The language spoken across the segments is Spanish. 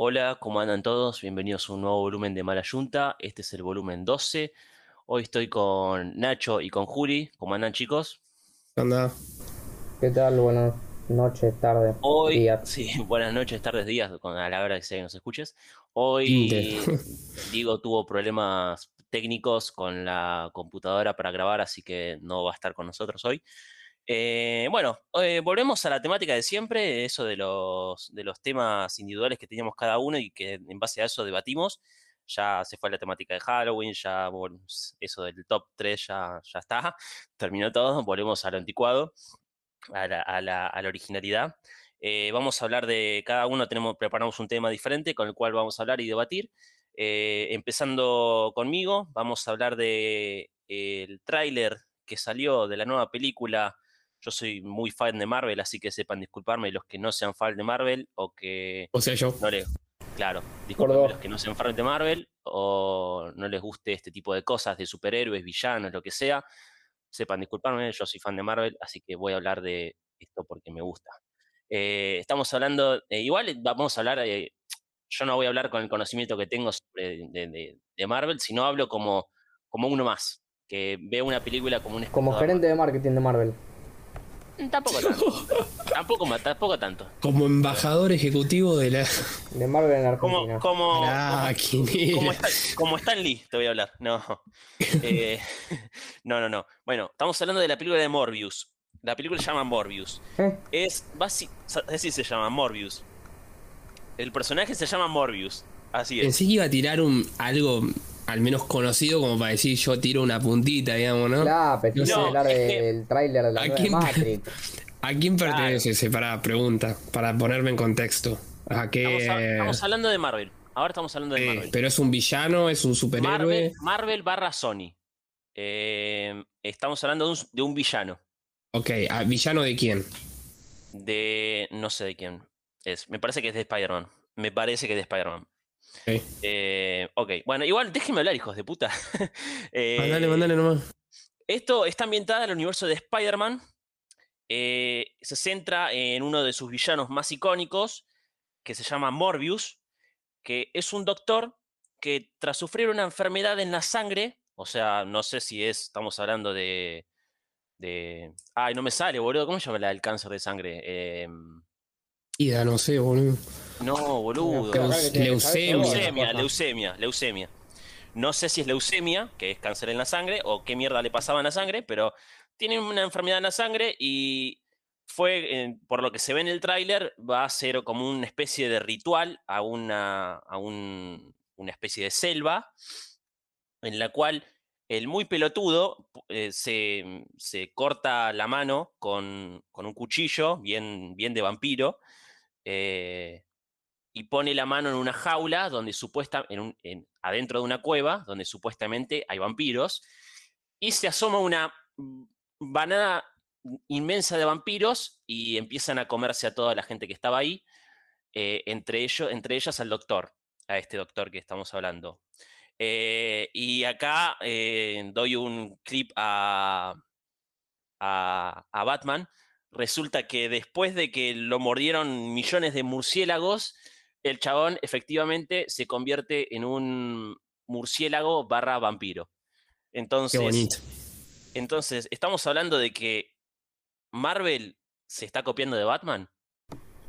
Hola, ¿cómo andan todos? Bienvenidos a un nuevo volumen de Mala Yunta. Este es el volumen 12. Hoy estoy con Nacho y con Juli. ¿Cómo andan, chicos? ¿Qué onda? ¿Qué tal? Buenas noches, tardes, Hoy, días. sí, buenas noches, tardes, días, con a la hora que sea que nos escuches. Hoy. Diego tuvo problemas técnicos con la computadora para grabar, así que no va a estar con nosotros hoy. Eh, bueno, eh, volvemos a la temática de siempre, eso de los, de los temas individuales que teníamos cada uno y que en base a eso debatimos. Ya se fue la temática de Halloween, ya eso del top 3 ya, ya está, terminó todo, volvemos a lo anticuado, a la, a la- originalidad. Eh, vamos a hablar de cada uno, tenemos, preparamos un tema diferente con el cual vamos a hablar y debatir. Empezando conmigo, vamos a hablar de eh, el tráiler que salió de la nueva película. Yo soy muy fan de Marvel, así que sepan disculparme los que no sean fan de Marvel o que O sea, yo. no les, claro, disculpenme dos. los que no sean fan de Marvel o no les guste este tipo de cosas de superhéroes, villanos, lo que sea. Sepan disculparme, yo soy fan de Marvel, así que voy a hablar de esto porque me gusta. Eh, estamos hablando, eh, igual vamos a hablar, eh, yo no voy a hablar con el conocimiento que tengo sobre de, de- de Marvel, sino hablo como, como uno más, que ve una película como un Como gerente de marketing de Marvel. Tampoco tanto. tampoco, tampoco tanto. Como embajador ejecutivo de la. De Marvel en Como, Argentina. como, Ah, ¿quién como, era? Stan, como Stan Lee, te voy a hablar. No. Eh, no, no, no. Bueno, estamos hablando de la película de Morbius. La película se llama Morbius. ¿Eh? Es basi- así se llama, Morbius. El personaje se llama Morbius. Así es. Pensé que iba a tirar un algo al menos conocido como para decir yo tiro una puntita, digamos, ¿no? Claro, pero No hablar del tráiler de la ¿A quién- Matrix. ¿A quién pertenece ese? Para pregunta, para ponerme en contexto. ¿A qué? Estamos, a- estamos hablando de Marvel. Ahora estamos hablando de Eh, Marvel. pero es un villano, es un superhéroe. Marvel, Marvel barra Sony. Eh, estamos hablando de un, de un villano. Ok, ¿a ¿villano de quién? De. No sé de quién es. Me parece que es de Spider-Man. Me parece que es de Spider-Man. Ok. Eh, ok, bueno, igual déjenme hablar, hijos de puta. Eh, Mandale, mandale nomás. Esto está ambientada en el universo de Spider-Man. eh, se centra en uno de sus villanos más icónicos, que se llama Morbius, que es un doctor que tras sufrir una enfermedad en la sangre, o sea, no sé si es, estamos hablando de... de ay, no me sale, boludo, ¿cómo se llama la del cáncer de sangre? Ida, no sé, boludo. no, boludo. Leucemia. Leucemia, leucemia, leucemia. No sé si es leucemia, que es cáncer en la sangre, o qué mierda le pasaba en la sangre, pero tiene una enfermedad en la sangre y fue, eh, por lo que se ve en el tráiler, va a ser como una especie de ritual a una, a un- una especie de selva en la cual el muy pelotudo pu- eh, se, se corta la mano con, con un cuchillo, bien, bien de vampiro, eh, y pone la mano en una jaula donde supuesta, adentro de una cueva donde supuestamente hay vampiros, y se asoma una banada inmensa de vampiros y empiezan a comerse a toda la gente que estaba ahí, eh, entre, ellos, entre ellas al doctor, a este doctor que estamos hablando. Eh, y acá doy un clip a, a Batman. Resulta que después de que lo mordieron millones de murciélagos, el chabón efectivamente se convierte en un murciélago barra vampiro. Qué Entonces, bonito. entonces, estamos hablando de que Marvel se está copiando de Batman.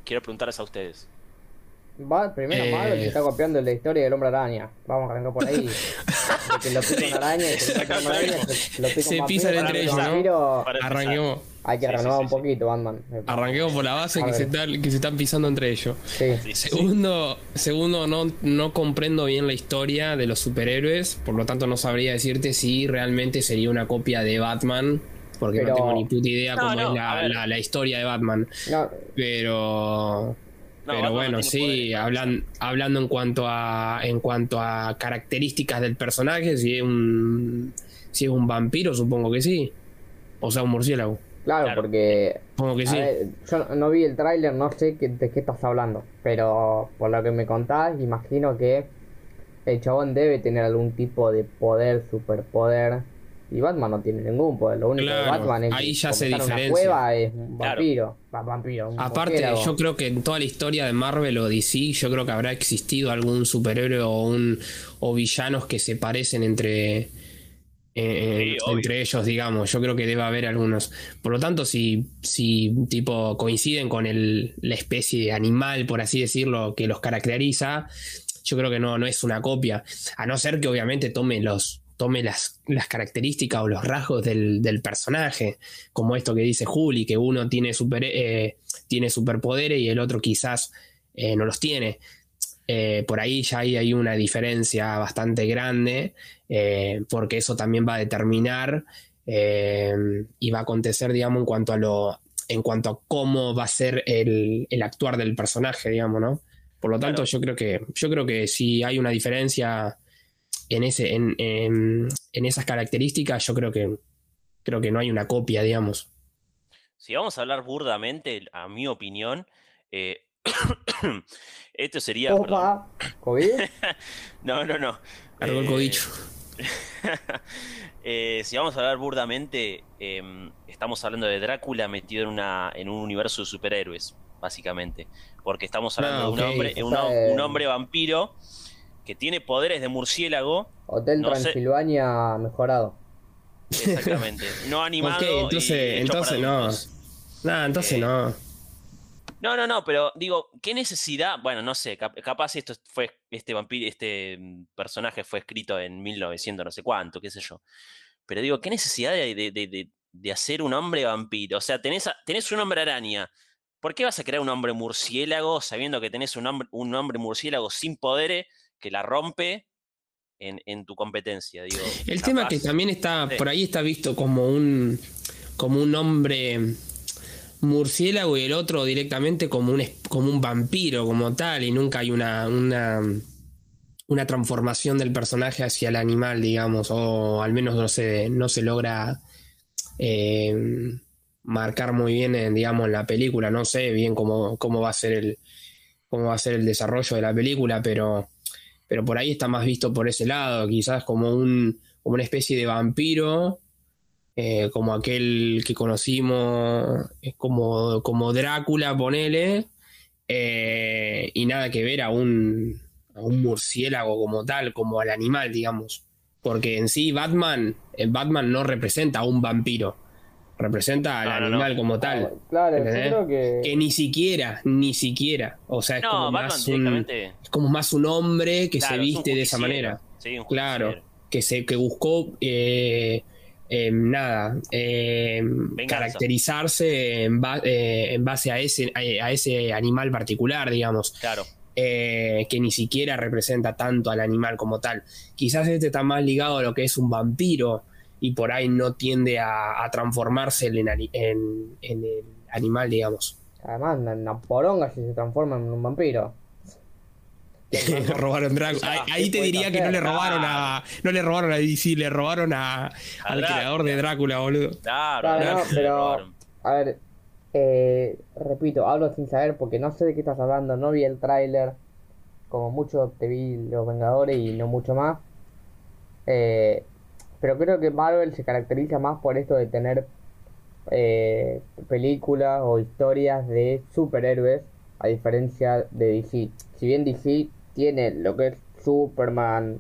Quiero preguntarles a ustedes. Va, primero Eh. Marvel se está copiando la historia del hombre araña. Vamos a arrancar por ahí. Que lo pica una araña y se araña, se- lo pica Se un pisan entre ellos, ¿no? empezar. Hay Arranquemos, que Sí, renovar sí, un sí. poquito, Batman. arranquemos por la base que se, está- que se están pisando entre ellos. Sí. Sí, sí, sí. Segundo, segundo no, no comprendo bien la historia de los superhéroes, por lo tanto no sabría decirte si realmente sería una copia de Batman, porque Pero- no tengo ni puta idea No, cómo no, es la, la- la historia de Batman. No, Pero, No, pero bueno, sí, poderes, hablan, hablando en cuanto a en cuanto a características del personaje, si es un si es un vampiro, supongo que sí, o sea, un murciélago, claro, Claro. porque supongo que sí. ver, yo no- no vi el tráiler, no sé qué- de qué estás hablando, pero por lo que me contás, imagino que el chabón debe tener algún tipo de poder, superpoder, Y Batman no tiene ningún poder. Lo único Claro, de Batman es ahí que ya se en una diferencia. cueva es un vampiro. Va- vampiro un Aparte, yo creo que en toda la historia de Marvel o DC, yo creo que habrá existido algún superhéroe o un o villanos que se parecen entre eh, Sí, entre ellos, digamos. Yo creo que debe haber algunos. Por lo tanto, si, si tipo coinciden con el, la especie de animal, por así decirlo, que los caracteriza, yo creo que no, no es una copia. A no ser que obviamente tome los tome las, las características o los rasgos del, del personaje, como esto que dice Juli, que uno tiene, super, eh, tiene superpoderes y el otro quizás eh, no los tiene. Eh, por ahí ya ahí hay una diferencia bastante grande, porque eso también va a determinar y va a acontecer, digamos, en cuanto a lo, en cuanto a cómo va a ser el, el actuar del personaje, digamos, ¿no? Por lo tanto, Claro. yo creo que, yo creo que si hay una diferencia en ese, en, en- en esas características, yo creo que creo que no hay una copia, digamos. Si vamos a hablar burdamente, a mi opinión, eh, esto sería. Opa, ¿COVID? No, no, no. Eh, cobicho. eh, si vamos a hablar burdamente, em, estamos hablando de Drácula metido en, una, en un universo de superhéroes, básicamente. Porque estamos hablando Ah, de un hombre, un hombre vampiro que tiene poderes de murciélago, Hotel No sé. Transilvania mejorado. exactamente. No animado. Ok, entonces- entonces no. Nada, entonces eh, no. No, no, no, pero digo, ¿qué necesidad? Bueno, no sé, cap- capaz esto fue, este vampiro, este mm, personaje fue escrito en 1900, no sé cuánto, qué sé yo. Pero digo, ¿qué necesidad de, de- de- de- de hacer un hombre vampiro? O sea, tenés, a- tenés un hombre araña. ¿Por qué vas a crear un hombre murciélago sabiendo que tenés un hombre, un hombre murciélago sin poderes que la rompe en, en tu competencia? Digo, El tema que también está, sí. por ahí está visto como un, como un hombre murciélago y el otro directamente como un, como un vampiro, como tal, y nunca hay una, una, una transformación del personaje hacia el animal, digamos, o al menos no se, no se logra eh, marcar muy bien, en, digamos, en la película. No sé bien cómo, cómo va a ser el cómo va a ser el desarrollo de la película, pero pero por ahí está más visto por ese lado, quizás como un como una especie de vampiro, eh, como aquel que conocimos, es como, como Drácula, ponele, eh, y nada que ver a un, a un murciélago como tal, como al animal, digamos. Porque en sí Batman, el Batman no representa a un vampiro, representa al No, no, no. animal como tal. Claro, yo creo que. Que ni siquiera, ni siquiera. O sea, es No, como Batman más un, es como más un hombre que claro, se es viste de esa manera. Sí, un Claro, que se que buscó eh, eh, nada eh, caracterizarse en, ba- eh, en base a ese a, a ese animal particular, digamos, Claro. eh, que ni siquiera representa tanto al animal como tal. Quizás este está más ligado a lo que es un vampiro y por ahí no tiende a, a transformarse en, en- en el animal, digamos. Además, una, poronga si se transforma en un vampiro. Le robaron Drácula. Ah, Ahí, ahí ¿qué te diría que no le robaron a. No le robaron a DC, le robaron a, al Drácula. creador de Drácula, boludo. Claro, Claro, claro, no, pero-. A ver, eh, repito, hablo sin saber porque no sé de qué estás hablando, no vi el tráiler. Como mucho te vi Los Vengadores y no mucho más. Eh, pero creo que Marvel se caracteriza más por esto de tener eh, películas o historias de superhéroes, a diferencia de DC. Si bien DC tiene lo que es Superman,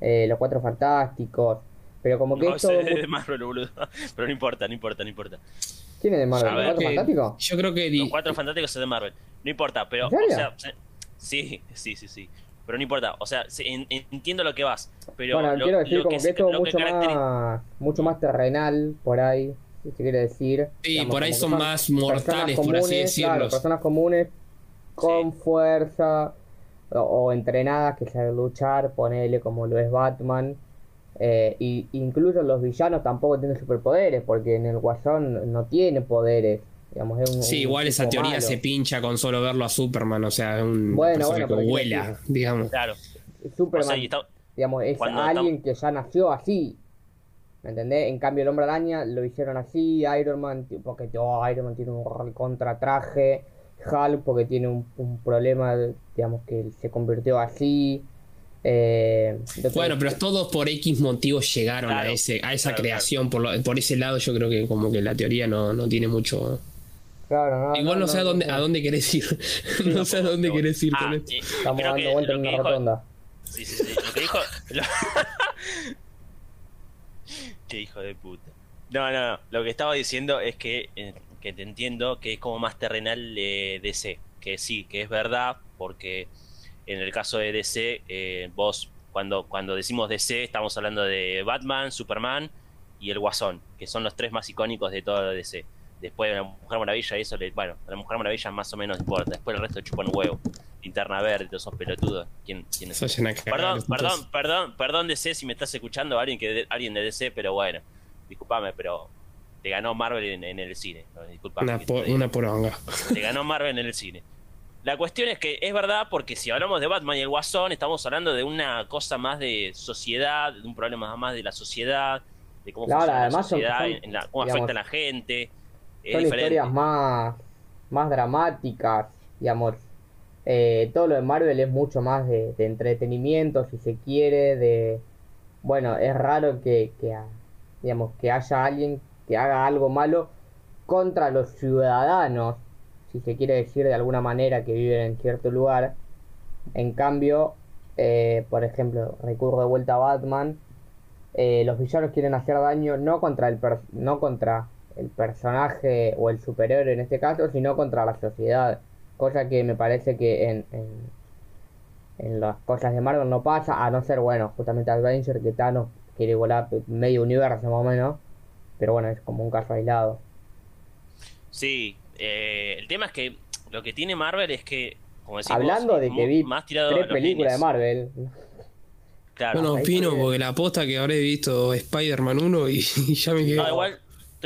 eh, Los Cuatro Fantásticos, pero como que No es todo de Marvel, boludo. Pero no importa, no importa, no importa. ¿Quién es de Marvel? ¿Los Cuatro que- Fantásticos? Yo creo que. Los cuatro fantásticos es de Marvel. No importa, pero. ¿En serio? O sea, se- sí, sí, sí, sí. Pero no importa. O sea, se- en- en- entiendo lo que vas. Pero Bueno, lo, quiero decir lo como que, esto es mucho caracteri- más, mucho más terrenal por ahí, si se quiere decir. Sí, Digamos, por ahí son más mortales, por así comunes, decirlo. Claro, personas comunes con fuerza o, o entrenadas que saben luchar, ponele como lo es Batman. Eh, y incluso los villanos tampoco tienen superpoderes, porque en el Guasón no tiene poderes. Digamos, es un, Sí, un igual esa teoría malo. se pincha con solo verlo a Superman, o sea, es un Bueno, que vuela, digamos. Claro. O Superman sea, y está- Digamos, es alguien que ya nació así. ¿Me entendés? En cambio, el hombre araña lo hicieron así. Iron Man, porque oh, Iron Man tiene un contratraje. Hulk, porque tiene un, un problema, digamos, que se convirtió así. Eh, bueno, pero todos por X motivos llegaron a, ese, a esa creación. Por, por ese lado, yo creo que como que la teoría no, no tiene mucho. Claro, no, Igual no, sé a dónde, a dónde querés ir. no sé a dónde querés ir con ah, esto. Estamos dando vueltas en una rotonda. Sí, sí, sí. Lo que dijo. Qué hijo de puta. No, no, no. Lo que estaba diciendo es que, eh, que te entiendo que es como más terrenal de DC. Que sí, que es verdad, porque en el caso de DC, eh, vos cuando, cuando decimos DC estamos hablando de Batman, Superman y el Guasón, que son los tres más icónicos de todo DC. Después de la Mujer Maravilla, eso le, bueno, la Mujer Maravilla más o menos importa. Después el resto chupan huevo. Linterna verde, todos esos pelotudos. ¿Quién, quién es? Perdón, perdón, perdón, perdón DC si me estás escuchando, alguien que alguien de DC, pero bueno, discúlpame, pero te ganó Marvel en, el cine. Una, una poronga. Te ganó Marvel en el cine. La cuestión es que es verdad porque si hablamos de Batman y el Guasón, estamos hablando de una cosa más de sociedad, de un problema más de la sociedad, de cómo funciona la sociedad, cómo afecta a la gente. Son historias más, más dramáticas, digamos. Eh, todo lo de Marvel es mucho más de, entretenimiento, si se quiere, de... Bueno, es raro que, que, digamos, que haya alguien que haga algo malo contra los ciudadanos si se quiere decir de alguna manera, que viven en cierto lugar. En cambio, eh, por ejemplo, recurro de vuelta a Batman, eh, los villanos quieren hacer daño no contra el no contra el personaje o el superhéroe en este caso, sino contra la sociedad. Cosa que me parece que en, en, las cosas de Marvel no pasa, a no ser, bueno, justamente Avenger que Thanos quiere volar medio universo más o menos, pero bueno, es como un caso aislado. Sí, eh, el tema es que lo que tiene Marvel es que, como decimos, hablando de que vi más tirado tres películas de Marvel. Claro. Bueno, opino porque la aposta que habré visto Spider-Man 1 y, ya me quedé. No, igual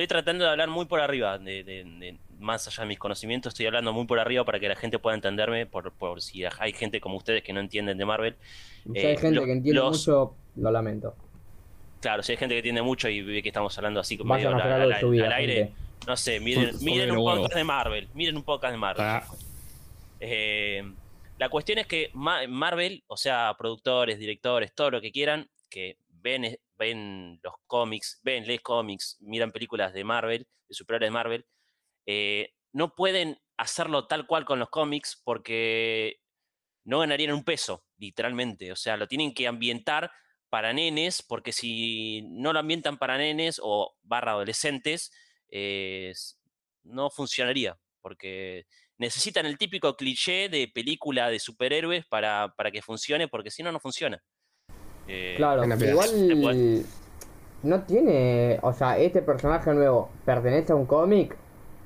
estoy tratando de hablar muy por arriba, de, más allá de mis conocimientos, estoy hablando muy por arriba para que la gente pueda entenderme, por, por si hay gente como ustedes que no entienden de Marvel. Si hay eh, gente que entiende mucho, lo lamento. Claro, si hay gente que entiende mucho y ve que estamos hablando así como medio al, aire. No sé, miren, miren un podcast de Marvel. Miren un podcast de Marvel. Ah. Eh, la cuestión es que Marvel, o sea, productores, directores, todo lo que quieran, que ven, ven los cómics, ven, leen cómics, miran películas de Marvel, de superhéroes de Marvel, eh, no pueden hacerlo tal cual con los cómics porque no ganarían un peso, literalmente. O sea, lo tienen que ambientar para nenes, porque si no lo ambientan para nenes o barra adolescentes, no funcionaría, porque necesitan el típico cliché de película de superhéroes para, para que funcione, porque si no, no funciona. Eh, claro, igual no tiene, o sea, este personaje nuevo, ¿pertenece a un cómic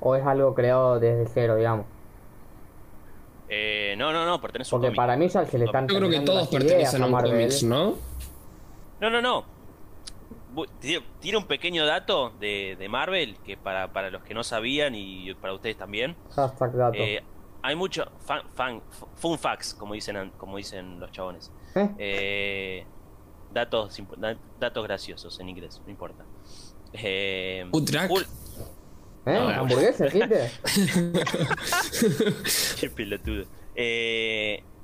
o es algo creado desde cero, digamos? Eh, no, no, no, pertenece a un cómic. Porque para mí ya se le están Yo creo que todos pertenecen a un cómic, ¿no? No, no, no tiene un pequeño dato de, Marvel que para, los que no sabían y para ustedes también. Eh, hay mucho fan, fun facts, como dicen, como dicen los chabones. ¿Eh? Eh, datos, datos graciosos en inglés, no importa. Eh, Hulk, ¿Eh? ¿Hamburguesa, Qué pelotudo.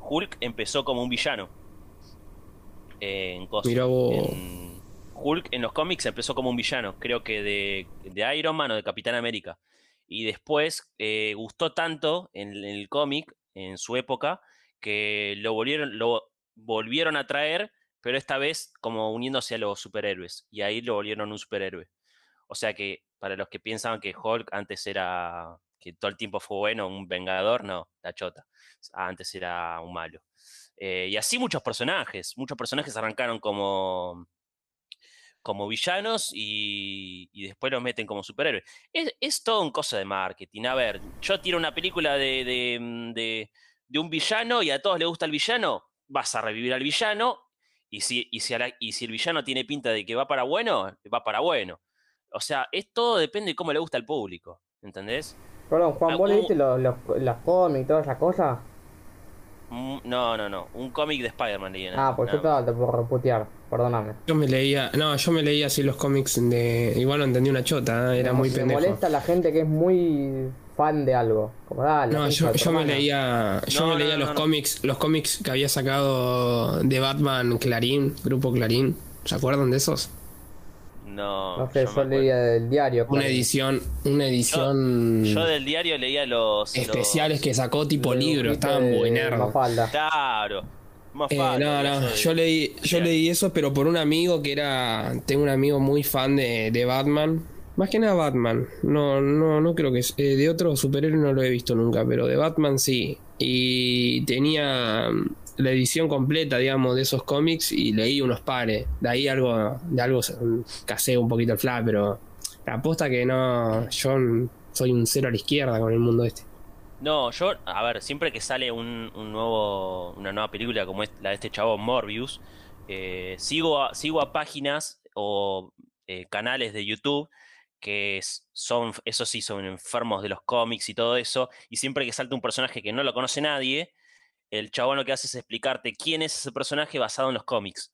Hulk empezó como un villano. en cosas. Hulk en los cómics empezó como un villano, creo que de, Iron Man o de Capitán América. Y después eh, gustó tanto en, el cómic, en su época, que lo volvieron, lo volvieron a traer, pero esta vez como uniéndose a los superhéroes. Y ahí lo volvieron un superhéroe. O sea que para los que piensan que Hulk antes era, que todo el tiempo fue bueno, un vengador, no, la chota. Antes era un malo. Eh, y así muchos personajes, muchos personajes arrancaron como como villanos y, después los meten como superhéroes. Es, todo un cosa de marketing. A ver, yo tiro una película de, mm, de, un villano y a todos les gusta el villano, vas a revivir al villano y si, y si, y si el villano tiene pinta de que va para bueno, va para bueno. O sea, es todo depende de cómo le gusta al público, ¿entendés? Perdón, Juan, ¿vos leíste los, los, los cómics y todas esas cosas? Mm, no, no, no. Un cómic de Spider-Man Ah, pues yo estaba te puedo reputear, perdóname. Yo me leía, no, yo me leía así los cómics de. Igual no entendí una chota, ¿eh? era muy pendejo. Me molesta la gente que es muy fan de algo. Como dale. No, yo, yo me leía, yo No, me leía no, los no. cómics, los cómics que había sacado de Batman Clarín, grupo Clarín. ¿Se acuerdan de esos? No, No sé, yo leía del diario. Una edición, una edición Yo del diario leía los. especiales que sacó tipo libro, estaban buenardos. Claro. Más Eh, no, no, yo leí, yo leí eso, pero por un amigo que era, tengo un amigo muy fan de, de Batman, más que nada Batman, no, no, no creo que, eh, de otro superhéroe no lo he visto nunca, pero de Batman sí, y tenía mm, la edición completa, digamos, de esos cómics y leí unos pares, de ahí algo, de algo se- casé un poquito el flash, pero la aposta que no, yo mm, soy un cero a la izquierda con el mundo este. No, yo, a ver, siempre que sale un, nuevo, una nueva película como la de este chavo Morbius, eh, sigo, a, sigo a páginas o eh, canales de YouTube que son, eso sí, son enfermos de los cómics y todo eso, y siempre que salta un personaje que no lo conoce nadie, el chabón lo que hace es explicarte quién es ese personaje basado en los cómics,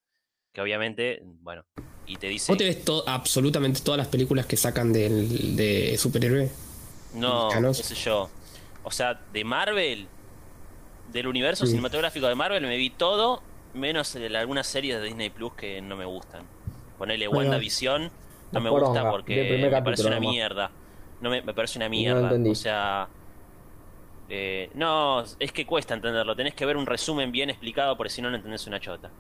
que obviamente, bueno, y te dice... ¿Vos te ves to- absolutamente todas las películas que sacan del, de superhéroe? No, qué sé yo. O sea, de Marvel, del universo Mm. cinematográfico de Marvel, me vi todo, menos algunas series de Disney Plus que no me gustan. Ponele. WandaVision, no me poronga, gusta porque me parece una nomás. mierda. No me, me parece una No mierda. entendí. o sea. eh, no, es que cuesta entenderlo. Tenés que ver un resumen bien explicado porque si no, no entendés una chota.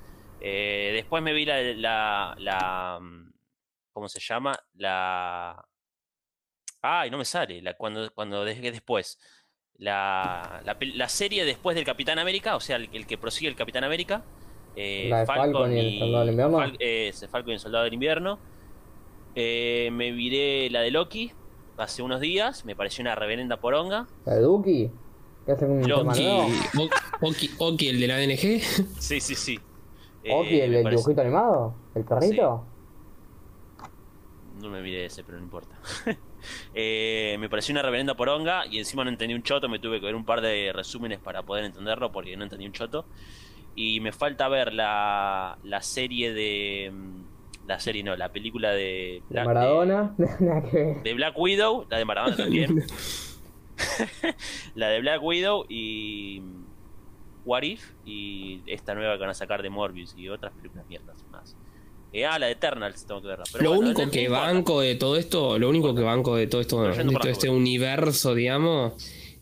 Eh, después me vi la, la, la. ¿Cómo se llama? La. Ay, no me sale. La, cuando, cuando des- después. La, la, la serie después del Capitán América, o sea, el, el que prosigue el Capitán América. eh, ¿La de Falcon y el Soldado del Invierno? Fal- eh, Falcon y el Soldado del Invierno. Eh, me viré la de Loki hace unos días. Me pareció una reverenda poronga. ¿La de Duki? ¿Qué hace un Loki. Oki, el de la DNG. Sí, sí, sí. ¿Oki, Eh, el dibujito animado? ¿El perrito? No me miré ese, pero no importa. Eh, me pareció una reverenda poronga y encima no entendí un choto. Me tuve que ver un par de resúmenes para poder entenderlo porque no entendí un choto. Y me falta ver la, la serie de. La serie no, la película de. ¿La Black- Maradona? De, de Black Widow, la de Maradona también. la de Black Widow y. mm, What If y esta nueva que van a sacar de Morbius y otras películas mierdas más. Eh, ah, la de Eternals tengo que verla. Pero Lo bueno, único que banco de todo esto, lo único que banco de todo esto, de todo este universo, digamos,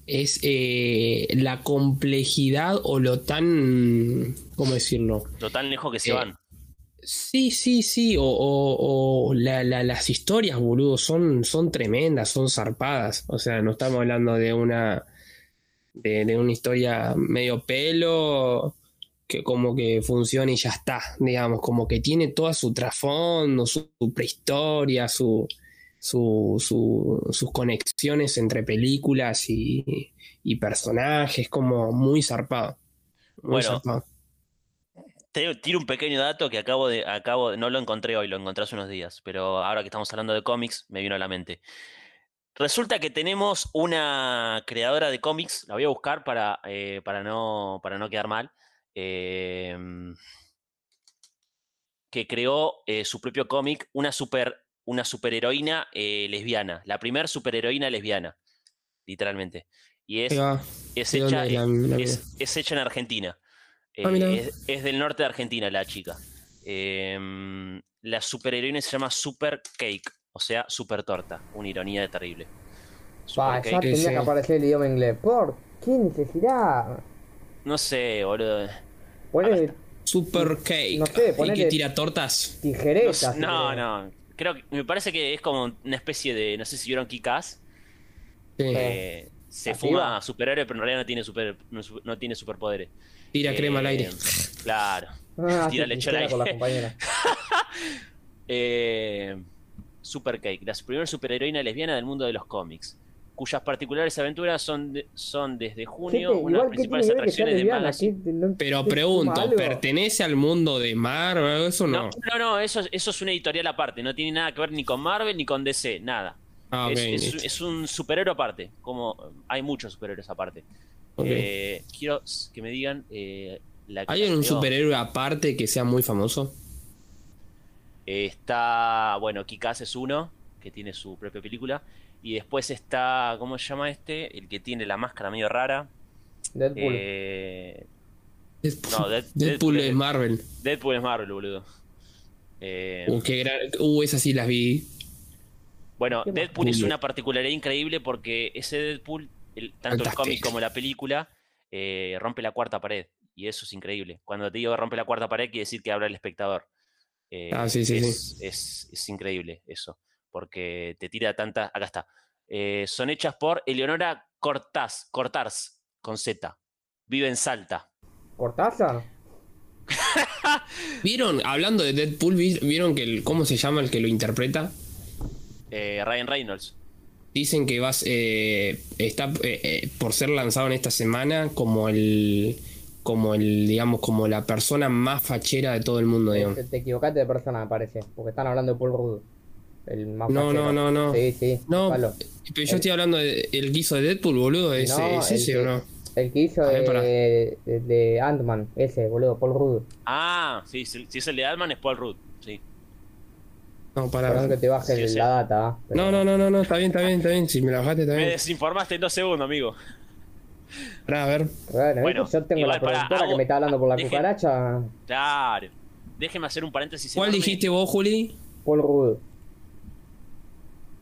es eh, la complejidad o lo tan, ¿cómo decirlo? Lo tan lejos que se Eh, van. Sí, sí, sí, o, o- o la- la- las historias, boludo, son, son tremendas, son zarpadas. O sea, no estamos hablando de una, de, de una historia medio pelo que como que funciona y ya está, digamos, como que tiene toda su trasfondo, su, su prehistoria, su, su, su- sus conexiones entre películas y, y personajes, como muy zarpado. Muy Bueno, zarpado. Te tiro un pequeño dato que acabo de, acabo de- no lo encontré hoy, lo encontré hace unos días, pero ahora que estamos hablando de cómics, me vino a la mente. Resulta que tenemos una creadora de cómics, la voy a buscar para, eh, para, no, para no quedar mal, em, que creó eh, su propio cómic, una super, una superheroína eh, lesbiana, la primer superheroína lesbiana, literalmente. Y es, va. es ¿De dónde hecha, es la- la es, es hecha en Argentina. Ah, Eh, es, es del norte de Argentina la chica. Em, la superheroína se llama Super Cake, o sea, super torta. Una ironía terrible. Va, Super ya Cake. tenía sí. que aparecer el idioma inglés. ¿Por qué necesidad? No sé, boludo. Ponele Super Cake. No sé, ¿Y ponele- que tira tortas? No, tijeretas. no, no. Creo que me parece que es como una especie de. No sé si vieron Kikas. Sí. Eh, se ¿Activa? fuma superhéroe, pero en realidad no tiene, super, no, no tiene superpoderes. Tira crema al Eh, aire. Claro. Ah, Tira leche al tijera con la aire. compañera. Eh, Super Cake, la primera superheroína lesbiana del mundo de los cómics, cuyas particulares aventuras son, de- son desde junio Gente, una de las igual que tiene principales atracciones de lesbiana. magazine. ¿qué- no- Pero pregunto? ¿pertenece al mundo de Marvel? Eso no. No, no, no, eso, es- eso es una editorial aparte, no tiene nada que ver ni con Marvel ni con DC, nada. Ah, es, es- listo. es un superhéroe aparte, como hay muchos superhéroes aparte. Eh, quiero que me digan eh, la que ¿Hay la un creó. superhéroe aparte que sea muy famoso? Está, bueno, Kikas es uno, que tiene su propia película. Y después está, ¿cómo se llama este? El que tiene la máscara medio rara. Deadpool. Eh, Deadpool, No, Dead- Deadpool es- Marvel. Deadpool es Marvel, boludo. Eh, Uh, qué gran... uh, esas sí las vi. Bueno. Deadpool es una particularidad increíble porque ese Deadpool, el- tanto el cómic como la película, eh, rompe la cuarta pared. Y eso es increíble. Cuando te digo rompe la cuarta pared, quiere decir que habla el espectador. Eh, Ah, sí, sí, es, Es, es increíble eso. Porque te tira tantas. Acá está. Eh, son hechas por Eleonora Cortaz, Cortars, con Z. Vive en Salta. ¿Cortázar? ¿Vieron, hablando de Deadpool, vi- vieron que el, cómo se llama el que lo interpreta? Eh, Ryan Reynolds. Dicen que vas, eh, está eh, eh, por ser lanzado en esta semana como el, como el, digamos, como la persona más fachera de todo el mundo, digamos. Te, te equivocaste de persona, me parece. Porque están hablando de Paul Rudd. El más No, fachero. no, no, no. Sí, sí. No, palo. pero yo estoy hablando de el que hizo de Deadpool, boludo, ese, No, ¿es el ese que- o no? El que hizo ver, de, de, de Ant-Man, ese, boludo, Paul Rudd. Ah, sí, si, si es el de Altman es Paul Rudd. Sí. No, para. Perdón que te baje Sí, sí. la data. Pero- No, no, no, no, no, está bien, está bien, está bien. Si me la bajaste, está Me desinformaste en dos segundos, amigo. Pará, a ver. Bueno, Bueno, yo tengo igual, la productora hago- que me está hablando por la cucaracha. Claro. Déjeme hacer un paréntesis. ¿Cuál enorme. dijiste vos, Juli? Paul Rudd.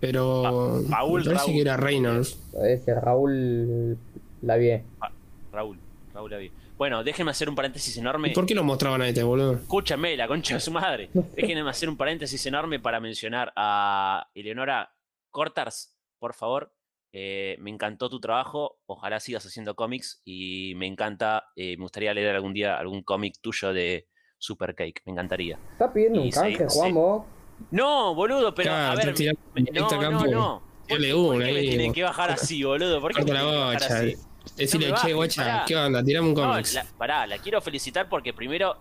Pero. Pa- Paul me Raúl. que era Reynolds. Ese Raúl Lavie. Ah, Raúl. Raúl Avi. Bueno, déjenme hacer un paréntesis enorme. ¿Y por qué lo mostraban a este, boludo? Escúchame, la concha de su madre. Déjenme hacer un paréntesis enorme para mencionar a Eleonora Cortars, por favor. Eh, me encantó tu trabajo. Ojalá sigas haciendo cómics y me encanta. eh, me gustaría leer algún día algún cómic tuyo de Super Cake. Me encantaría. ¿Estás pidiendo Y un canje, sí. Juan, vos? No, boludo, pero Claro, a ver. está me- no, no, no. ¿Por, Dale qué- por una qué me ahí, tienen que bajar así, boludo? ¿Por qué me la tienen que bajar bocha. así? Decirle, No che, guacha. ¿qué onda? Tirame un No, cómics. la, pará, la quiero felicitar porque primero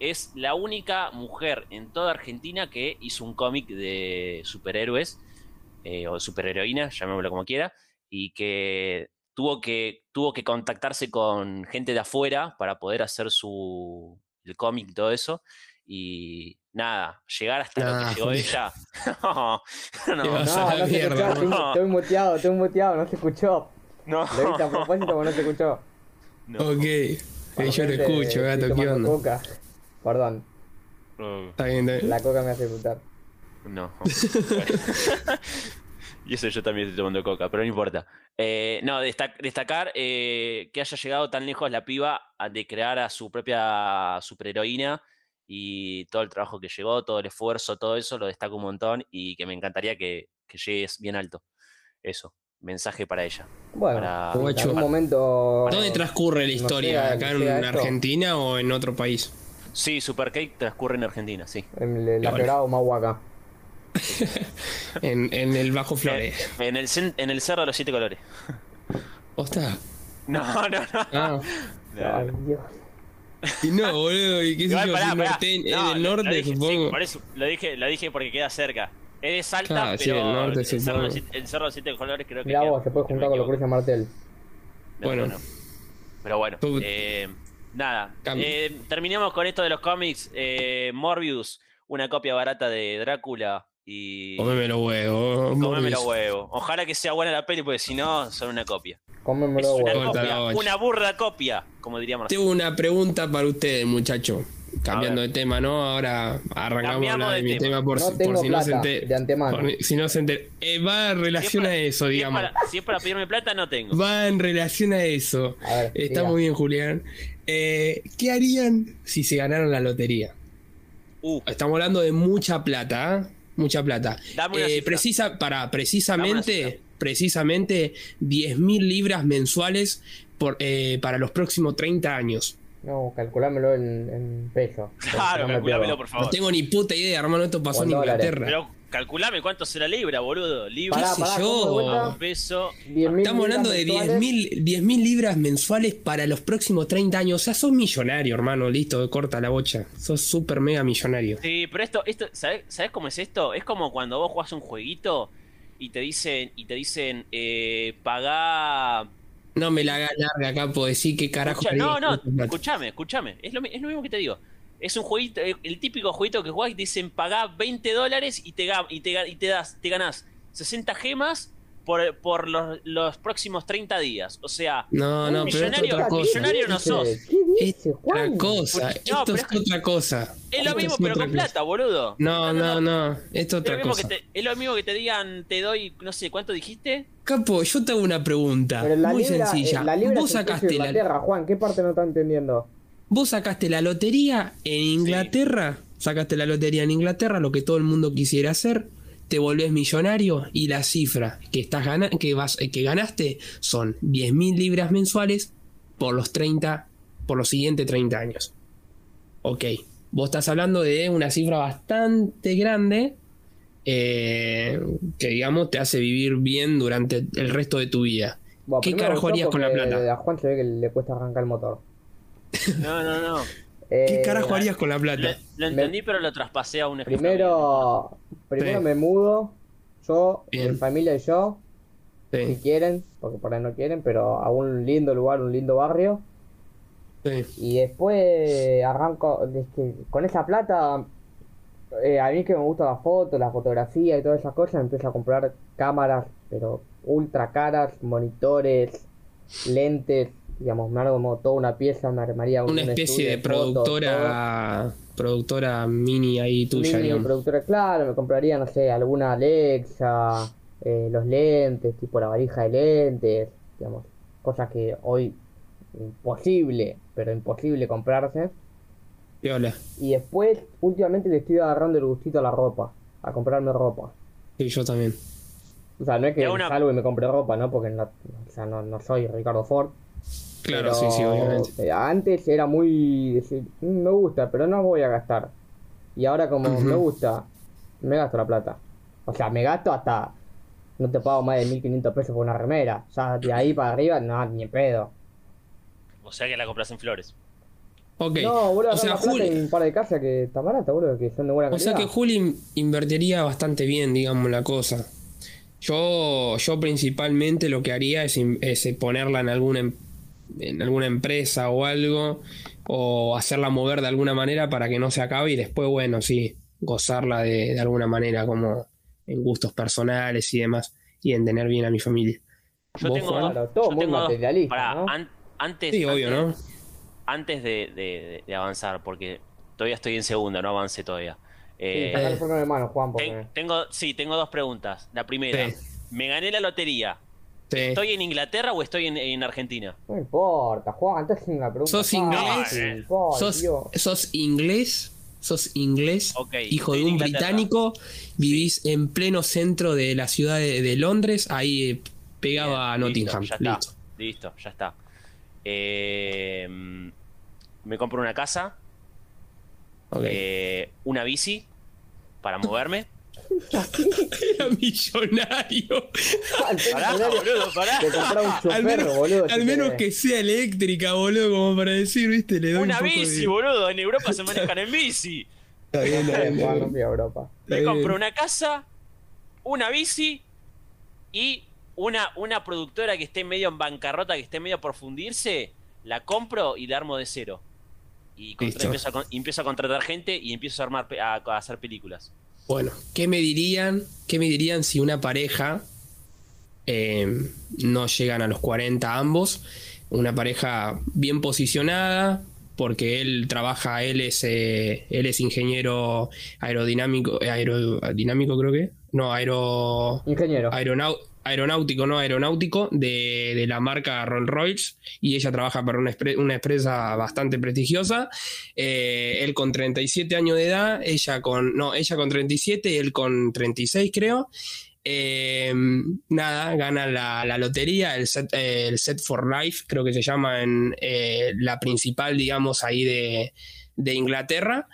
es la única mujer en toda Argentina que hizo un cómic de superhéroes eh, o superheroína, llamémoslo como quiera, y que tuvo que tuvo que contactarse con gente de afuera para poder hacer su el cómic y todo eso y nada, llegar hasta lo que llegó Juli. ella. no, no, No, no escuchó, no. estoy muteado, estoy muteado, no se escuchó. No, Lo hice a propósito porque no se escuchó. no, Ok. Eh, yo te Gente, escucho, gato, ¿qué onda? Coca. Perdón, no. Está bien, está bien. la coca me hace disfrutar. No. y eso yo también estoy tomando coca, pero no importa. Eh, no, destac- destacar eh, que haya llegado tan lejos la piba de crear a su propia superheroína y todo el trabajo que llegó, todo el esfuerzo, todo eso lo destaco un montón y que me encantaría que, que llegues bien alto. Eso, mensaje para ella. Bueno, Para- en algún momento. ¿Dónde transcurre la no historia? llega- ¿Acá no en esto. Argentina o en otro país? Sí, Supercake transcurre en Argentina, sí. En el-. Quebrada Humahuaca. En, en el Bajo Flores. En el, en el Cerro de los Siete Colores. ¿Posta? No, no, no. Ah. Ay, Dios. Y no, boludo, y qué sé yo, pará, pará. norte- No, es del lo- lo norte, sí, supongo. por eso lo dije, lo dije porque queda cerca. Es de Salta, Claro, sí, pero norte, el, cerro, de el Cerro de Siete Colores creo que Mirá queda- vos, se puede juntar con los equivoco. Cruces Martel. No, Bueno. no, no. Pero bueno, Tú- eh, nada. Eh, terminemos con esto de los cómics. Eh, Morbius, una copia barata de Drácula y... Comeme los huevos. Comeme los huevos. Ojalá que sea buena la peli, porque si no, son una copia. Cómeme Es los una huevos. Copia, una burda copia, como diría Marcelo. Tengo una pregunta para ustedes, muchachos. Cambiando de tema, ¿no? Ahora arrancamos de de mi tema. tema por, No si- tengo por si no se enter- de antemano. por si no se enter- eh, va en relación para- a eso, si es digamos. para- si es para pedirme plata, no tengo. Va en relación a eso. A ver, Está diga. muy bien, Julián. Eh, ¿Qué harían si se ganaran la lotería? Uh, Estamos hablando de mucha plata, ¿ah? Mucha plata. Dame una Eh, cifra. precisa, para, Dame una precisamente, cifra. precisamente 10 mil libras mensuales por, eh, para los próximos 30 años. No, calculámelo en, en pesos. claro, No me calculámelo, por No favor. tengo ni puta idea, hermano. Esto pasó en dólares. Inglaterra. Pero calculame cuánto será libra, boludo. Libra, Pará, sé yo? peso. 10.000 Estamos hablando de libras 10 mensuales. mil libras mensuales para los próximos 30 años. O sea, sos millonario, hermano. Listo, corta la bocha. Sos súper mega millonario. Sí, pero esto, esto ¿sabes, ¿sabes cómo es esto? Es como cuando vos jugás un jueguito y te dicen, y te dicen, eh, pagá. No me la hagas larga, capo. Decir qué carajo. Escucha- no, no, escúchame, escúchame. Es lo, es lo mismo que te digo. Es un jueguito, eh, el típico jueguito que y te dicen pagá 20 dólares y te, y te, y te das, te ganás 60 gemas por, por los, los próximos 30 días. O sea, No, no, Un pero es millonario- otra cosa. millonario no sos. ¿Qué dice, Otra cosa. No, Esto es es otra cosa. es lo mismo, es pero con cosa. plata, boludo. No, no, no. Esto es Es lo, otra mismo cosa. que te, es lo mismo que te digan, te doy, no sé, ¿cuánto dijiste? Capo, yo te hago una pregunta. Muy libra, sencilla. eh, la libra vos es sacaste la, Inglaterra, Juan. ¿Qué parte no está entendiendo? vos sacaste la lotería en Inglaterra. Sacaste la lotería en Inglaterra, lo que todo el mundo quisiera hacer. Te volvés millonario y la cifra que estás gana- que vas que ganaste son 10.000 libras mensuales por los 30 por los siguientes 30 años. Ok, vos estás hablando de una cifra bastante grande eh, que digamos te hace vivir bien durante el resto de tu vida. Bueno, ¿Qué carajo harías con la plata? A Juan se ve que le cuesta arrancar el motor. No, no, no. ¿Qué Eh, carajo harías con la plata? lo entendí, pero lo traspasé a un ejemplo. Primero, primero Sí. me mudo. Yo, Bien. mi familia y yo, si quieren, porque por ahí no quieren, pero a un lindo lugar, un lindo barrio. sí. Y después arranco, es que con esa plata, eh, a mí que me gusta la foto, la fotografía y todas esas cosas, empiezo a comprar cámaras, pero ultra caras, monitores, lentes, digamos, me armo como toda una pieza, me armaría un Una un especie de fotos, productora productora mini ahí tuya, Mini digamos. productora, claro, me compraría, no sé, alguna Alexa, eh, los lentes, tipo la valija de lentes, digamos, cosas que hoy imposible, pero imposible comprarse. Piola. Y después, últimamente le estoy agarrando el gustito a la ropa, a comprarme ropa. Sí, yo también. O sea, no es que una- salgo y me compre ropa, ¿no? Porque no, o sea, no, no soy Ricardo Ford. Claro, pero, sí, sí, obviamente. eh, Antes era muy decir, "Mm, me gusta, pero no voy a gastar. Y ahora como Ujú. me gusta, me gasto la plata. O sea, me gasto hasta, no te pago más de 1500 pesos por una remera. Ya de ahí para arriba, no, ni pedo. O sea que la compras en flores. Ok. No, boludo, o sea, Juli, en un par de casas que están baratas, boludo, que son de buena o sea calidad. que Juli invertiría bastante bien, digamos, la cosa. Yo, yo principalmente lo que haría es, in- es ponerla en alguna, em- en alguna empresa o algo, o hacerla mover de alguna manera para que no se acabe y después, bueno, sí, gozarla de, de alguna manera como en gustos personales y demás, y en tener bien a mi familia. Yo ¿Vos, tengo, Juan? Claro, todo yo muy tengo dos- materialista, an- antes, Sí, obvio, antes, ¿no? antes de, de- de avanzar, porque todavía estoy en segunda, no avancé todavía. Sí, Eh, mano, Juan, porque... tengo, sí, tengo dos preguntas. La primera, Sí. me gané la lotería. Sí. ¿Estoy en Inglaterra o estoy en, en Argentina? No importa, Juan, entonces una pregunta. ¿Sos fácil, inglés? ¿Sos, sos inglés? ¿Sos inglés? Hijo de un Inglaterra. británico, vivís en pleno centro de la ciudad de, de Londres, ahí eh, pegado Bien, a listo, Nottingham. está. Listo. Ya está. Eh, me compro una casa, eh, una bici para moverme. Era millonario. Pará, boludo, pará. Un al menos, boludo. al si menos querés. que sea eléctrica, boludo, como para decir, viste, le doy Una un poco bici, de... boludo. En Europa se manejan en bici. Está bien, está bien, está bien. Europa. Está Me compro una casa, una bici y una, una productora que esté medio en bancarrota, que esté medio por fundirse, la compro y la armo de cero. Y contra- empiezo, a, con- empiezo a contratar gente y empiezo a armar a hacer películas. Bueno, ¿qué me dirían? ¿Qué me dirían si una pareja eh, no llegan a los 40 ambos? Una pareja bien posicionada, porque él trabaja, él es, eh, él es ingeniero aerodinámico, eh, aerodinámico creo que, no, aero, Ingeniero. Aeronáutico, no aeronáutico, de, de la marca Rolls Royce, y ella trabaja para una, empresa bastante prestigiosa. Eh, él con 37 años de edad, ella con, no, ella con 37, él con 36 creo. Eh, nada, gana la, la lotería, el set, el set for Life, creo que se llama en eh, la principal, digamos, ahí de, de Inglaterra.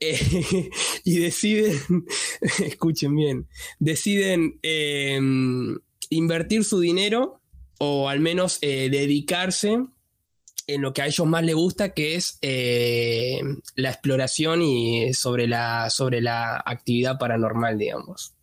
Eh, y deciden, escuchen bien, deciden eh, invertir su dinero o al menos eh, dedicarse en lo que a ellos más les gusta, que es eh, la exploración y sobre la, sobre la actividad paranormal, digamos.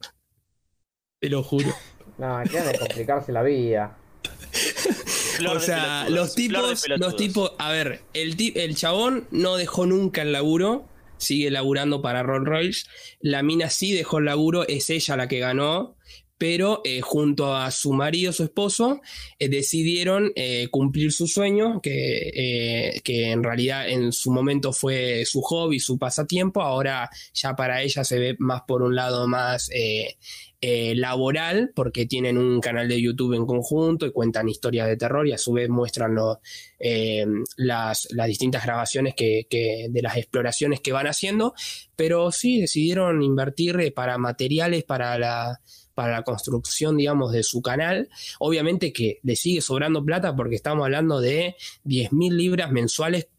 Te lo juro. No, quieren de complicarse la vida. O sea, los tipos, los tipos, a ver, el, el chabón no dejó nunca el laburo, sigue laburando para Rolls Royce. La mina sí dejó el laburo, es ella la que ganó, pero eh, junto a su marido, su esposo, eh, decidieron eh, cumplir su sueño, que, que, en realidad en su momento fue su hobby, su pasatiempo, ahora ya para ella se ve más por un lado más laboral, porque tienen un canal de YouTube en conjunto y cuentan historias de terror y a su vez muestran las, las, distintas grabaciones que, que, de las exploraciones que van haciendo, pero sí decidieron invertir para materiales para la para la construcción, digamos, de su canal. Obviamente que le sigue sobrando plata porque estamos hablando de 10 mil libras mensuales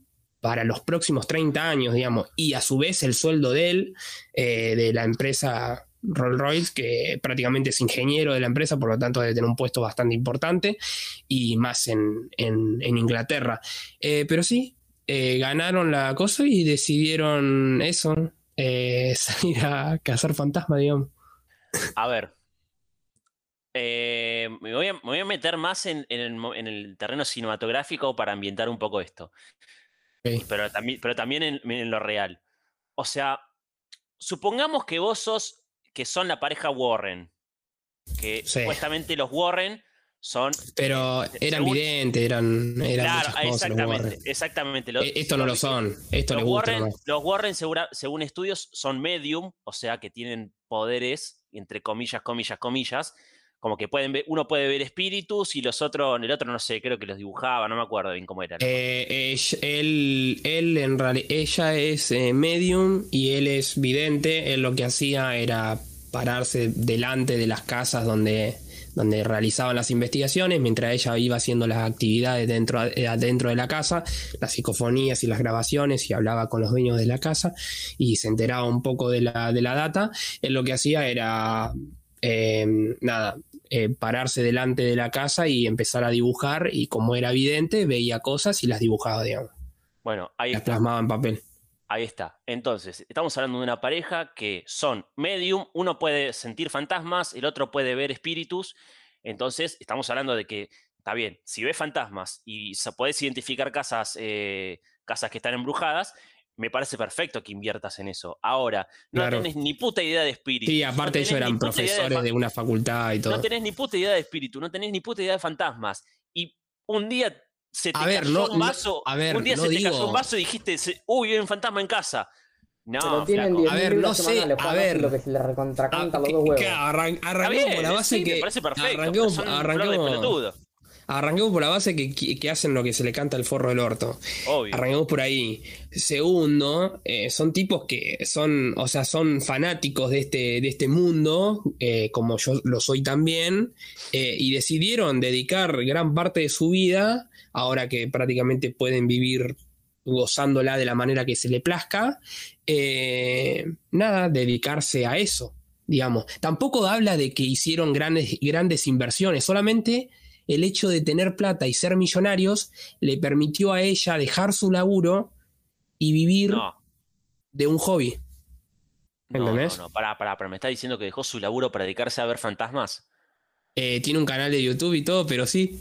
para los próximos 30 años, digamos, y a su vez el sueldo de él, eh, de la empresa Rolls Royce, que prácticamente es ingeniero de la empresa, por lo tanto debe tener un puesto bastante importante, y más en, Inglaterra. Eh, pero sí, eh, ganaron la cosa y decidieron eso, salir a cazar fantasmas, digamos. A ver, eh, me, voy a, meter más en, el, terreno cinematográfico para ambientar un poco esto. Pero, también, pero también en, lo real. O sea, supongamos que vos sos, que son la pareja Warren. Que supuestamente los Warren son. Pero eran videntes, eran. claro, exactamente. exactamente. E, esto no lo son. Esto los, Warren, los Warren, según estudios, son medium, o sea que tienen poderes, entre comillas, comillas, comillas, como que pueden ver, uno puede ver espíritus y los otros, el otro no sé, creo que los dibujaba, no me acuerdo bien cómo era. Eh, él, él, en realidad, ella es eh, medium y él es vidente. Él lo que hacía era pararse delante de las casas donde, donde realizaban las investigaciones, mientras ella iba haciendo las actividades dentro, eh, dentro de la casa, las psicofonías y las grabaciones, y hablaba con los dueños de la casa y se enteraba un poco de la, de la data. Él lo que hacía era nada, eh, pararse delante de la casa y empezar a dibujar y como era evidente, veía cosas y las dibujaba, digamos. Bueno, ahí las plasmaba en papel. Ahí está. Entonces, estamos hablando de una pareja que son medium, uno puede sentir fantasmas, el otro puede ver espíritus. Entonces, estamos hablando de que, está bien, si ves fantasmas y puedes identificar casas, eh, casas que están embrujadas, me parece perfecto que inviertas en eso. Ahora, no tenés ni puta idea de espíritu. Sí, aparte ellos eran profesores de, una facultad y todo. No tenés ni puta idea de espíritu, no tenés ni puta idea de fantasmas. Y un día se te cayó un vaso, un día se te cayó un vaso y dijiste, uy, hay un fantasma en casa. No, a ver, no sé, a ver, lo que se le recontracanta los dos huevos. arranquemos por la base que, parece perfecto, arranquemos, arranquemos, Arranquemos por la base que, hacen lo que se le canta el forro del orto. Arranquemos por ahí. Segundo, eh, son tipos que son, o sea, son fanáticos de este, de este mundo, eh, como yo lo soy también, eh, y decidieron dedicar gran parte de su vida, ahora que prácticamente pueden vivir gozándola de la manera que se le plazca, nada, dedicarse a eso, digamos. Tampoco habla de que hicieron grandes, grandes inversiones, solamente el hecho de tener plata y ser millonarios le permitió a ella dejar su laburo y vivir de un hobby. ¿Entendés? No, no, pará, pará, pero me está diciendo que dejó su laburo para dedicarse a ver fantasmas. Eh, tiene un canal de YouTube y todo, pero sí.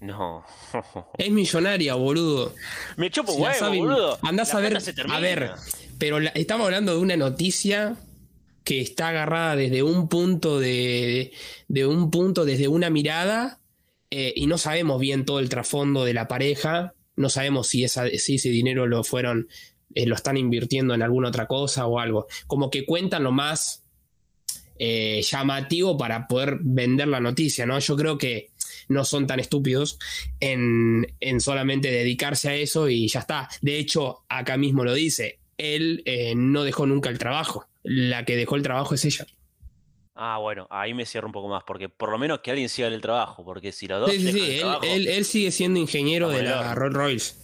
No. es millonaria, boludo. Me chupo huevo, boludo. Andás a ver. A ver, pero estamos hablando de una noticia que está agarrada desde un punto de, de un punto, desde una mirada eh, y no sabemos bien todo el trasfondo de la pareja, no sabemos si, esa, si ese dinero lo fueron, eh, lo están invirtiendo en alguna otra cosa o algo. Como que cuentan lo más eh, llamativo para poder vender la noticia, ¿no? Yo creo que no son tan estúpidos en, en solamente dedicarse a eso y ya está. De hecho, acá mismo lo dice, él no dejó nunca el trabajo, la que dejó el trabajo es ella. Ah, bueno, ahí me cierro un poco más, porque por lo menos que alguien siga en el trabajo, porque si los dos. Sí, sí, sí, él, sigue siendo ingeniero de la Rolls Royce.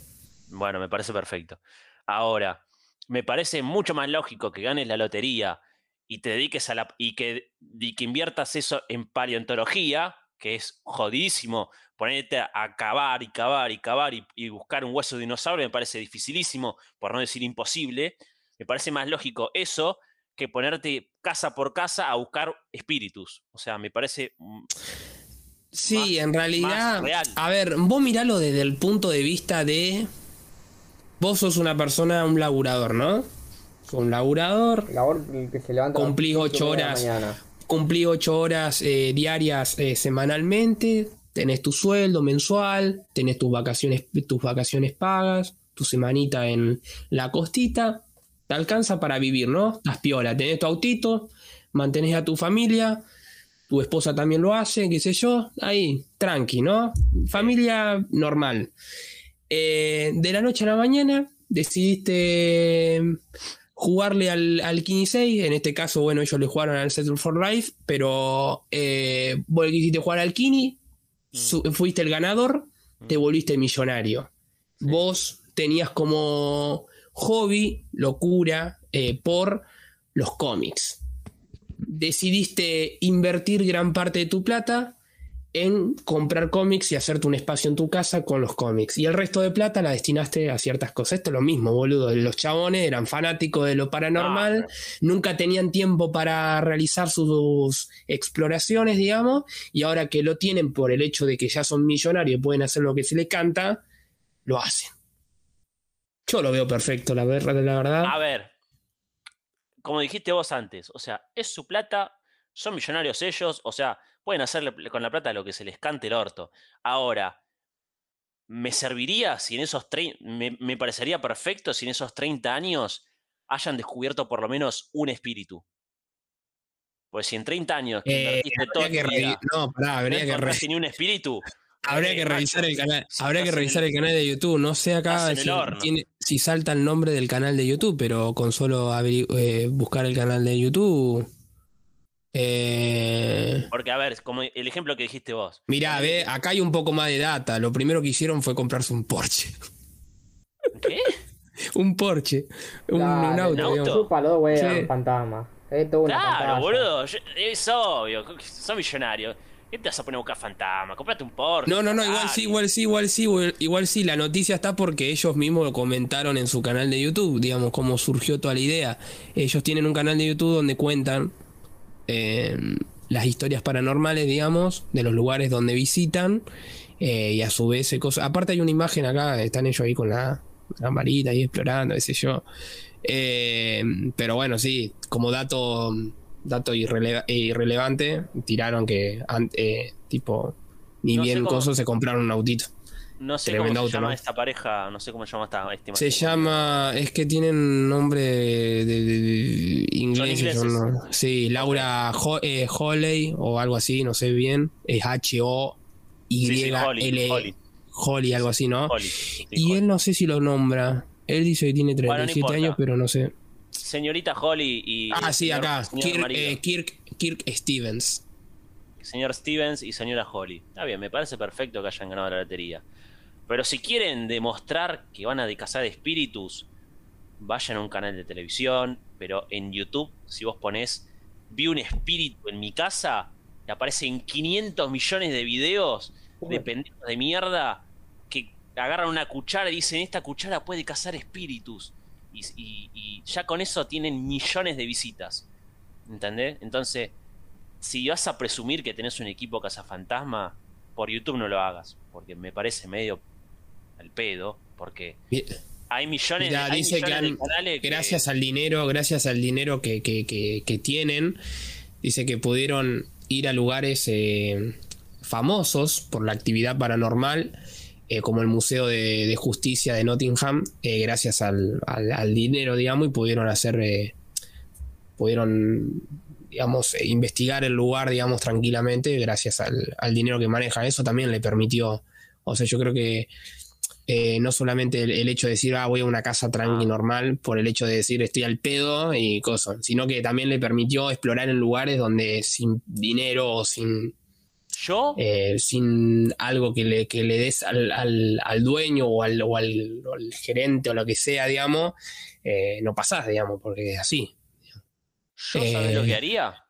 Bueno, me parece perfecto. Ahora, me parece mucho más lógico que ganes la lotería y te dediques a la. y que, que inviertas eso en paleontología, que es jodidísimo, ponerte a cavar y cavar y cavar y, y buscar un hueso de dinosaurio, me parece dificilísimo, por no decir imposible. Me parece más lógico eso que ponerte casa por casa a buscar espíritus. O sea, me parece... Sí, en realidad... A ver, vos miralo desde el punto de vista de... Vos sos una persona, un laburador, ¿no? Sos un laburador. que se levanta cumplís ocho horas. cumplí ocho horas eh, diarias eh, semanalmente, tenés tu sueldo mensual, tenés tus vacaciones, tus vacaciones pagas, tu semanita en la costita, te alcanza para vivir, ¿no? Estás piola, tenés tu autito, mantenés a tu familia, tu esposa también lo hace, qué sé yo, ahí, tranqui, ¿no? Familia normal. Eh, de la noche a la mañana decidiste jugarle al, al Kini 6, en este caso, bueno, ellos le jugaron al Settle for Life, pero eh, vos quisiste jugar al Kini, su- fuiste el ganador, te volviste millonario. Vos tenías como hobby, locura, eh, por los cómics. Decidiste invertir gran parte de tu plata en comprar cómics y hacerte un espacio en tu casa con los cómics. Y el resto de plata la destinaste a ciertas cosas. Esto es lo mismo, boludo. Los chabones eran fanáticos de lo paranormal, Ah, nunca tenían tiempo para realizar sus exploraciones, digamos, y ahora que lo tienen por el hecho de que ya son millonarios y pueden hacer lo que se les canta, lo hacen. Yo lo veo perfecto, la verdad, la verdad. A ver, como dijiste vos antes, o sea, es su plata, son millonarios ellos, o sea, pueden hacerle con la plata lo que se les cante el orto. Ahora, ¿me serviría si en esos 30, me, me parecería perfecto si en esos 30 años hayan descubierto por lo menos un espíritu? Pues si en 30 años que Eh, que vida, no, pará, no que, re- ni un espíritu, habría eh, que macho, revisar el canal, habría que revisar el- canal de YouTube. No sé acá si, tiene- si salta el nombre del canal de YouTube, pero con solo eh, buscar el canal de YouTube. Eh, Porque, a ver, como el ejemplo que dijiste vos. mirá, ve, acá hay un poco más de data. Lo primero que hicieron fue comprarse un Porsche. ¿Qué? un Porsche. Un, Claro, un auto, un auto. güey, Sí. fantasma. Es toda una Claro, pantalla. boludo. yo- Es obvio. Son millonarios. ¿Qué te vas a poner a buscar fantasma? Comprate un Porsche. No, no, no, igual sí, igual sí, igual sí, igual, igual sí. La noticia está porque ellos mismos lo comentaron en su canal de YouTube, digamos, cómo surgió toda la idea. Ellos tienen un canal de YouTube donde cuentan eh, las historias paranormales, digamos, de los lugares donde visitan. eh, y a su vez, eh, cosa- aparte hay una imagen acá, están ellos ahí con la, la marita ahí explorando, qué sé yo. Eh, pero bueno, sí, como dato dato irrele- eh, irrelevante, tiraron que eh, tipo ni No bien cómo- coso se compraron un autito. No sé Tremendo cómo se auto, llama ¿no? esta pareja. No sé cómo se llama esta. este Se llama, es que tienen nombre de, ingleses. no- sí, Laura Ho- eh, Holley o algo así, no sé bien, es H O Y Sí, sí, L Holly, Holly. Algo así, ¿no? Holly, sí, Y Holly. él no sé si lo nombra. Él dice que tiene Bueno, no 37 años, pero no sé. Señorita Holly y. Ah, sí, señor- acá. señor Kirk, marido. eh, Kirk, Kirk Stevens. señor Stevens y señora Holly. Está bien, me parece perfecto que hayan ganado la lotería. Pero si quieren demostrar que van a de cazar espíritus, vayan a un canal de televisión, pero en YouTube, si vos ponés vi un espíritu en mi casa, te aparecen 500 millones de videos de pendejos de mierda que agarran una cuchara y dicen, esta cuchara puede cazar espíritus. Y, y- y ya con eso tienen millones de visitas. ¿Entendés? Entonces, si vas a presumir que tenés un equipo cazafantasma, por YouTube no lo hagas, porque me parece medio al pedo, porque hay millones, hay dice que de canales que- gracias al dinero, gracias al dinero que, que- que- que tienen, dice que pudieron ir a lugares eh, famosos por la actividad paranormal, eh, como el Museo de, Justicia de Nottingham, eh, gracias al, al- al dinero, digamos, y pudieron hacer, eh, pudieron, digamos, investigar el lugar, digamos, tranquilamente, gracias al, dinero que manejan. Eso también le permitió, o sea, yo creo que no solamente el, hecho de decir, ah, voy a una casa tranqui normal, por el hecho de decir estoy al pedo y cosas, sino que también le permitió explorar en lugares donde sin dinero o sin, yo, eh, sin algo que le, que le des al, al- al dueño o al, o al- o al gerente o lo que sea, digamos, eh, no pasás, digamos, porque es así. yo ¿sabés lo eh, que haría?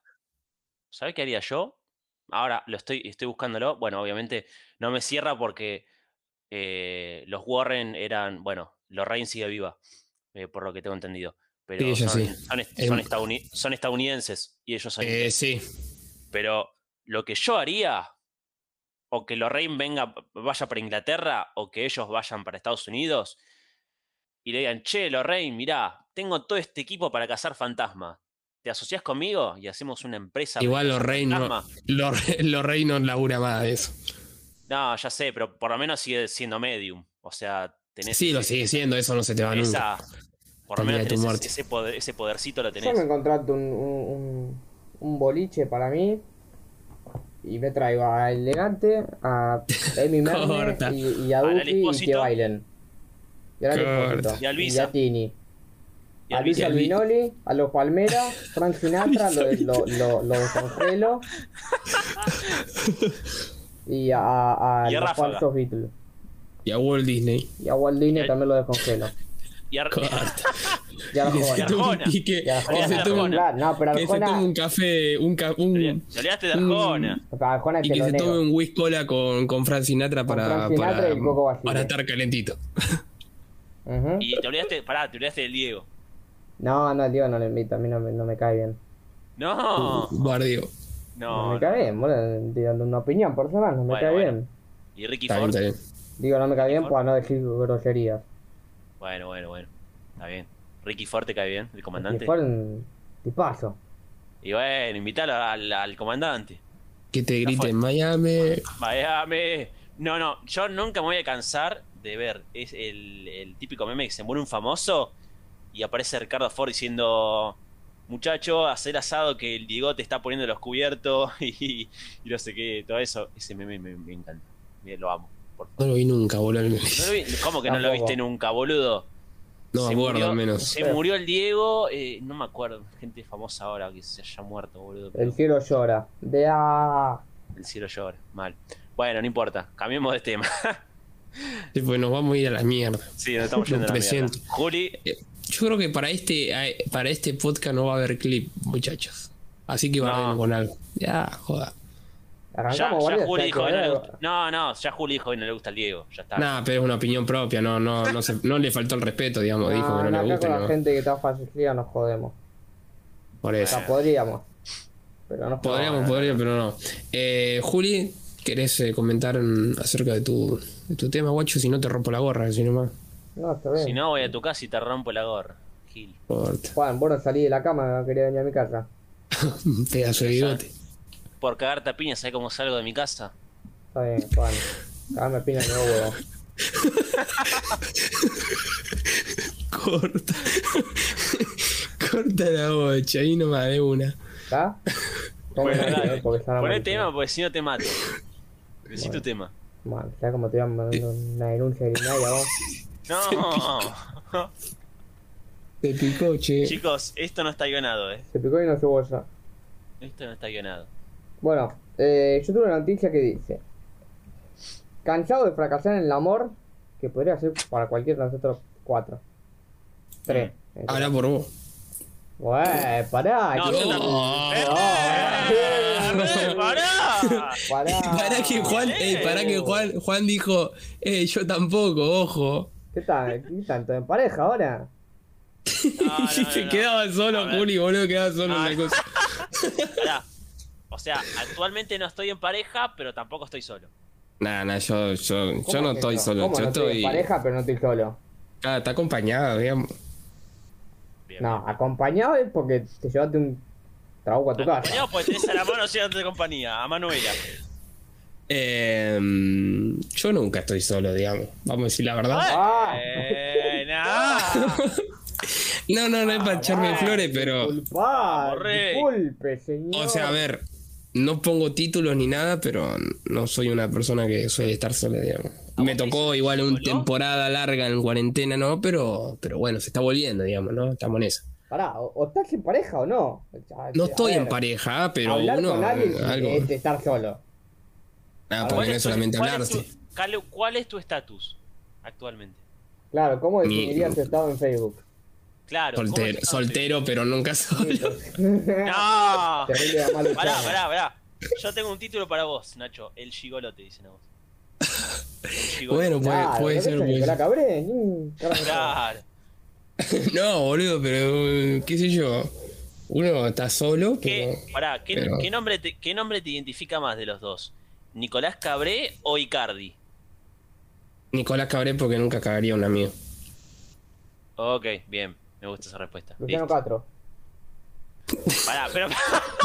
¿Sabés qué haría yo? Ahora lo estoy, estoy buscándolo. Bueno, obviamente no me cierra porque eh, los Warren eran, bueno, Lorraine sigue viva, eh, por lo que tengo entendido. Pero Sí, son, sí. son est- son estadouni- son estadounidenses y ellos son Eh, sí, Pero lo que yo haría, o que Lorraine venga, vaya para Inglaterra, o que ellos vayan para Estados Unidos, y le digan, che, Lorraine, mirá, tengo todo este equipo para cazar fantasmas. ¿te asociás conmigo y hacemos una empresa? Igual rey no, rey no labura más de eso. No, ya sé, pero por lo menos sigue siendo medium. O sea, tenés. Sí, lo sigue siendo, eso no se te va nunca. esa, por lo menos tenés muerte. ese, ese poder- ese podercito lo Yo tenés. me contrato un, un boliche para mí y me traigo a Elegante, a Emi Merne Corta. y, y a Duki y que bailen. Y. Y al Y Visa. a Tini. Y a Luis Albinoli, a los Palmera, Frank Sinatra, lo, lo, lo. Y a, a, a Y a los falsos Beatles. Y a Walt Disney. Y a Walt Disney Y a- también lo descongelo. y Corta. Y a Que se Arjona. tome- Arjona. y que, Y a que se Arjona. tome un- No, pero que se Arjona. tome un café, un, ca- un- Te olvidaste de un- Arjona. Arjona y que se tome un whisky cola con, con Frank Sinatra Con para, Frank Sinatra para, y el Coco Basile. para estar calentito. Y te olvidaste, pará, te olvidaste del Diego. No, no, el Diego no lo invito, a mí no me, no me cae bien. No, Bardeo. No, no. me cae bien, estoy dando una opinión personal, no me Bueno, cae bueno. bien. Y Ricky Está bien, Ford. está bien. Digo, no me cae bien para no decir groserías. Bueno, bueno, bueno. Está bien. Ricky Ford te cae bien, el comandante. Y fue un tipazo. Y bueno, invítalo al, al comandante. Que te griten Miami. Miami. No, no, yo nunca me voy a cansar de ver es el, el típico meme que se muere un famoso y aparece Ricardo Ford diciendo, muchacho, hacer asado que el Diego te está poniendo los cubiertos y, y no sé qué, todo eso. Ese meme me, me encanta. Bien, lo amo. por favor. No lo vi nunca, boludo. ¿No lo vi- ¿Cómo que no lo Tampoco. viste nunca, boludo? No me Se acuerdo murió- al menos. Se murió el Diego, eh, no me acuerdo, gente famosa ahora que se haya muerto, boludo. pero El cielo llora. De a. el cielo llora, mal. Bueno, no importa, cambiemos de tema. Sí, pues nos vamos a ir a la mierda. sí, nos estamos yendo a la mierda. Juli, Eh, Yo creo que para este, para este podcast no va a haber clip, muchachos. Así que No. va con algo. Ya, joda. Ya, Arrancamos, ya boludo, Juli ya dijo que no le gusta. No, no, ya Juli dijo que no le gusta el Diego, ya está. Nada, pero es una opinión propia, no, no, no, se- no le faltó el respeto, digamos, dijo que no, le gusta. con la no. gente que está fallecida nos jodemos. Por O eso. sea, podríamos. Pero no Podríamos, podríamos, pero no. Eh, Juli, ¿querés eh, comentar acerca de tu, de tu tema, guacho? Si no te rompo la gorra, si no más. No, está bien. Si no, voy a tu casa y te rompo la gorra, Gil. Juan, vos no salí de la cama, quería venir a mi casa. Pedazo de bigote. Por cagarte a piña, ¿sabes cómo salgo de mi casa? Está bien, Juan. Cagame pina que no huevo. Corta. Corta la bocha, ahí nomás de una. ¿Está? ¿Cómo Bueno, no? dale. Porque Poné tema, porque si no te mato. Decí tu Bueno. tema. Man, ¿sabes cómo te iban mandando una denuncia de Guinaya vos? No, Te picó, che. chicos, esto no está guionado, eh. Se picó y no cebolla. Esto no está guionado. Bueno, eh, yo tuve una noticia que dice: Cansado de fracasar en el amor, que podría ser para cualquiera de nosotros cuatro. Tres. Habla por vos. Güey, pará. No, yo también. Oh. ¡Eh! ¡Pará! Pará. Para que Juan, eh, para que Juan, Juan dijo, eh, yo tampoco, ojo. ¿Qué tal? ¿Qué tanto? ¿En pareja ahora? No, no, y se no. quedaba solo. Juli, boludo, quedaba solo en Ah. la cosa. Pará. O sea, actualmente no estoy en pareja, pero tampoco estoy solo. Nah, nah, yo, yo, yo ¿Cómo no estoy solo, ¿Cómo yo no estoy. en pareja, pero no estoy solo? Ah, está acompañado, digamos. Bien, No, bien. acompañado es porque te llevaste un trabuco a tu casa. Acompañado porque tenés a la mano siendo de compañía, a Manuela. Eh, yo nunca estoy solo, digamos. Vamos a decir la verdad. Ah. Eh, no. No, no, no es para echarme Ah, flores, pero. Disculpa, disculpe, señor. O sea, a ver, no pongo títulos ni nada, pero no soy una persona que suele estar sola, digamos. ¿A Me tocó igual una temporada larga en cuarentena, ¿no? Pero, pero bueno, se está volviendo, digamos, ¿no? Estamos en eso. Pará, o, o estás en pareja o no. A- No a estoy ver, en pareja, pero hablar uno. con alguien algo. es estar solo. Ah, ¿Cuál porque no es es tu- solamente Cale, ¿Cuál es tu estatus actualmente? Claro, ¿cómo Mi- definirías tu estado en Facebook? Claro. ¿cómo es tu Soltero, pero nunca solo. ¡No! Pará, pará, pará. Yo tengo un título para vos, Nacho. El gigolo te dicen a vos. Bueno, puede, Claro, puede ¿qué ser. puede. Cabré? Claro. No, boludo, pero qué sé yo. Uno está solo, pero. ¿Qué, pará, ¿qué, pero- qué nombre te, ¿qué nombre te identifica más de los dos? ¿Nicolás Cabré o Icardi? Nicolás Cabré porque nunca cagaría un amigo. Ok, bien. Me gusta esa respuesta. Luciano Listo. Castro. Pará, pero.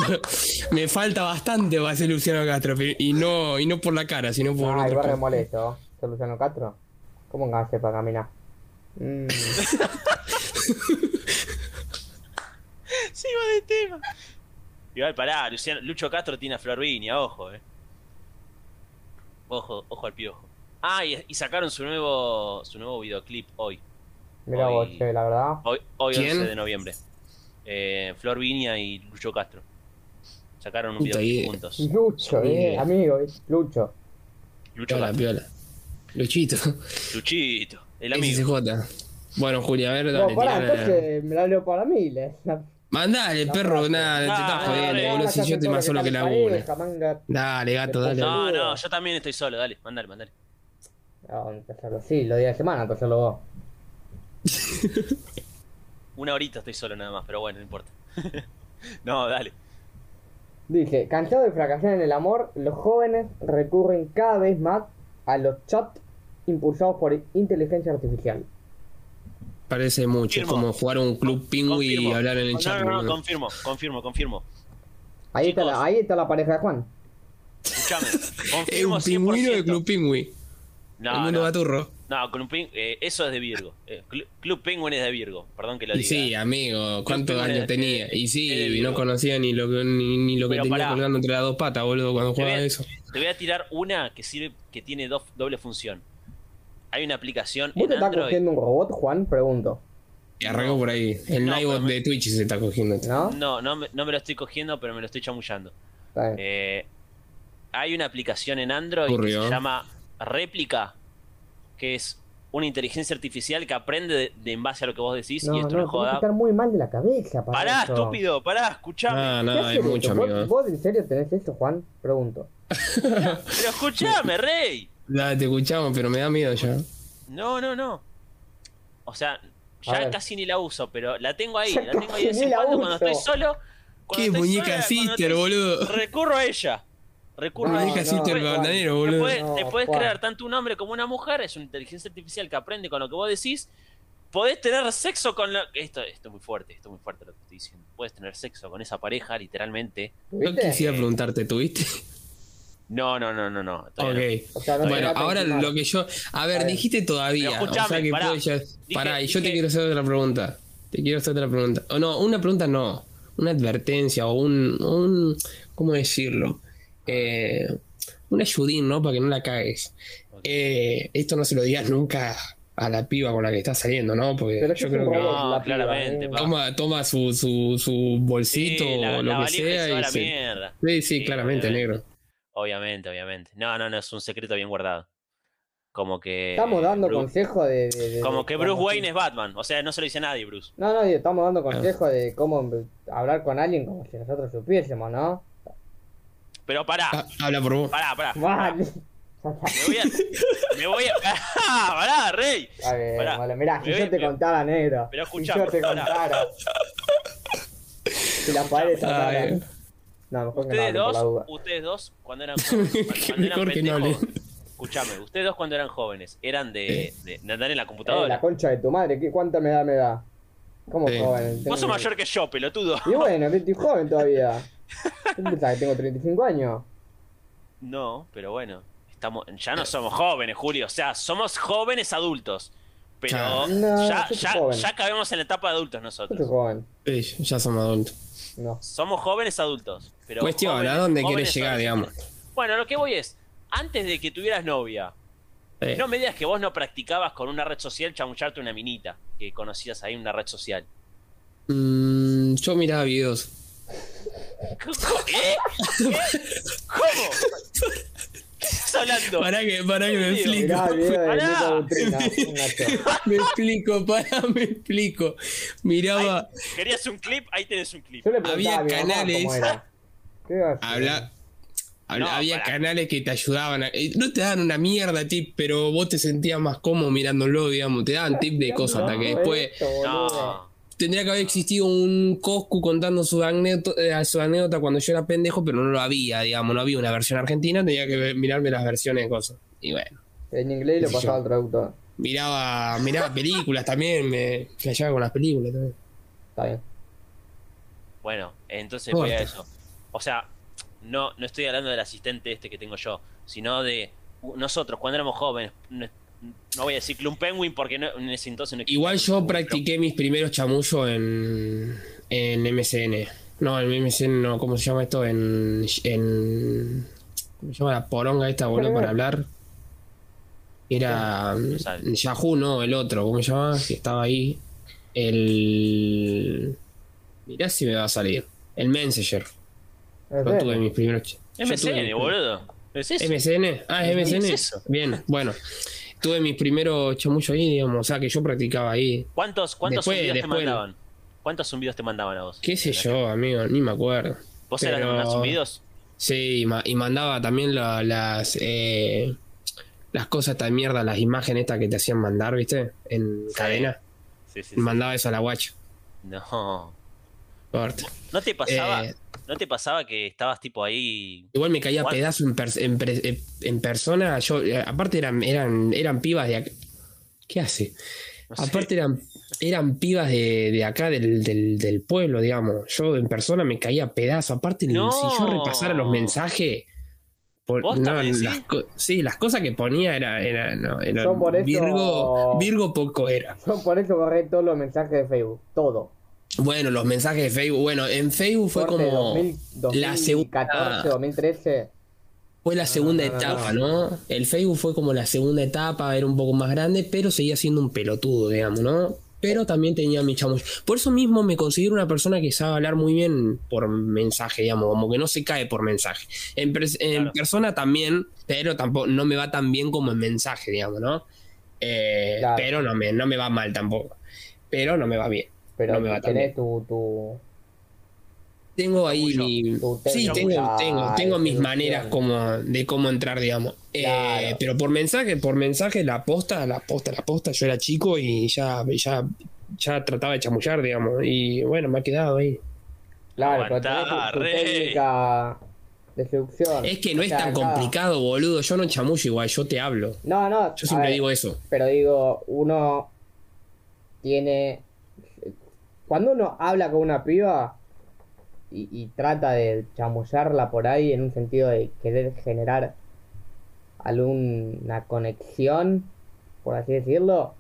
Me falta bastante para ser Luciano Castro. pero- Y no, y no por la cara, sino por. Ay, otra barrio cosa. molesto. ¿Sos Luciano Castro? ¿Cómo enganche para caminar? Mm, Se iba de tema. Igual, pará, Luciano, Lucho Castro tiene a Florvinia, ojo, eh. Ojo, ojo al piojo. Ah, y, y sacaron su nuevo su nuevo videoclip hoy. Mira vos, Hoy- che, la verdad. Hoy, hoy ¿Quién? 11 de noviembre. Eh, Flor Viña y Lucho Castro. Sacaron un Puta, y- juntos. Lucho, eh, amigo, eh, Lucho. Lucho Piola, Castro. piola. Luchito. Luchito, el amigo. SCJ. Bueno, Julia, a ver, No, dale, pará, tirá la- entonces me la leo para mí. Le. Mandale, La perro, nada, te Ah, estás no, jodiendo, no, boludo. Si yo estoy más solo que la una. Dale, gato, dale. No, no, yo también estoy solo, dale, mandale, mandale. No, empezarlo sí, los días de semana, empezarlo vos. Una horita estoy solo nada más, pero bueno, no importa. no, dale. Dice, cansado de fracasar en el amor, los jóvenes recurren cada vez más a los chats impulsados por inteligencia artificial. Parece mucho, es Confirmo. como jugar a un club pingüi y hablar en el No, chat. no, no, boludo. confirmo, confirmo, confirmo. Ahí está, la, ahí está la pareja de Juan. Escuchame, Es un pingüino de 100%. club pingüi. el No, mundo no, baturro. No, con un ping, eh, eso es de Virgo. Eh, Clu- Club Penguin es de Virgo, perdón que lo Y diga. sí, amigo, ¿cuántos Club años es- tenía? Y sí, no conocía ni lo que, ni, ni lo que Pero tenía pará. colgando entre las dos patas, boludo, cuando Te voy, jugaba a, eso. te voy a tirar una que sirve, que tiene do- doble función. Hay una aplicación ¿Vos en te estás Android. cogiendo un robot, Juan? Pregunto. Y arrancó No. por ahí. El No, Nightbot me- de Twitch se está cogiendo. esto. ¿No? No, no me, no me lo estoy cogiendo, pero me lo estoy chamullando. Eh, hay una aplicación en Android que se llama Réplica, que es una inteligencia artificial que aprende de, de en base a lo que vos decís no, y no, esto no, que joda. estar muy mal de la cabeza para Pará, eso. estúpido, pará, escuchame. Ah, ¿Qué no, hay haces mucho? ¿Vos, amigo. ¿Vos en serio tenés eso, Juan? Pregunto. Pero escuchame, rey. Dale, te escuchamos, pero me da miedo ya. No, no, no. O sea, ya casi ni la uso, pero la tengo ahí, Ya la tengo ahí de vez en la cuando cuando estoy solo. cuando Qué estoy muñeca sola, sister, boludo. Recurro a ella. Recurro No, a ella. no, Te boludo. puedes, No, te puedes Juan. crear tanto un hombre como una mujer, es una inteligencia artificial que aprende con lo que vos decís. Podés tener sexo con la... Esto, esto es muy fuerte, esto es muy fuerte lo que estoy diciendo. Puedes tener sexo con esa pareja, literalmente. Yo quisiera preguntarte, ¿tuviste? No, no, no, no, no. todavía no. Ok. O sea, no te Bueno, ahora lo que yo. A ver, A ver. dijiste todavía. O sea que pará. ya. Dije- Pará, y yo te quiero hacer otra pregunta. Te quiero hacer otra pregunta. O no, una pregunta no. Una advertencia o un. un ¿Cómo decirlo? Eh, un ayudín, ¿no? Para que no la cagues. Eh, esto no se lo digas nunca a la piba con la que estás saliendo, ¿no? Porque Pero yo creo que. No, la piba, claramente, eh. Toma, toma su, su, su bolsito Sí, la, o la lo que y sea. a y la se- mierda. Sí, sí, Sí, claramente, obviamente. negro. Obviamente, obviamente. No, no, no, es un secreto bien guardado. Como que. Estamos dando Bruce- consejo de, de- de- Como que Bruce Wayne es Batman. O sea, no se lo dice a nadie, Bruce. No, no, estamos dando consejo de cómo hablar con alguien como si nosotros supiésemos, ¿no? Pero pará, Ah, habla por vos. pará, pará. Vale. Me voy a. Me voy a. Ah, pará, rey. Bien, Pará. vale, mirá, si Me yo voy- te me- contara, negro. Pero si escuchame, yo te pará. contara. Si paredes Ay. hablaran. No, mejor que no Ustedes por la dos, ustedes dos, cuando eran jóvenes, cuando eran Mejor que no pendejos, hable. escuchame, ustedes dos cuando eran jóvenes, eran de, de, de andar en la Eh, computadora. la concha de tu madre, ¿qué, ¿cuánta me da me da? ¿Cómo Sí. joven? Vos sos mayor que yo, pelotudo. Y bueno, que estoy joven todavía. ¿Qué pensás que tengo 35 años? No, pero bueno, estamos, ya no somos jóvenes, Julio. O sea, somos jóvenes adultos. Pero. No, ya, ya, cabemos en la etapa de adultos nosotros. joven. Sí, ya somos adultos. No. Somos jóvenes adultos. Pero Cuestión, jóvenes- ¿a dónde quieres llegar, adolescentes. Bueno, lo que voy es, antes de que tuvieras novia, no me digas que vos no practicabas con una red social chamucharte una minita que conocías ahí en una red social. mm, yo miraba videos. ¿Qué? ¿Qué? ¿Cómo? ¿Qué estás hablando? Para que, para que me explico. Me explico, para, me explico. Miraba, ¿Querías un clip? Ahí tenés un clip. Había canales. habla, habla- No, había canales que te ayudaban. a- eh, no te daban una mierda tip, pero vos te sentías más cómodo mirándolo, digamos. Te daban tip de cosas hasta que después. No. Tendría que haber existido un Coscu contando su anécdota, eh, su anécdota cuando yo era pendejo, pero no lo había, digamos. No había una versión argentina, tenía que mirarme las versiones de cosas. Y bueno. En inglés lo pasaba al traductor. Miraba, miraba películas también, me flasheaba con las películas también. Está bien. Bueno, entonces voy a eso. O sea, no, no estoy hablando del asistente este que tengo yo, sino de nosotros cuando éramos jóvenes. No, voy a decir Club Penguin porque no, en ese entonces no existía Igual yo practiqué mis primeros chamullos en, en MSN. No, en MSN no, ¿cómo se llama esto? En, en ¿cómo se llama la poronga esta, boludo, para hablar? Era No sabe. Yahoo, no, el otro, ¿cómo se llama? Que estaba ahí. El... Mirá si me va a salir. El Messenger. ¿En Yo tuve mis primeros... MSN, boludo. ¿Es eso? MSN. Ah, es ¿Qué MSN. es eso? Bien, bueno. Tuve mis primeros chamullos ahí, digamos. O sea, que yo practicaba ahí. ¿Cuántos, cuántos Después- zumbidos te mandaban? ¿Cuántos zumbidos te mandaban a vos? ¿Qué sé yo, amigo? Ni me acuerdo. ¿Vos eras de Pero- mandar zumbidos? Sí, y, ma- y mandaba también la- las eh, las cosas esta mierda, las imágenes estas que te hacían mandar, ¿viste? En Sí. cadena. Sí, sí. Mandaba eso a la guacha. No. Corte. ¿No te pasaba, Eh, ¿No te pasaba que estabas tipo ahí? Igual me caía pedazo en, pers- en, pre- en- en persona. Yo, eh, aparte eran, eran, eran pibas de acá. ¿Qué hace? No sé. Aparte eran, eran pibas de, de acá del, del, del pueblo, digamos. Yo en persona me caía pedazo. Aparte, No. si yo repasara los mensajes. por- ¿Posta, no, las sí, las cosas que ponía era, era, no, era por eso- Virgo, Virgo poco era. Yo por eso borré todos los mensajes de Facebook. Todo. Bueno, los mensajes de Facebook. Bueno, en Facebook fue Corte como 2000, la 2014, segunda, 2013. fue la segunda no, no, etapa, ¿no? El Facebook fue como la segunda etapa, era un poco más grande, pero seguía siendo un pelotudo, digamos, ¿no? Pero también tenía mi chamo. Por eso mismo me considero una persona que sabe hablar muy bien por mensaje, digamos, como que no se cae por mensaje. En, pers- en Claro. persona también, pero tampoco no me va tan bien como en mensaje, digamos, ¿no? Eh, Claro. Pero no me, no me va mal tampoco. Pero no me va bien. Pero No me va tenés tu, tu. Tengo ahí mi... Tu Sí, tengo, tengo, tengo mis maneras como de cómo entrar, digamos. Eh, pero por mensaje, por mensaje, la posta, la posta, la posta, yo era chico y ya, ya, ya trataba de chamullar, digamos. Y bueno, me ha quedado ahí. Claro, pero tenés Aguantá, tu, tu rey. técnica de seducción. Es que no O es tan complicado, boludo. Yo no chamullo igual, yo te hablo. No, no. Yo siempre ver, digo eso. Pero digo, uno tiene. Cuando uno habla con una piba y, y trata de chamullarla por ahí en un sentido de querer generar alguna conexión, por así decirlo,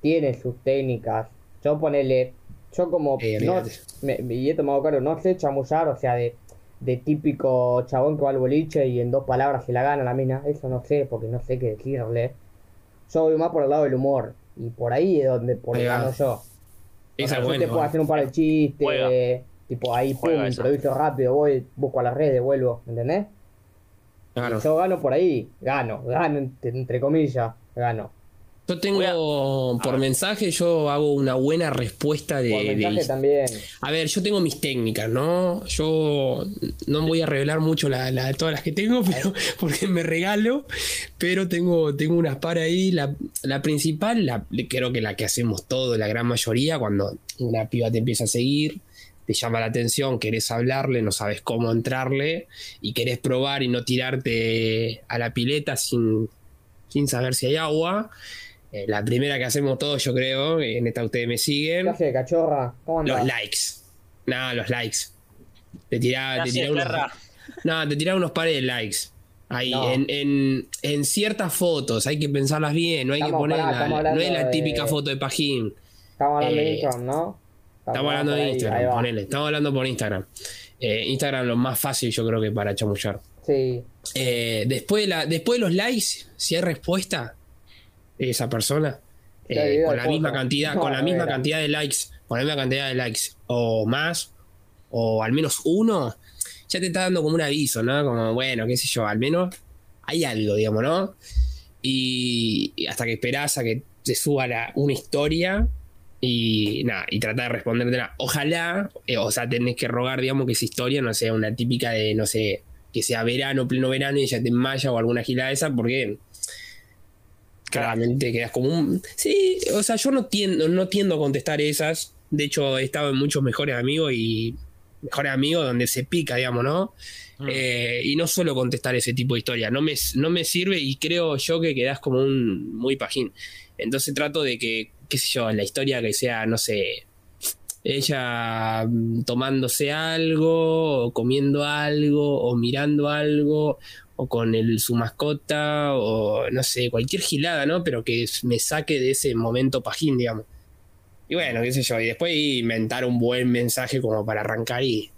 tiene sus técnicas. Yo ponele, yo como Eh, no, me, he tomado claro, no sé chamullar, o sea, de, de típico chabón que va al boliche y en dos palabras se la gana la mina, eso no sé, porque no sé qué decirle. Yo voy más por el lado del humor, y por ahí es donde por Ahí gano yo. O sea, es yo buena. te puedo hacer un par de chistes, Juega. tipo ahí, pum, improviso rápido, voy, busco a las redes, vuelvo, ¿entendés? Claro. Yo gano por ahí, gano, gano, entre, entre comillas, gano. Yo tengo, a- por mensaje, yo hago una buena respuesta de, Por de mensaje también. A ver, yo tengo mis técnicas, ¿no? Yo no voy a revelar mucho la, la- todas las que tengo, pero porque me regalo, pero tengo, tengo unas para ahí. La, la principal, la, creo que la que hacemos todos, la gran mayoría, cuando una piba te empieza a seguir, te llama la atención, querés hablarle, no sabes cómo entrarle y querés probar y no tirarte a la pileta sin, sin saber si hay agua. Eh, la primera que hacemos todos, yo creo, en esta ustedes me siguen. ¿Qué hace, cachorra? ¿Cómo Los andás? likes. No, los likes. Te tiraba, te tiraba unos, no, te tiraba unos pares de likes. Ahí, No. en, en, en ciertas fotos, hay que pensarlas bien, no hay Estamos- que poner pará, la- estamos no es la de- típica foto de Pajín. Estamos hablando de Eh, Instagram, ¿no? Estamos hablando de ahí, ahí Instagram, ponele. Estamos hablando por Instagram. Eh, Instagram lo más fácil, yo creo que para chamullar. Sí, Eh, después, de la, después de los likes, si hay respuesta esa persona, eh, con la misma cantidad, con la misma cantidad de likes, con la misma cantidad de likes, o más, o al menos uno, ya te está dando como un aviso, ¿no? Como, bueno, qué sé yo, al menos hay algo, digamos, ¿no? Y, y hasta que esperás a que te suba la- una historia y nada, y tratar de respondértela. Ojalá, eh, o sea, tenés que rogar, digamos, que esa historia no sea una típica de, no sé, que sea verano, pleno verano y ya te enmaya o alguna gila de esa, porque claramente quedas como un... Sí, o sea, yo no tiendo, no tiendo a contestar esas. De hecho, he estado en muchos mejores amigos y mejores amigos donde se pica, digamos, ¿no? Mm. Eh, y no suelo contestar ese tipo de historia. No me, no me sirve y creo yo que quedas como un muy pajín. Entonces trato de que, qué sé yo, la historia que sea, no sé, ella mm, tomándose algo, o comiendo algo, o mirando algo, o con el, su mascota, o no sé, cualquier gilada, ¿no? Pero que me saque de ese momento pajín, digamos. Y bueno, qué sé yo, y después inventar un buen mensaje como para arrancar y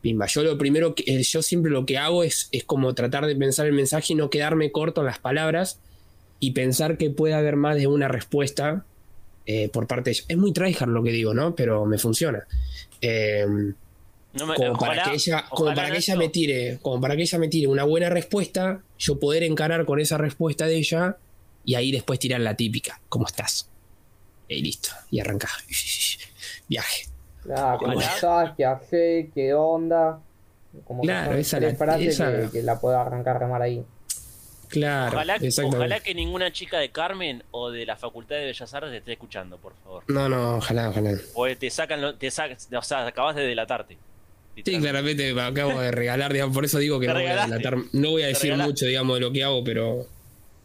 pimba. Yo lo primero que, eh, yo siempre lo que hago es, es como tratar de pensar el mensaje y no quedarme corto en las palabras y pensar que puede haber más de una respuesta eh, por parte de ella. Es muy tryhard lo que digo, ¿no? Pero me funciona. Eh, No me- como para que ella, como para que ella me tire, como para que ella me tire una buena respuesta, yo poder encarar con esa respuesta de ella y ahí después tirar la típica, ¿cómo estás? Y listo, y arranca. Viaje. Claro, ¿cómo Ojalá. estás? ¿Qué haces? ¿Qué onda? Como que Claro, son esa la- esa- que, que la puedo arrancar remar ahí. Claro, Ojalá, que ninguna chica de Carmen o de la Facultad de Bellas Artes te esté escuchando, por favor. No, no, ojalá, ojalá. Porque te sacan, lo- te sacan, o sea, acabas de delatarte. Sí, claramente me acabo de regalar, digamos, por eso digo que no voy, a delatar- no voy a decir mucho, digamos, de lo que hago, pero,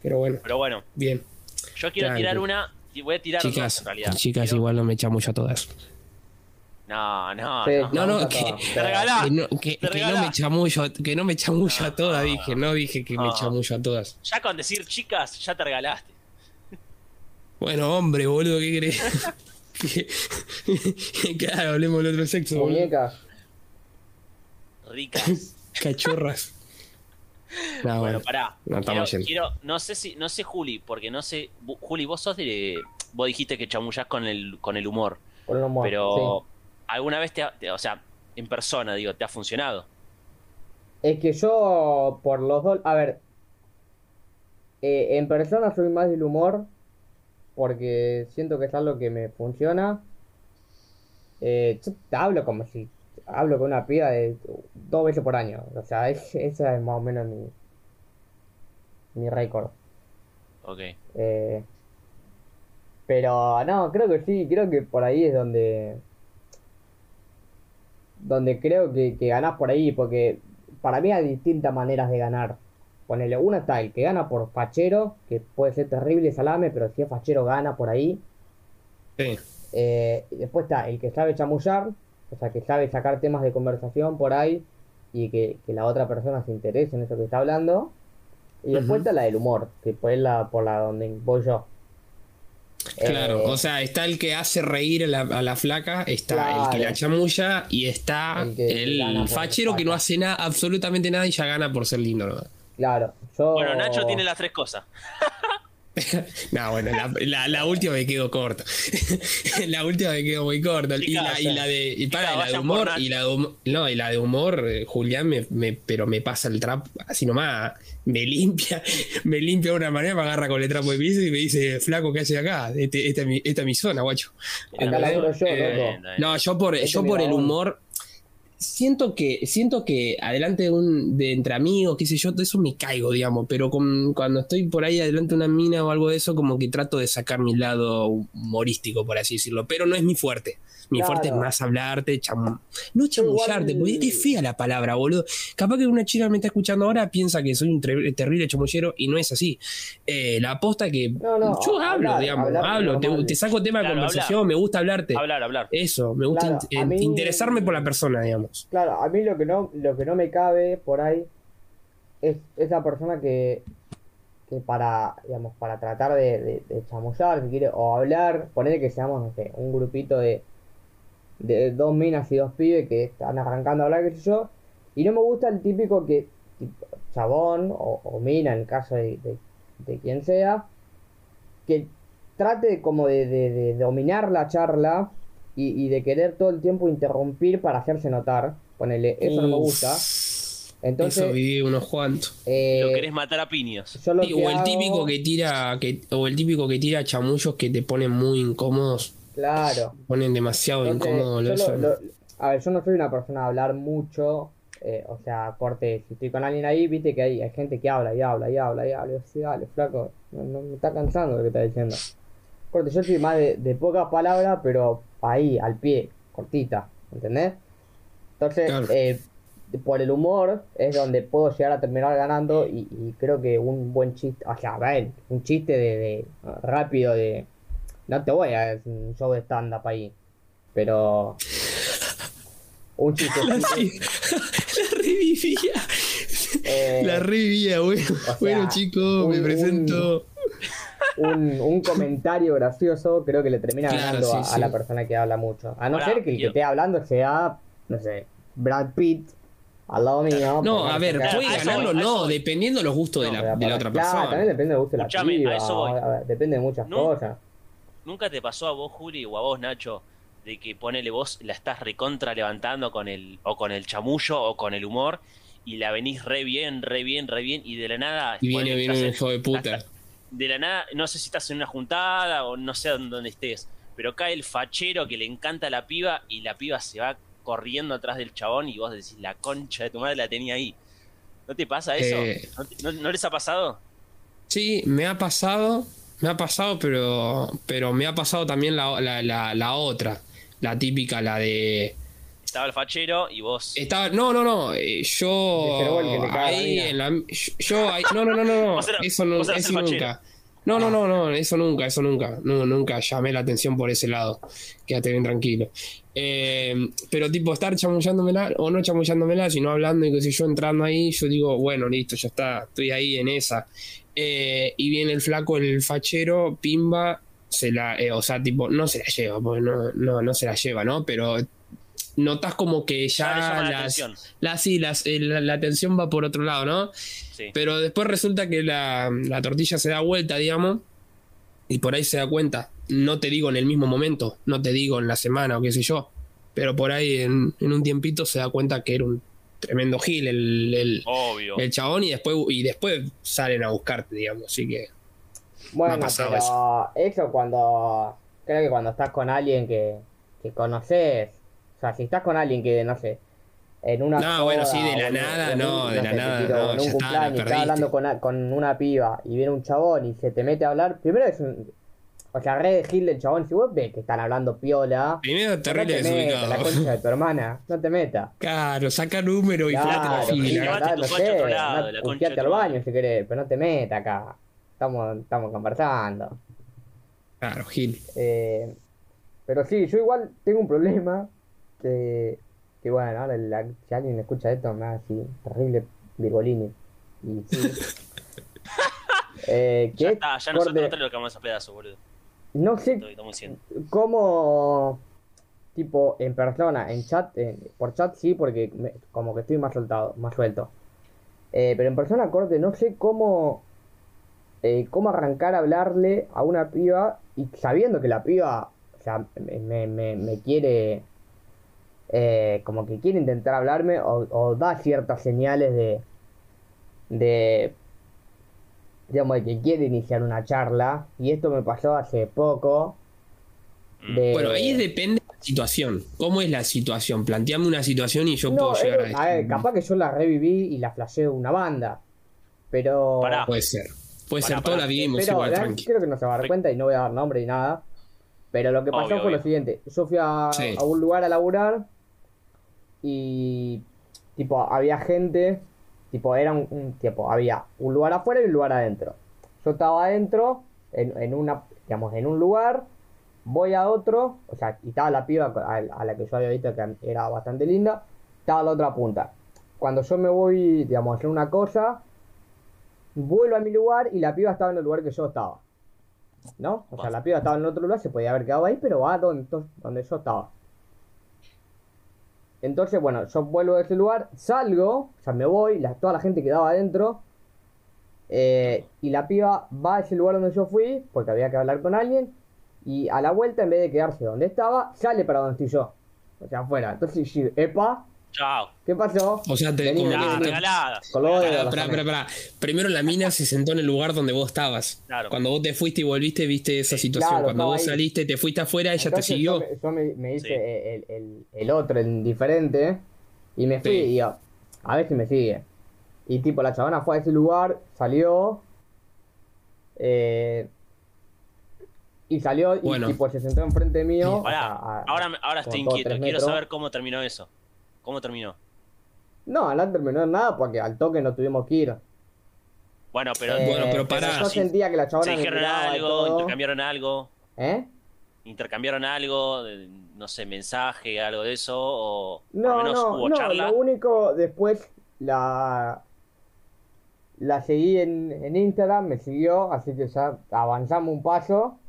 pero bueno, Pero bueno, bien. yo quiero tirar una. y Voy a tirar dos, Chicas, en realidad. chicas Quiero- igual no me echa mucho a todas. No, no, Sí, no. No, no, que-. Te regalá. Que no, que, Te que no regala. me chamullo, que no me chamullo a todas, No. dije, no dije que me No. chamullo a todas. Ya con decir chicas, ya te regalaste. Bueno, hombre, boludo, ¿qué crees? Claro, hablemos del otro sexo, boludo. Ricas. Cachorras. No, bueno, bueno. pará. No, quiero, estamos yendo. quiero- no sé si, no sé Juli, porque no sé. Juli, vos sos de. Vos dijiste que chamullás con el, con el humor. Con el humor, Pero sí. alguna vez te, ha- te- o sea, en persona, digo, te ha funcionado. Es que yo, por los dos. A ver. eh, en persona soy más del humor. Porque siento que es algo que me funciona. Eh, yo te hablo como si. Hablo con una piba de dos veces por año. O sea, es, esa es más o menos mi. Mi récord. Ok. Eh, pero no, creo que sí, creo que por ahí es donde. Donde creo que, que ganás por ahí, porque para mí hay distintas maneras de ganar. Ponele, uno está el que gana por fachero, que puede ser terrible salame, pero si es fachero gana por ahí. Sí. Eh, y después está el que sabe chamullar, o sea, que sabe sacar temas de conversación por ahí y que, que la otra persona se interese en eso que está hablando. Y después está la del humor, que es la por la donde voy yo. Claro, Eh, o sea, está el que hace reír a la, a la flaca, está el que la chamulla y está El que fachero que no hace nada, absolutamente nada y ya gana por ser lindo. ¿no? claro, yo. Bueno, Nacho tiene las tres cosas. No, bueno, la, la- la última me quedo corto. la última me quedo muy corta. Y la, y la de. Y para, y la de humor. Y la de humor. No, y la de humor, eh, Julián, me, me- pero me pasa el trap así nomás. Me limpia, me limpia de una manera, me agarra con el trapo de piso y me dice, flaco, ¿qué haces acá? Este- esta, es mi, esta es mi zona, guacho. Acá laburo yo, Eh, loco. No, yo por, Este yo por el humor. Siento que, siento que adelante de un, de entre amigos, qué sé yo, de eso me caigo, digamos, pero con- cuando estoy por ahí adelante de una mina o algo de eso, como que trato de sacar mi lado humorístico, por así decirlo, pero no es mi fuerte. Mi Claro. fuerte es más hablarte, cham- no chamullarte, Igual- porque es fea la palabra, boludo. Capaz que una chica me está escuchando ahora piensa que soy un terrible chamullero y no es así. Eh, la aposta que No, no, yo hablo, hablar, digamos, hablar hablo, te, saco tema de Claro, conversación, me gusta hablarte. Hablar, hablar. Eso, me gusta Claro, in- a mí- interesarme por la persona, digamos. Claro, a mí lo que no, lo que no me cabe por ahí es esa persona que, que para, digamos, para tratar de, de, de chamullar, si quiere, o hablar, poner que seamos, no sé, un grupito de, de dos minas y dos pibes que están arrancando a hablar, qué sé yo, y no me gusta el típico que, tipo, chabón o, o mina, en el caso de, de, de quien sea, que trate como de, de- de dominar la charla y, y de querer todo el tiempo interrumpir para hacerse notar. Ponele, eso no me gusta. Entonces, Eso viví unos cuantos. eh, Lo querés matar a piñas. yo lo Sí, que o el hago- típico que tira, que, o el típico que tira chamullos que te ponen muy incómodos, Claro. ponen demasiado lo- a ver, yo no soy una persona de hablar mucho. eh, o sea, corte, si estoy con alguien ahí, viste que hay, hay gente que habla y habla y habla y habla. Y yo, sí, dale, flaco, no, no me está cansando lo que está diciendo. Corte, yo soy más de, de pocas palabras, pero ahí, al pie, cortita, ¿entendés? Entonces, Claro. eh, por el humor es donde puedo llegar a terminar ganando y, y creo que un buen chiste, o sea, a ver, un chiste de, de rápido de... No te voy a hacer un show de stand-up ahí. Pero. Un chiste. La, sí, la revivía. Eh, la revivía, bueno. sea, bueno, chicos, me presento. un, un comentario gracioso creo que le termina Claro, ganando sí, a, la persona que habla mucho. A no ser que el que esté hablando sea, no sé, Brad Pitt al lado mío. No, a ver, puede ganarlo, eso no, dependiendo de los gustos de la, de la otra claro, persona. también depende del gusto de la Escuchame, a piba, eso voy. a ver, depende de muchas No. cosas. ¿Nunca te pasó a vos, Juli, o a vos, Nacho, de que ponele vos, la estás recontra levantando con el, o con el chamullo o con el humor, y la venís re bien, re bien, re bien, y de la nada. Y viene, viene un hijo de puta. de la nada, no sé si estás en una juntada o no sé dónde estés, pero cae el fachero que le encanta a la piba y la piba se va corriendo atrás del chabón y vos decís, la concha de tu madre la tenía ahí. ¿No te pasa eso? Eh. ¿No, te- no- no les ha pasado? Sí, me ha pasado, me ha pasado, pero, pero me ha pasado también la, la, la, la otra, la típica, la de... Estaba el fachero y vos... Estaba, no, no, no, eh, yo ahí en la, yo ahí, no, no, no, no, no, eso, no, nunca. No, no, no, no, eso nunca, eso nunca, no, nunca llamé la atención por ese lado. Quédate bien tranquilo. Eh, pero tipo estar chamullándomela o no chamullándomela, sino hablando y que si yo entrando ahí, yo digo, bueno, listo, ya está, estoy ahí en esa. Eh, y viene el flaco, el fachero, pimba, se la, eh, o sea, tipo, no se la lleva, porque no, no, no se la lleva, ¿no? Pero notas como que Ya la las, la, sí, las- eh, la, la atención va por otro lado, ¿no? Sí. Pero después resulta que la, la tortilla se da vuelta, digamos, y por ahí se da cuenta. No te digo en el mismo momento, no te digo en la semana o qué sé yo, pero por ahí en, en un tiempito se da cuenta que era un tremendo gil el, el, Obvio. el chabón y después, y después salen a buscarte, digamos. Así que Bueno, Me ha pasado pero eso. cuando. Creo que cuando estás con alguien que, que conoces. O sea, si estás con alguien que, no sé. En una. No, bueno, sí, de la nada, un- no, de la sé, nada, tiro, no, en ya un está, la cumpleaños, estás perdiste. hablando con, con una piba y viene un chabón y se te mete a hablar. Primero es un. O sea, re de gil del chabón. Si vos ves que están hablando piola. primero no terrible te metas, la concha de tu hermana. No te metas. Claro, saca número y Claro, flate la Gil, fila. llevate andá, tu no a otro lado, la concha al baño si querés, pero no te metas acá. Estamos, estamos conversando. Claro, Gil. Eh, pero sí, yo igual tengo un problema que, que bueno, ahora la- si alguien escucha esto me va a decir terrible virgolini. Y sí. Eh, que Ya es está, ya nosotros no te lo quedamos a pedazos, boludo. No sé cómo, tipo, en persona, en chat, en- por chat sí, porque me- como que estoy más soltado, más suelto. Eh, pero en persona, corte, no sé cómo, eh, cómo arrancar a hablarle a una piba y sabiendo que la piba, o sea, me, me- me- me quiere, eh, como que quiere intentar hablarme o, o da ciertas señales de, de, digamos, de que quiere iniciar una charla. Y esto me pasó hace poco. Mm. de- Bueno, ahí depende de la situación. ¿Cómo es la situación? Planteame una situación y yo No, puedo llegar eh, a a ver, esto. capaz que yo la reviví y la flasheé una banda. Pero. Pará. Puede ser. Puede Pará, ser, pará. la vivimos pero igual, tranqui. creo que no se va a dar cuenta y no voy a dar nombre ni nada. Pero lo que pasó Obvio, fue lo siguiente. Yo fui a, Sí. a un lugar a laburar y tipo había gente, tipo era un, había un lugar afuera y un lugar adentro. Yo estaba adentro, en, en una, digamos, en un lugar, voy a otro, o sea, y estaba la piba a, a la que yo había visto que era bastante linda, estaba a la otra punta. Cuando yo me voy, digamos, a hacer una cosa, vuelvo a mi lugar y la piba estaba en el lugar que yo estaba. ¿No? O sea, la piba estaba en otro lugar, se podía haber quedado ahí, pero va donde, donde yo estaba. Entonces, bueno, yo vuelvo de ese lugar, salgo, o sea, me voy, la- toda la gente quedaba adentro. eh, y la piba va a ese lugar donde yo fui, porque había que hablar con alguien. Y a la vuelta, en vez de quedarse donde estaba, sale para donde estoy yo. O sea, afuera. Entonces, epa, Chao. ¿qué pasó? O sea, te, Vení, como que regalada. Pará, pará. Primero la mina se sentó en el lugar donde vos estabas. Claro. Cuando vos te fuiste y volviste, viste esa situación. Claro, Cuando vos ahí. saliste, te fuiste afuera, ella te siguió. Yo me, yo me- me hice Sí. el, el- el otro, el diferente, y me fui Sí. y digo, a ver si me sigue. Y tipo, la chabona fue a ese lugar, salió, eh, y salió y se sentó enfrente mío. A- a- ahora, ahora estoy inquieto. Quiero saber cómo terminó eso. ¿Cómo terminó? No, no terminó en nada porque al toque no tuvimos que ir. Bueno, pero. Eh, Bueno, pero. Yo sí. sentía que la ¿Se chabona me dijeron algo? ¿Intercambiaron algo? ¿Eh? ¿Intercambiaron algo? No sé, mensaje, algo de eso? ¿O por No, lo menos no, hubo no, charla? lo único, después la, la seguí en, en Instagram, me siguió, así que ya avanzamos un paso.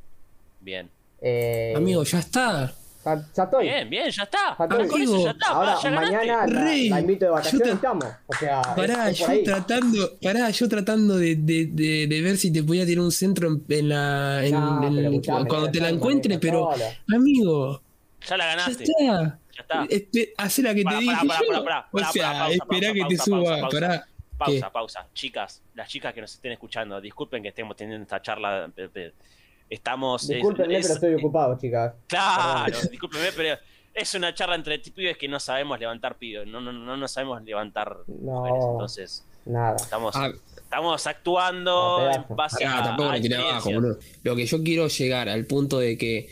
Bien. Eh, Amigo, ya está. Ya, ya estoy. Bien, bien, ya está. Ya estoy. Eso ya está, Ahora, ya mañana la, Rey, la invito de vacaciones, estamos. O sea, Pará, es yo tratando, pará, yo tratando de, de, de, de ver si te podía tirar un centro en, en la en- No, en- pero escuchame, cuando ya te la está, encuentre, maneja pero sola. amigo, Ya la ya ganaste. está. Ya está. Espe- hacé la que Pará, te pará, dije pará, pará, pará, o pará, sea, pará, pausa, espera pausa, que te pausa, suba, pausa, pará. Pausa, pausa. Chicas, las chicas que nos estén escuchando, disculpen que estemos teniendo esta charla. Estamos. es- Discúlpenme, es- pero estoy ocupado, chicas. Claro, discúlpenme, pero es una charla entre pibes que no sabemos levantar pibes. No, no, no nos sabemos levantar No. mujeres. Entonces, Nada. estamos, Ah, estamos actuando Ah, en base pará, a. tampoco me tiré abajo, boludo. Lo que yo quiero llegar al punto de que,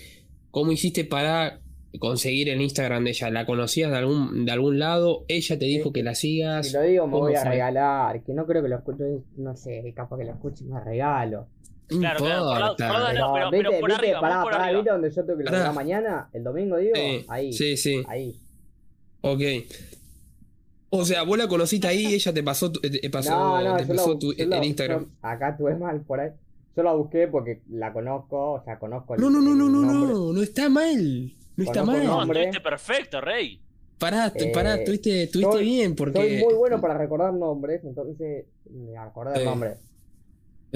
¿cómo hiciste para conseguir el Instagram de ella? ¿La conocías de algún, de algún lado? ¿Ella te dijo Sí. que la sigas? Si lo digo, me ¿Cómo voy a regalar. Que no creo que lo escuche. No sé, capaz que lo escuche y me regalo. Claro, claro, por lado- importa. por lado- No, pero- viste, pero por viste, arriba, pará, por pará, arriba. ¿viste donde yo tengo que Pará. laburar mañana? El domingo, digo. Sí, ahí. sí, sí. Ahí. Ok. O sea, vos la conociste ahí, ella te pasó, tu- te pasó, No, no, te pasó tu- la- Instagram. yo- acá tuve mal por ahí. Yo la busqué porque la conozco, o sea, conozco el, No, no, no, no, no, no, no está mal. No está Conozco mal. No, estuviste perfecto, Rey. Pará, Eh, pará, estuviste, bien porque. Soy muy bueno para recordar nombres, entonces me acordé del Sí. nombre.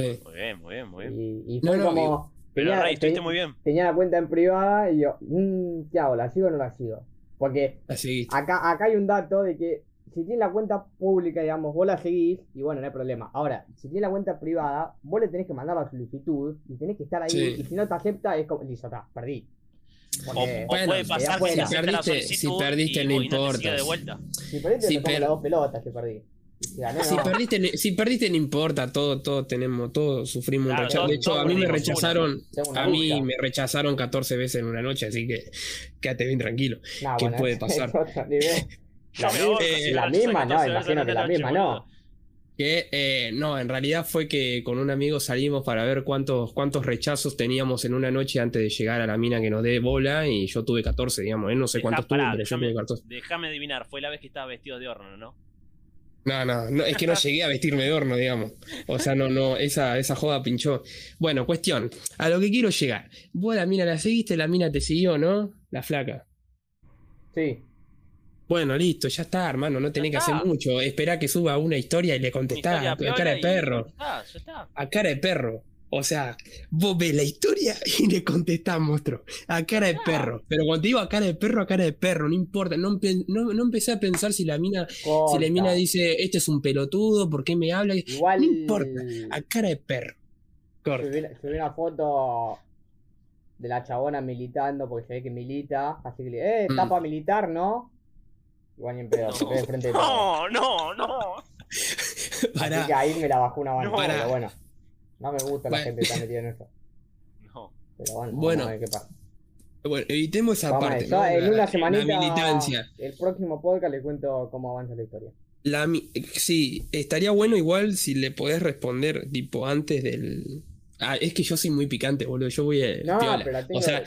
Sí. Muy bien, muy bien, muy bien. Y, fue no, como. Pero tenía- Rey, estuviste te- muy bien. Tenía la cuenta en privada y yo, mmm, ¿qué hago? ¿La sigo o no la sigo? Porque acá, acá hay un dato de que si tienes la cuenta pública, digamos, vos la seguís y bueno, no hay problema. Ahora, si tienes la cuenta privada, vos le tenés que mandar la solicitud y tenés que estar ahí. Sí. Y si no te acepta, es como, listo, está, perdí. O, Porque o Bueno, puede pasar que si perdiste- si perdiste, y, no importa. si perdiste, Si per- las dos pelotas que perdí. Si gané, Si no. perdiste, si perdiste no importa, todos, todos tenemos, todos sufrimos un rechazo. De hecho, a mí me rechazaron, una a mí lucha. me rechazaron 14 veces en una noche, así que quédate bien tranquilo. Nah, ¿qué bueno, puede pasar? La eh, misma, no, 14 veces imagino en que la misma, no. Que eh, no, en realidad fue que con un amigo salimos para ver cuántos, cuántos rechazos teníamos en una noche antes de llegar a la mina que nos dé bola y yo tuve 14, digamos, él no sé cuántos pará, pero yo tuve 14. déjame adivinar, fue la vez que estaba vestido de horno, ¿no? No, no, no, es que no llegué a vestirme de horno, digamos. O sea, no, no, esa, esa joda pinchó. Bueno, cuestión, a lo que quiero llegar. Vos la mina la seguiste, la mina te siguió, ¿no? La flaca. Sí. Bueno, listo, ya está, hermano, no tenés que hacer mucho. Esperá que suba una historia y le contestás a cara de perro. Ya está, ya está. A cara de perro. O sea, vos ves la historia y le contestás, monstruo. A cara de perro. Pero cuando te digo a cara de perro, a cara de perro, no importa. No, empe- no, no empecé a pensar si la mina, si la mina dice, este es un pelotudo, ¿por qué me habla? Igual. No importa. A cara de perro. Corta. Subí, subí una foto de la chabona militando porque se ve que milita. Así que le eh, está Mm. para militar, ¿no? Igual ni en pedo, se ve de frente de todo. No, no, no. Pará. Así que ahí me la bajó una banda. No. Bueno, no me gusta la Bueno. gente que está metida en eso. No. Pero bueno, Bueno. vamos a ver qué pasa. Bueno, evitemos esa Vamos parte. ver, yo ¿no? en La- una semanita, militancia. el próximo podcast le cuento cómo avanza la historia. La, mi- sí, estaría bueno igual si le podés responder tipo antes del... Ah, es que yo soy muy picante, boludo. Yo voy a... No, pero tengo- O sea,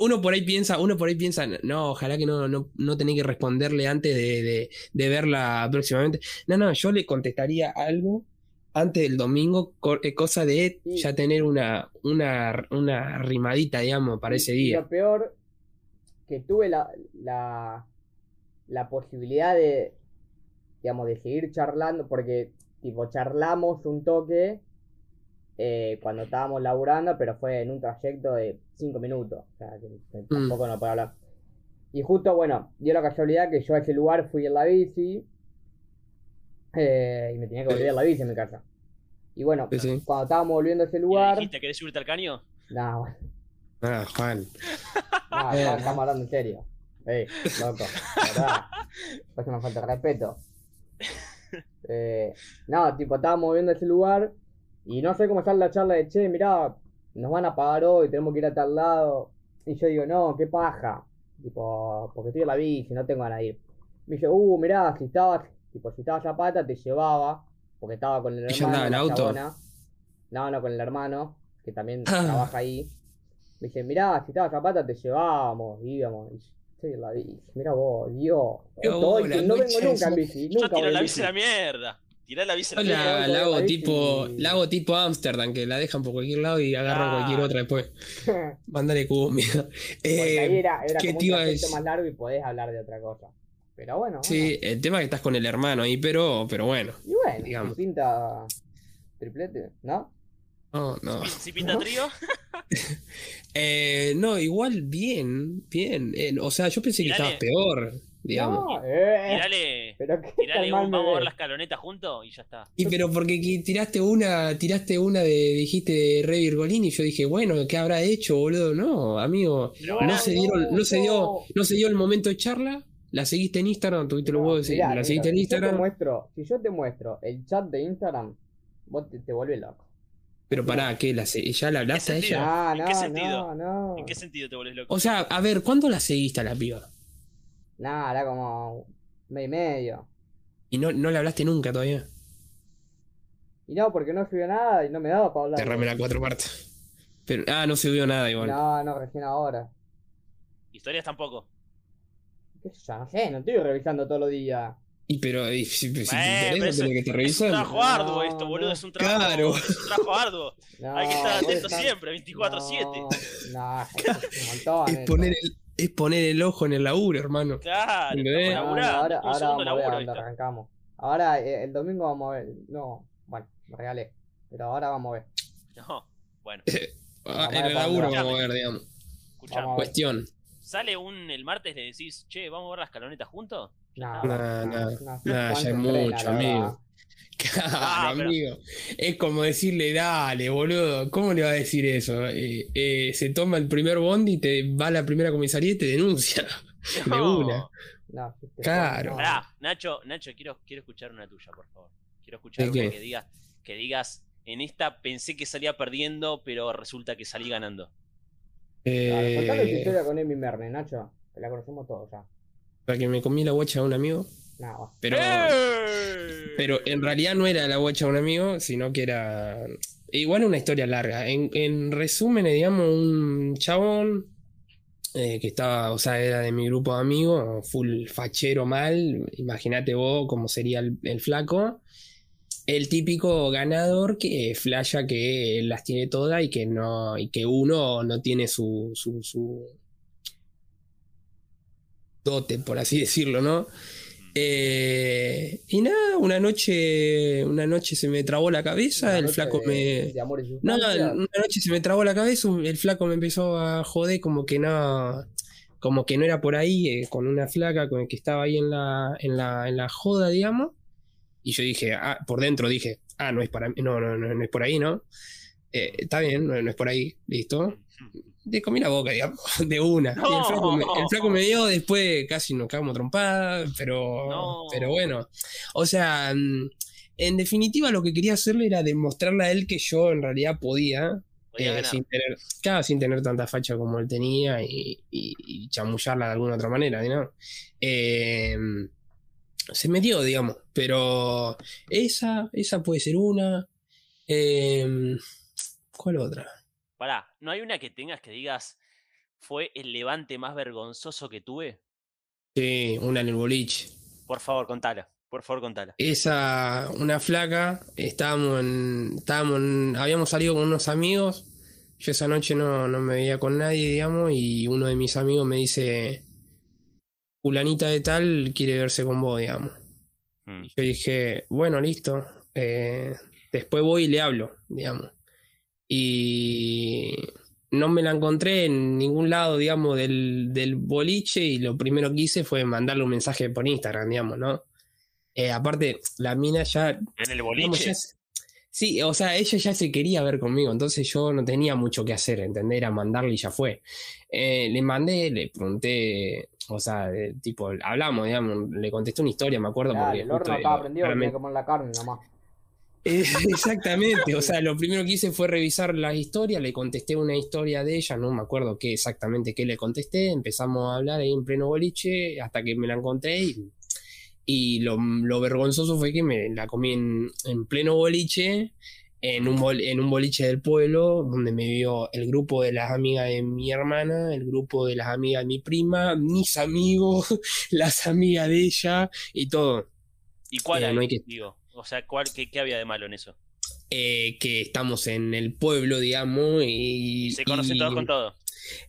uno por ahí piensa, uno por ahí piensa, no, ojalá que no, no, no tenés que responderle antes de, de, de verla próximamente. No, no, yo le contestaría algo antes del domingo, eh, cosa de Sí. ya tener una, una, una rimadita, digamos, para ese Y- día. Lo peor, que tuve la, la, la posibilidad de, digamos, de seguir charlando, porque, tipo, charlamos un toque eh, cuando estábamos laburando, pero fue en un trayecto de 5 minutos, o sea, que, que tampoco no puedo hablar. Y justo, bueno, dio la casualidad que yo a ese lugar fui en la bici, eh, y me tenía que volver en la bici en mi casa. Y bueno, Sí, sí. cuando estábamos volviendo a ese ¿Y le lugar, dijiste, ¿querés subirte al caño? nada, bueno. Ah, Juan. No, Eh. estamos hablando en serio. Ey, loco, ¿verdad? Pues una falta de respeto. Eh, no, tipo, estábamos viendo ese lugar y no sé cómo sale la charla de che, mirá, nos van a pagar hoy, tenemos que ir a tal lado. Y yo digo, no, qué paja. Tipo, porque estoy en la bici, no tengo ganas de ir. Me dice, uh, mirá, si estabas, tipo, si estabas Zapata, te llevaba, porque estaba con el ¿Ella hermano. andaba en la auto? chabona. No, no, con el hermano, que también trabaja ahí. Me dice, mirá, si estaba Zapata te llevábamos, íbamos. Y yo estoy en la bici. Mirá vos, Dios. Que no vengo nunca en bici. Yo Nunca tiro voy en la bici a la mierda. Tirá la bici a la Yo mierda. la, Yo hago tipo, y- la hago tipo Amsterdam, que la dejan por cualquier lado y agarran Ah. cualquier otra después. Mándale cumbia. Porque ahí Eh, era, era ¿qué como un más largo y podés hablar de otra cosa. Pero bueno, sí, el tema es que estás con el hermano ahí, pero, pero bueno. Y bueno, digamos. si pinta triplete, ¿no? No, no. Si pinta trío, Eh, no, igual bien, bien. Eh, o sea, yo pensé que estabas peor, digamos. No, eh, tirale, pero qué tirale un me vamos a ver ves. la escaloneta juntos y ya está. Y pero porque tiraste una, tiraste una de, dijiste de Rey Virgolini, y yo dije, bueno, ¿qué habrá hecho, boludo? No, amigo, Pero no se dieron, no se dio, no se dio el momento de charla, la seguiste en Instagram, tuviste los No, huevos, de- mirá, la mirá, seguiste en si yo te Instagram, muestro, si yo te muestro el chat de Instagram, vos te, te volvés loco. pero pará, ¿qué? La, se- ¿Ya la hablaste a ella? Ah, ¿En no, qué sentido? no, no. ¿En qué sentido te volvés loco? O sea, a ver, ¿cuándo la seguiste a la piba? Nada, era como medio y medio. Y no, no le hablaste nunca todavía. Y no, porque no subió nada y no me daba para hablar. Cerrame la cuatro partes. Pero, ah, no se vio nada igual. No, no, recién ahora. Historias tampoco. ¿Qué sé yo? No sé, no estoy revisando todos los días. Y pero y si, si te interesa, tenés que estar Es un revisando. trabajo arduo No, esto, boludo. no. Es un trabajo, Claro. es un trabajo arduo. No, Hay que estar atento estás- siempre, 24-7. No, no, es montón. Es poner, el, es poner el ojo en el laburo, hermano. Claro, ¿Entendés? estamos No, no, laburando. ahora, ahora segundo vamos a ver a laburo dónde arrancamos. Ahora eh, el domingo vamos a ver. No, bueno, me regalé. Pero ahora vamos a ver. No, bueno, Ah, en ver el laburo vamos a ver, digamos. escuchame. Ver. Cuestión. Sale un el martes, le decís, che, ¿vamos a ver la escaloneta juntos? No, no, no ya es mucho, amigo. Claro, Ah, pero- amigo. Es como decirle, dale, boludo. ¿Cómo le va a decir eso? Eh, eh, se toma el primer bondi y te va a la primera comisaría y te denuncia. De No. una. No, Claro. Pará, Nacho, Nacho, quiero, quiero escuchar una tuya, por favor. Quiero escuchar ¿De una que digas, que digas, en esta pensé que salía perdiendo, pero resulta que salí ganando. Claro, contale tu Eh, historia con Emi Merne, Nacho. Que la conocemos todos ya. para que me comí la guacha de un amigo. Va. Pero, ¡Eh! pero en realidad no era la guacha de un amigo, sino que era. Igual una historia larga. En, en resumen, digamos, un chabón eh, que estaba, o sea, era de mi grupo de amigos, full fachero mal. Imagínate vos cómo sería el, el flaco. El típico ganador que flasha que las tiene todas y que no, y que uno no tiene su, su, su dote, por así decirlo, ¿no? Eh, y nada, una noche, una noche se me trabó la cabeza, Una el flaco de- me, De amor no, una noche se me trabó la cabeza, el flaco me empezó a joder como que no, como que no era por ahí, eh, con una flaca con el que estaba ahí en la, en la, en la joda, digamos. Y yo dije, ah, por dentro dije, ah, no es para mí, no, no, no, no es por ahí, ¿no? Eh, está bien, no, no es por ahí, listo. De comí la boca, digamos, de una. Y el, flaco me, el flaco me dio, después casi nos cagamos trompada, pero, No. pero bueno. O sea, mm, en definitiva lo que quería hacerle era demostrarle a él que yo en realidad podía, Podía eh, sin tener, claro, sin tener tanta facha como él tenía y, y- y chamullarla de alguna otra manera, ¿no? Eh, se me dio, digamos, pero esa, esa puede ser una. Eh, ¿Cuál otra? Pará, ¿no hay una que tengas que digas, fue el levante más vergonzoso que tuve? Sí, una en el boliche. Por favor, contala. Por favor, contala. Esa, una flaca, estábamos en, estábamos en- habíamos salido con unos amigos, yo esa noche no, no me veía con nadie, digamos, y uno de mis amigos me dice, fulanita de tal quiere verse con vos, digamos. Mm. Yo dije, bueno, listo, eh, después voy y le hablo, digamos. Y no me la encontré en ningún lado, digamos, del, del boliche y lo primero que hice fue mandarle un mensaje por Instagram, digamos, ¿no? Eh, aparte, la mina ya En el boliche. ya Sí, o sea, ella ya se quería ver conmigo, entonces yo no tenía mucho que hacer, ¿entendés? Era mandarle y ya fue. Eh, le mandé, le pregunté, o sea, tipo, hablamos, digamos, le contesté una historia, me acuerdo, Dale, porque el horno estaba prendido, tenía claramente- que poner la carne nomás. Eh, exactamente, o sea, lo primero que hice fue revisar las historias, le contesté una historia de ella, no me acuerdo qué exactamente qué le contesté, empezamos a hablar ahí en pleno boliche hasta que me la encontré y, y lo, lo vergonzoso fue que me la comí en, en pleno boliche en un, bol- en un boliche del pueblo, donde me vio el grupo de las amigas de mi hermana, el grupo de las amigas de mi prima, mis amigos, las amigas de ella y todo. ¿Y cuál Eh, hay? no hay que- Digo, o sea, ¿cuál, qué, qué había de malo en eso? Eh, que estamos en el pueblo, digamos, y... Se conocen y- todos con todo.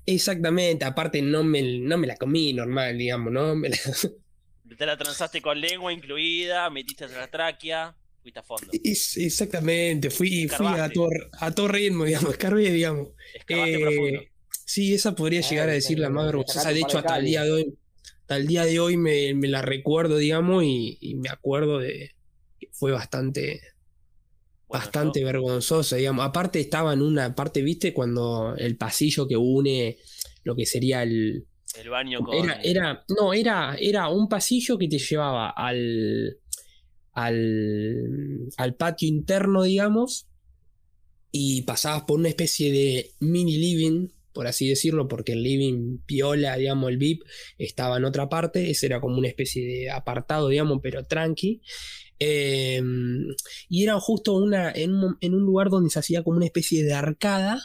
Exactamente, aparte no me, no me la comí normal, digamos, ¿no? Me la- Te la transaste con lengua incluida, metiste la tráquea, fuiste a fondo. Es- exactamente, fui, fui a todo, a todo ritmo, digamos, escarbé, digamos. Eh, sí, esa podría Ah, llegar a decir la más vergonzosa. De hecho, hasta el día de hoy, hasta el día de hoy me, me la recuerdo, digamos, y, y me acuerdo de que fue bastante, Bueno, bastante yo- vergonzosa, digamos. Aparte estaba en una parte, ¿viste? Cuando el pasillo que une lo que sería el, el baño con. era, era, no, era, era un pasillo que te llevaba al, al, al patio interno, digamos, y pasabas por una especie de mini living, por así decirlo, porque el living piola, digamos, el VIP, estaba en otra parte, ese era como una especie de apartado, digamos, pero tranqui. Eh, y era justo una, en, un, en un lugar donde se hacía como una especie de arcada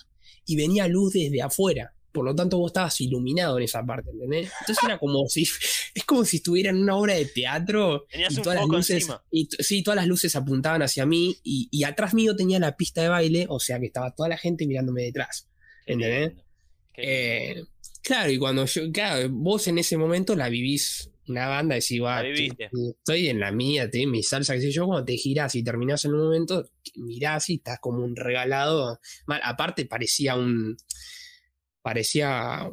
y venía luz desde afuera. Por lo tanto, vos estabas iluminado en esa parte, ¿entendés? Entonces era como si. Es como si estuviera en una obra de teatro. Tenías y un todas las luces. encima. Y, sí, todas las luces apuntaban hacia mí. Y, y atrás mío tenía la pista de baile. O sea que estaba toda la gente mirándome detrás. ¿entendés? Eh, claro, y cuando yo. Claro, vos en ese momento la vivís una banda, decís, va, estoy en la mía, en mi salsa, qué sé yo. Cuando te girás y terminás en un momento, mirás y estás como un regalado. Mal, aparte, parecía un parecía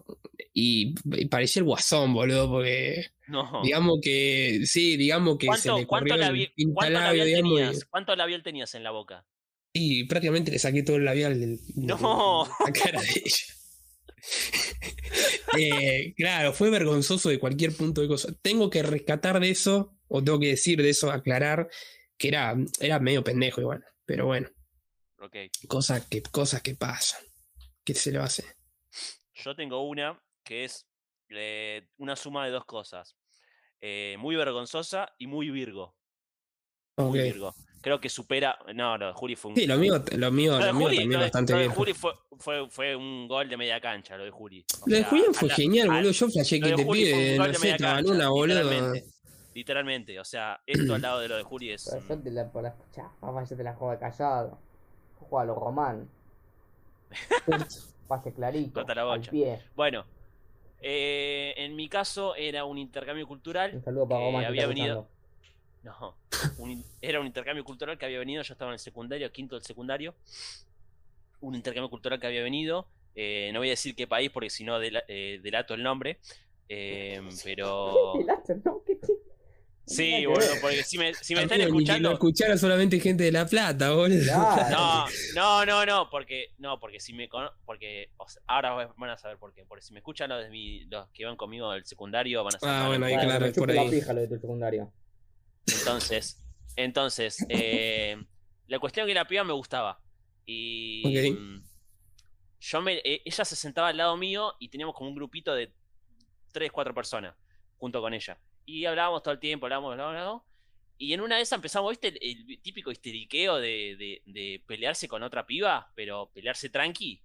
y, y parecía el guasón, boludo, porque No. digamos que sí, digamos que se ¿Cuánto, le cuánto, labi- el cuánto labial digamos, tenías? ¿Cuánto labial tenías en la boca? y, prácticamente le saqué todo el labial del, de No. la cara de ella. Eh, claro, fue vergonzoso de cualquier punto de cosa. Tengo que rescatar de eso, o tengo que decir de eso, aclarar, que era, era medio pendejo igual. Pero bueno, Ok. cosas que, cosas que pasan. ¿Qué se le va a hacer? Yo tengo una que es eh, una suma de dos cosas. Eh, muy vergonzosa y muy virgo. Muy Ok. virgo. Creo que supera. No, no, Juli fue un. Sí, lo mío, lo mío, Lo lo mío Juli, también lo de- bastante lo de bien. Juli fue, fue, fue un gol de media cancha, lo de Juli. O Lo de sea, a fue la- genial, boludo. Yo flashé lo que te Juli pide, no sé, cancha, una, boludo. literalmente. Literalmente, o sea, esto al lado de lo de Juli es. Pero yo te la, por la, papá, yo te la juego de callado. Juega a los román. Pase clarito. La al pie. Bueno, eh, en mi caso era un intercambio cultural Un saludo para había venido. No, un era un intercambio cultural que había venido, yo estaba en el secundario, quinto del secundario. Un intercambio cultural que había venido. eh, no voy a decir qué país porque si no eh, delato el nombre. pero. ¿Qué lazo, no? ¿Qué te- Sí, boludo, porque si me, si me están que lo escuchando. escuchara solamente gente de La Plata, boludo. Claro. No, no, no, no, porque no, porque si me porque o sea, ahora van a saber por qué, porque si me escuchan los de mi, los que van conmigo del secundario van a saber. Ah, bueno, ahí claro, es por ahí. la pija lo de tu secundario. Entonces, entonces, eh, la cuestión que la piba me gustaba. Y Ok. mm, yo me, eh, ella se sentaba al lado mío y teníamos como un grupito de tres, cuatro personas junto con ella. Y hablábamos todo el tiempo, hablábamos, hablábamos, hablábamos, Y en una de esas empezamos, ¿viste? El, el típico histeriqueo de, de, de pelearse con otra piba, pero pelearse tranqui.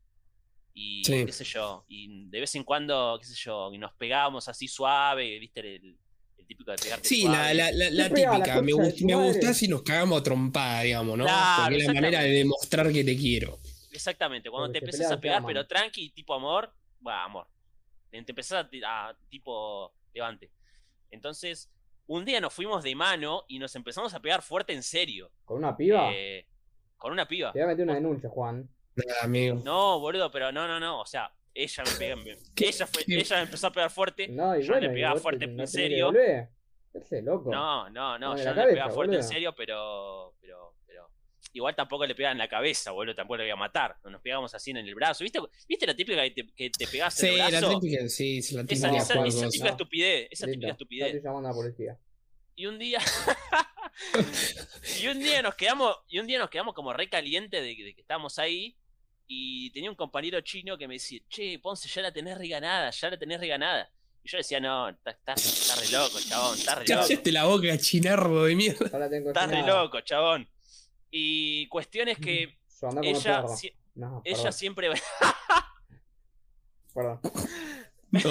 Y Sí. qué sé yo. Y de vez en cuando, qué sé yo, y nos pegábamos así suave, ¿viste? El, el típico de pegarte Sí, suave. la, la, la, típica. Me, gust- me gusta si nos cagamos a trompada, digamos, ¿no? Claro, Porque es la manera de demostrar que te quiero. Exactamente, cuando Porque te empezás a pegar, pero tranqui, tipo amor, va, amor. Te empezás a, a tipo levante. Entonces, un día nos fuimos de mano y nos empezamos a pegar fuerte en serio. ¿Con una piba? Eh, con una piba. Te voy a meter una denuncia, Juan. Amigo. No, boludo, pero no, no, no. O sea, ella me pegó. me- ¿Qué? Ella, fue, ¿Qué? ella me empezó a pegar fuerte. No, y Yo bueno, le pegaba vos fuerte te- en serio. Ese loco. No, no, no. No, yo le pegaba fuerte en serio, pero, pero. Igual tampoco le pegan en la cabeza, boludo. Tampoco le voy a matar. Nos pegamos así en el brazo. ¿Viste, ¿Viste la típica que te, que te pegás Sí, en el la brazo? típica, sí, la Esa, típica. Esa, típica estupidez. Esa típica estupidez. estoy llamando a la policía. Y un día. y un día nos quedamos. Y un día nos quedamos como re caliente de, que- de que estábamos ahí. Y tenía un compañero chino que me decía, che, Ponce, ya la tenés reganada, ya la tenés reganada. Y yo decía, no, estás está, está re loco, chabón, estás re loco. Cállate la boca, chinardo de mierda. Estás re loco, chabón. Y cuestión es que Yo ando como ella, perro. si- No, ella siempre. perdón. No.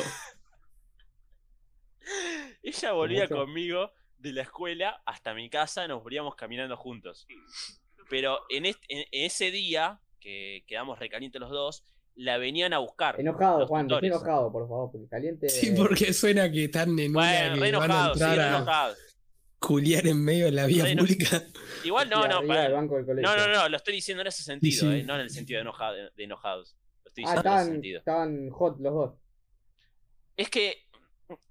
ella volvía mucho? conmigo de la escuela hasta mi casa, nos volvíamos caminando juntos. Pero en, este- en- ese día, que quedamos recalientes los dos, la venían a buscar. Enojado, Juan, estoy enojado, por favor, porque caliente. Sí, porque suena que están en Bueno, re van a enojado, sí, a enojado. Culiar en medio de la vía pública. Igual no, y no, arriba para- del banco del colegio. no, no, no, lo estoy diciendo en ese sentido, sí. eh, no en el sentido de, enojado- de enojados. Lo estoy Ah, diciendo en ese estaban, sentido. estaban hot los dos. Es que,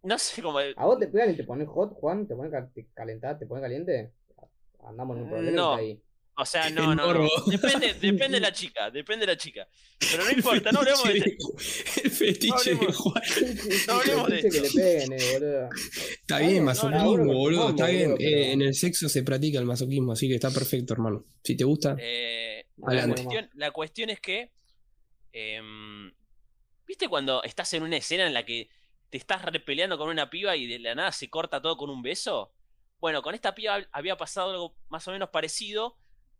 no sé cómo... ¿A vos te pegan y te pones hot, Juan? ¿Te pones ca- te pones caliente? Andamos en un problema No. ahí. O sea, no, no. Depende, depende de la chica, depende de la chica. Pero no importa, no hablemos de... El fetiche de Juan. No hablemos de. Está bien, masoquismo, boludo. Está bien. en el sexo se practica el masoquismo, así que está perfecto, hermano. Si te gusta. Eh, la, Adelante. cuestión, la cuestión es que. em, ¿Viste cuando estás en una escena en la que te estás repeleando con una piba y de la nada se corta todo con un beso? Bueno, con esta piba había pasado algo más o menos parecido,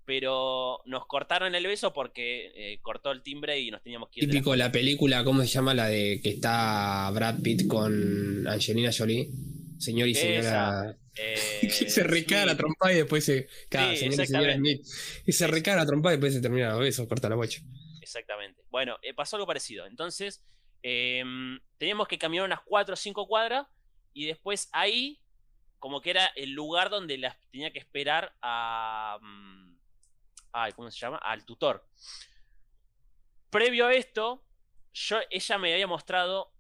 pero nos cortaron el beso porque eh, cortó el timbre y nos teníamos que ir. de la- Típico la película, ¿cómo se llama? La de que está Brad Pitt con Angelina Jolie. Señor y señora. Eh, se recaga la sí, trompa y después se. Cada Sí, señor y señora. Smith. Y se recaga la trompa y después se termina los besos, corta la bocha. Exactamente. Bueno, eh, pasó algo parecido. Entonces, em, teníamos que caminar unas 4 o 5 cuadras y después ahí, como que era el lugar donde las tenía que esperar a... mm, ay, ¿cómo se llama? Al tutor. Previo a esto, yo, ella me había mostrado,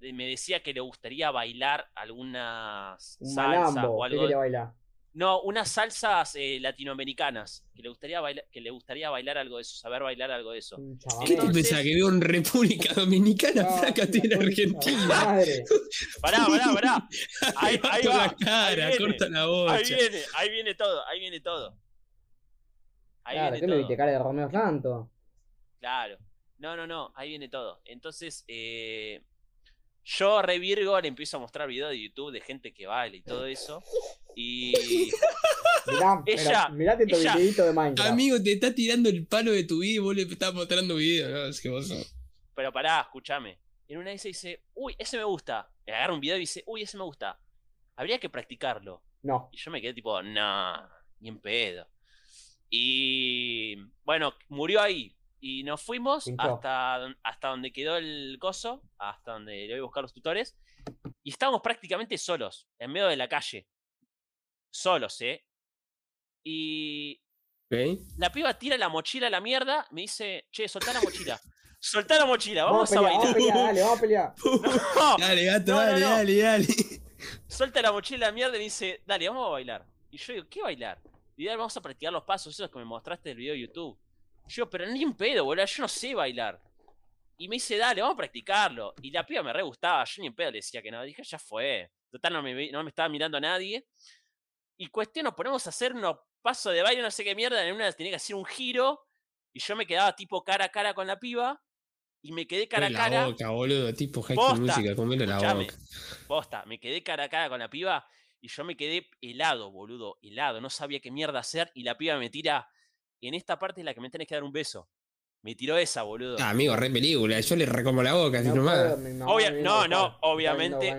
eh, me decía que le gustaría bailar algunas Un salsas malambo. o ¿Qué algo. quería bailar? No, unas salsas eh, latinoamericanas. Que le gustaría bailar, que le gustaría bailar algo de eso, saber bailar algo de eso. ¿Qué te pensás? Que veo en República Dominicana, flaca, la tiene Argentina. Madre. Pará, pará, pará. Ahí, ahí Corta va. la cara, ahí viene, corta la ahí bocha. viene, ahí viene todo, ahí viene todo. Ahí Claro, viene ¿qué me todo. viste cara de Romeo Santo? Claro. No, no, no, ahí viene todo. Entonces, eh, yo Re Virgo le empiezo a mostrar videos de YouTube de gente que baila y todo eso. Y Mirá, Ella- pero mirate tu ella- videito de Minecraft. Amigo, te está tirando el palo de tu vida y vos le estás mostrando video, ¿no? Es que vos Pero pará, escúchame. En una de esas dice, uy, ese me gusta. Me agarra un video y dice, uy, ese me gusta. Habría que practicarlo. No. Y yo me quedé tipo, nah, ni en pedo. Y bueno, murió ahí. Y nos fuimos Pinchó. hasta, hasta donde quedó el coso, hasta donde le voy a buscar los tutores. Y estábamos prácticamente solos, en medio de la calle. Solos, ¿eh? Y ¿Ok? la piba tira la mochila a la mierda, me dice, che, soltá la mochila. Soltá la mochila, Vamos, vamos, a a pelear, bailar. vamos a pelear, dale, vamos a pelear. No, Dale, gato, No, no, dale, no. dale, dale. suelta la mochila a la mierda y me dice, dale, vamos a bailar. Y yo digo, ¿qué bailar? Y dale, vamos a practicar los pasos, esos que me mostraste del video de YouTube. Yo, pero ni en pedo, boludo, yo no sé bailar. Y me dice, dale, vamos a practicarlo. Y la piba me re gustaba, yo ni en pedo le decía que no. Dije, ya fue. Total, no me, no me estaba mirando nadie. Y cuestión, nos ponemos a hacer unos pasos de baile, no sé qué mierda. En una tenía que hacer un giro. Y yo me quedaba tipo cara a cara con la piba. Y me quedé cara a la cara. boca, boludo. Tipo High comele la boca. Posta, me quedé cara a cara con la piba y yo me quedé helado, boludo, helado. No sabía qué mierda hacer y la piba me tira. En esta parte es la que me tenés que dar un beso. Me tiró esa, boludo. Ah, amigo, re película. Yo le recomo la boca, así No nomás. Obvia- viene no, no, viendo obviamente-.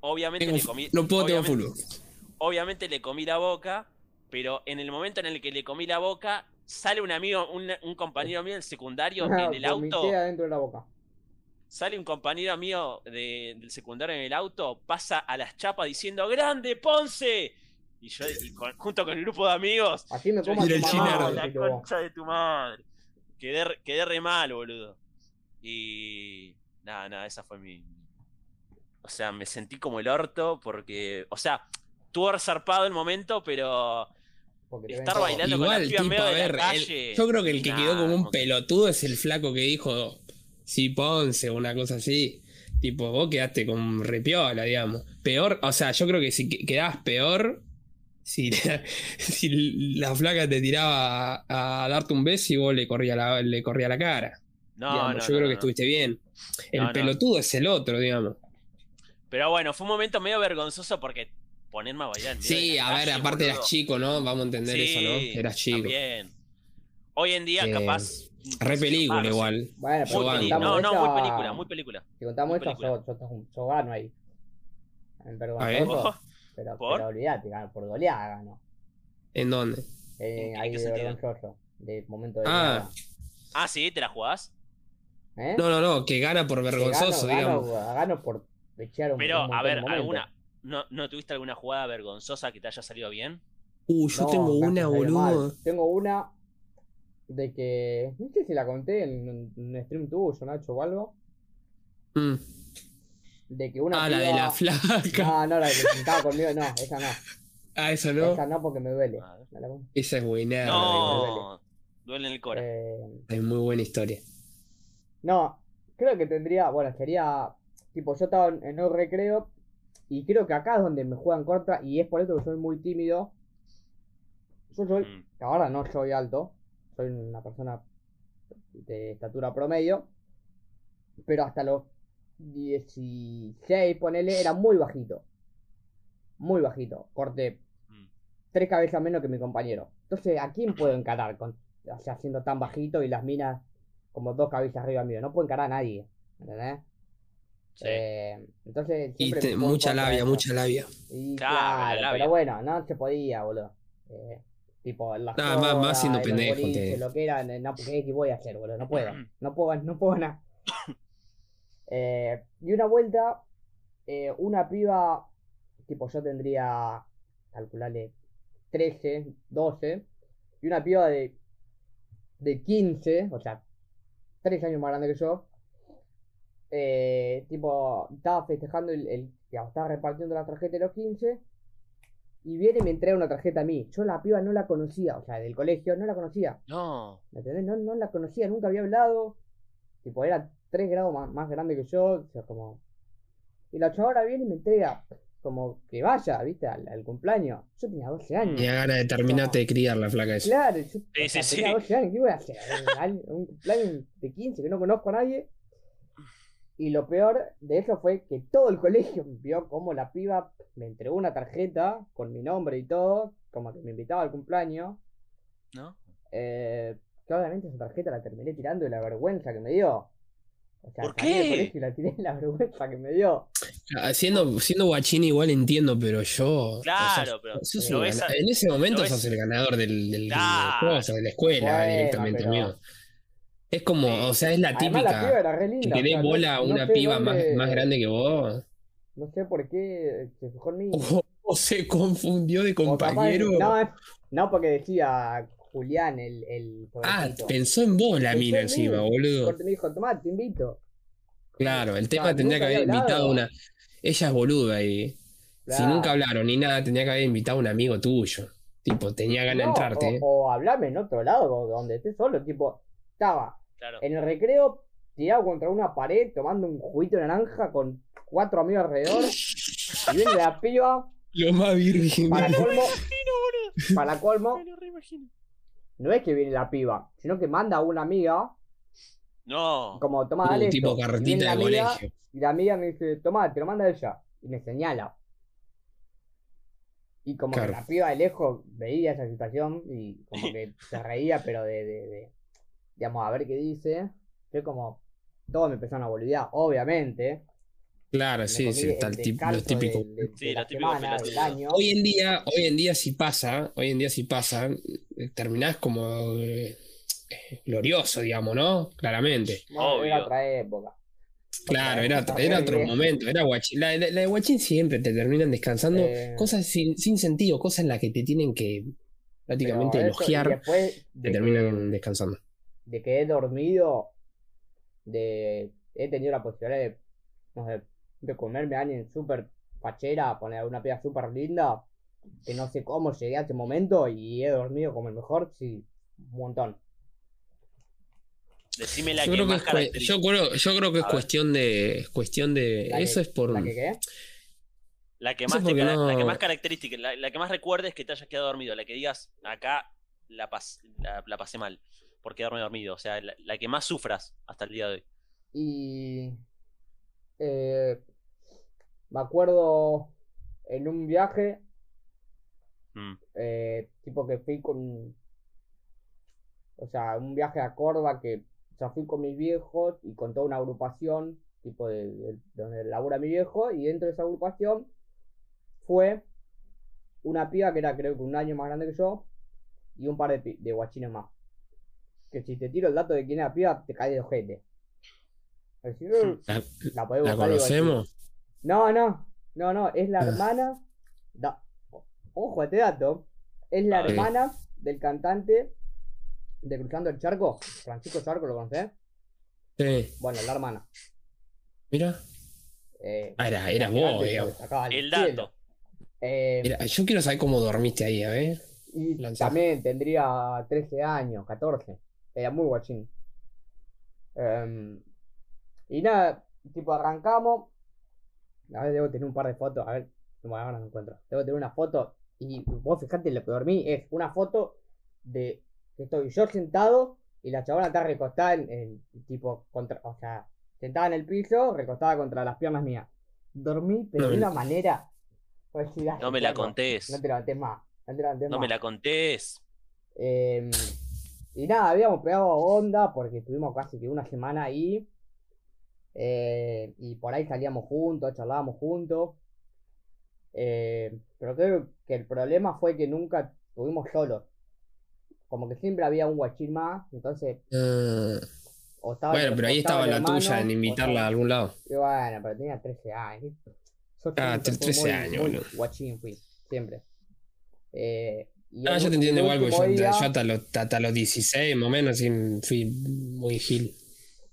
Obviamente Tengo le comí. no puedo, tengo obviamente, full. obviamente le comí la boca, pero en el momento en el que le comí la boca, sale un amigo, un, un compañero mío del secundario en el auto. Adentro de la boca. Sale un compañero mío de- del secundario en el auto, pasa a las chapas diciendo ¡Grande, Ponce! Y yo, y con- junto con el grupo de amigos, Así me yo como a tu la concha de tu madre. Quedé, re- quedé re mal, boludo. Y. Nada, nada, esa fue mi. O sea, me sentí como el orto porque. O sea, tuvo resarpado el momento, pero. Porque Estar bailando con la piba en tipo, medio a de la ver, el- calle, yo creo que el que quedó como un como que- pelotudo es el flaco que dijo sí Ponce una cosa así. Tipo, vos quedaste con repiola, digamos. Peor, o sea, yo creo que si que- quedabas peor si, si la flaca te tiraba a, a darte un beso y vos le corría la, le corría la cara. No, digamos. no, yo no, creo no, que estuviste bien. El pelotudo es el otro, digamos. Pero bueno, fue un momento medio vergonzoso porque ponerme a bailar. Sí, a ver, aparte eras chico, ¿no? Vamos a entender eso, ¿no? Eras chico. También. Hoy en día, Eh, capaz. Re película Ah, igual. Bueno, pero Muy No, no, muy película, muy película. Si contamos película. yo, yo, yo gano ahí. En A ver. vergonzoso. Ojo, Pero, ¿Por? pero olvídate, gano, por goleada gano. ¿En dónde? Eh, ¿En ahí qué de vergonzoso. De momento de Ah. Ah, sí, ¿te la jugás? ¿Eh? No, no, no, que gana por vergonzoso, gano, digamos. Gano, gano por echar un Pero, un a ver, alguna. ¿no, ¿No tuviste alguna jugada vergonzosa que te haya salido bien? Uh, yo No, tengo una, mal. boludo. Tengo una de que. No sé si la conté en un, stream tuyo, Nacho, o algo. Mm. De que una. Ah, la de la flaca. No, no, la que estaba conmigo, no, esa no. Ah, eso no. Esa no porque me duele. Ah, Esa es buena. No, duele en el corazón. Eh, Es muy buena historia. no, creo que tendría. Bueno, sería. Tipo, yo estaba en, en un recreo. Y creo que acá es donde me juegan contra. Y es por eso que soy muy tímido. Yo soy. Mm. Ahora no soy alto. Soy una persona de estatura promedio. Pero hasta los 16, ponele, era muy bajito. Muy bajito. Corte Mm. tres cabezas menos que mi compañero. Entonces, ¿a quién puedo encarar con, o sea, siendo tan bajito y las minas como dos cabezas arriba mío? No puedo encarar a nadie. ¿Entendés? Sí. Eh, entonces, Y te- mucha labia, eso. mucha labia. Y Claro, la claro, labia. pero bueno, no se podía, boludo. Eh, tipo, en la Nada, más- más siendo pendejo, te- lo que era, no, ¿qué, qué voy a hacer, boludo? No puedo, no puedo, no puedo nada. Eh, y una vuelta, eh, una piba, tipo, yo tendría, calcularle, 13, 12, y una piba de, de 15, o sea, 3 años más grande que yo, eh, tipo, estaba festejando el, el- digamos, estaba repartiendo la tarjeta de los 15 y viene y me entrega una tarjeta a mí. Yo la piba no la conocía, o sea, del colegio no la conocía. No. ¿Me entendés? No, no la conocía, nunca había hablado. Tipo, era 3 grados más, más grande que yo, o sea, como... Y la chavara viene y me entrega como que vaya, ¿viste? Al, al cumpleaños. Yo tenía 12 años. Tenía ganas de terminarte de criar la flaca esa. Claro, yo Sí, o sea, sí, tenía sí. 12 años, ¿qué voy a hacer? Un- Un cumpleaños de 15 que no conozco a nadie. Y lo peor de eso fue que todo el colegio vio como la piba me entregó una tarjeta con mi nombre y todo, como que me invitaba al cumpleaños. ¿No? Eh, que obviamente esa tarjeta la terminé tirando de la vergüenza que me dio. O sea, ¿Por qué? colegio y la tiré de la vergüenza que me dio. Ah, Siendo, siendo guachín igual entiendo, pero yo. Claro, o sea, pero- sos en ese momento sos es- el ganador del, del, Claro. del coso, de la escuela Bueno, directamente, pero- amigo. Es como, Sí. o sea, es la Además, la piba típica. era re Que te o sea, bola a no una sé piba más, dónde- más grande que vos. No sé por qué se fijó en mí. O, o se confundió de capaz- compañero. no, no, porque decía Julián, el, el ah, pensó en vos la Pensó mina en encima, mí. boludo. Corte me dijo, tomá, te invito. Claro, el O tema sea, tendría que haber invitado una. Ella es boluda y. Si nunca hablaron ni nada, tendría que haber invitado a un amigo tuyo. Tipo, tenía ganas de entrarte. ¿eh? O, o hablame en otro lado, donde estés solo. Tipo, estaba Claro. en el recreo tirado contra una pared tomando un juguito de naranja con cuatro amigos alrededor. Y viene la piba, Lo más virgen. para colmo, para colmo, no es que viene la piba, sino que manda a una amiga, No. como, toma, Uh, dale tipo esto. Carretita la de amiga, colegio. Y la amiga me dice, toma, te lo manda ella. Y me señala. Y como Claro. que la piba de lejos veía esa situación y como que se reía, pero de, de, de- digamos, a ver qué dice. Yo como, todos me empezaron a boludear, obviamente. Claro, Me sí, sí, está el lo típico. de- de- de Sí, la típico semana, del año. Hoy en día, hoy en día sí pasa, hoy en día sí pasa, eh, terminás como eh, eh, glorioso, digamos, ¿no? Claramente. No, era otra época. Claro, era, era otro momento, era guachín. La, la- la de guachín siempre te terminan descansando Eh, cosas sin, sin sentido, cosas en las que te tienen que prácticamente elogiar, después te de que- terminan descansando. De que he dormido, de he tenido la posibilidad de, no sé, de comerme a alguien súper fachera, poner una piba súper linda, que no sé cómo llegué a ese momento y he dormido como el mejor, sí, un montón. Decime la Yo que creo que, más es, cue- caracteriza. yo creo, yo creo que es ver. cuestión de, cuestión de, La que- eso es por, ¿La que qué? La que más, te la que más característica, la, la que más recuerdes que te hayas quedado dormido, la que digas, acá la, pas- la, la pasé mal, por quedarme dormido, o sea, la, la que más sufras hasta el día de hoy. Y eh, me acuerdo en un viaje, Mm. eh, tipo que fui con O sea, un viaje a Córdoba que ya fui con mis viejos y con toda una agrupación, tipo de, de- donde labura mi viejo, y dentro de esa agrupación fue una piba que era creo que un año más grande que yo y un par de, de guachines más. Que si te tiro el dato de quién era la piba, te cae de ojete. Es decir, "Eh, ¿La, la podés la buscar y guachín". conocemos? No, no, no, no, es la hermana. da- ojo a este dato. Es la hermana del cantante de Cruzando el Charco. Francisco Charco, ¿lo conocés? Sí, Bueno, la hermana. mira. Eh, Ah, era, era vos, El dato. Eh, Mira, yo quiero saber cómo dormiste ahí, a ver. y también tendría 13 años, 14. Era muy guachín. Em, y nada, tipo arrancamos. A ver, debo tener un par de fotos. A ver, no, ahora no encuentro. Debo tener una foto. Y vos fijate, lo que dormí es una foto de que estoy yo sentado y la chabona está recostada en, en, tipo contra, o sea, sentada en el piso, recostada contra las piernas mías. Dormí, pero No de me- una manera. pues, No me la contés. No te levantes más. No te levantes No más. me la contés. Eh, y nada, habíamos pegado onda porque estuvimos casi que una semana ahí. Eh, y por ahí salíamos juntos, charlábamos juntos. Eh, pero creo que el problema fue que nunca estuvimos solos. Como que siempre había un guachín más, entonces Ah, bueno, pero ahí estaba la hermano, tuya en invitarla estaba- a algún lado. y bueno, pero tenía 13 años. Yo Ah, siempre fui 13 muy- años, muy guachín fui, siempre. Eh, y Ah, el yo te entiendo el igual, yo, yo hasta, los, hasta los 16 más o menos fui muy gil.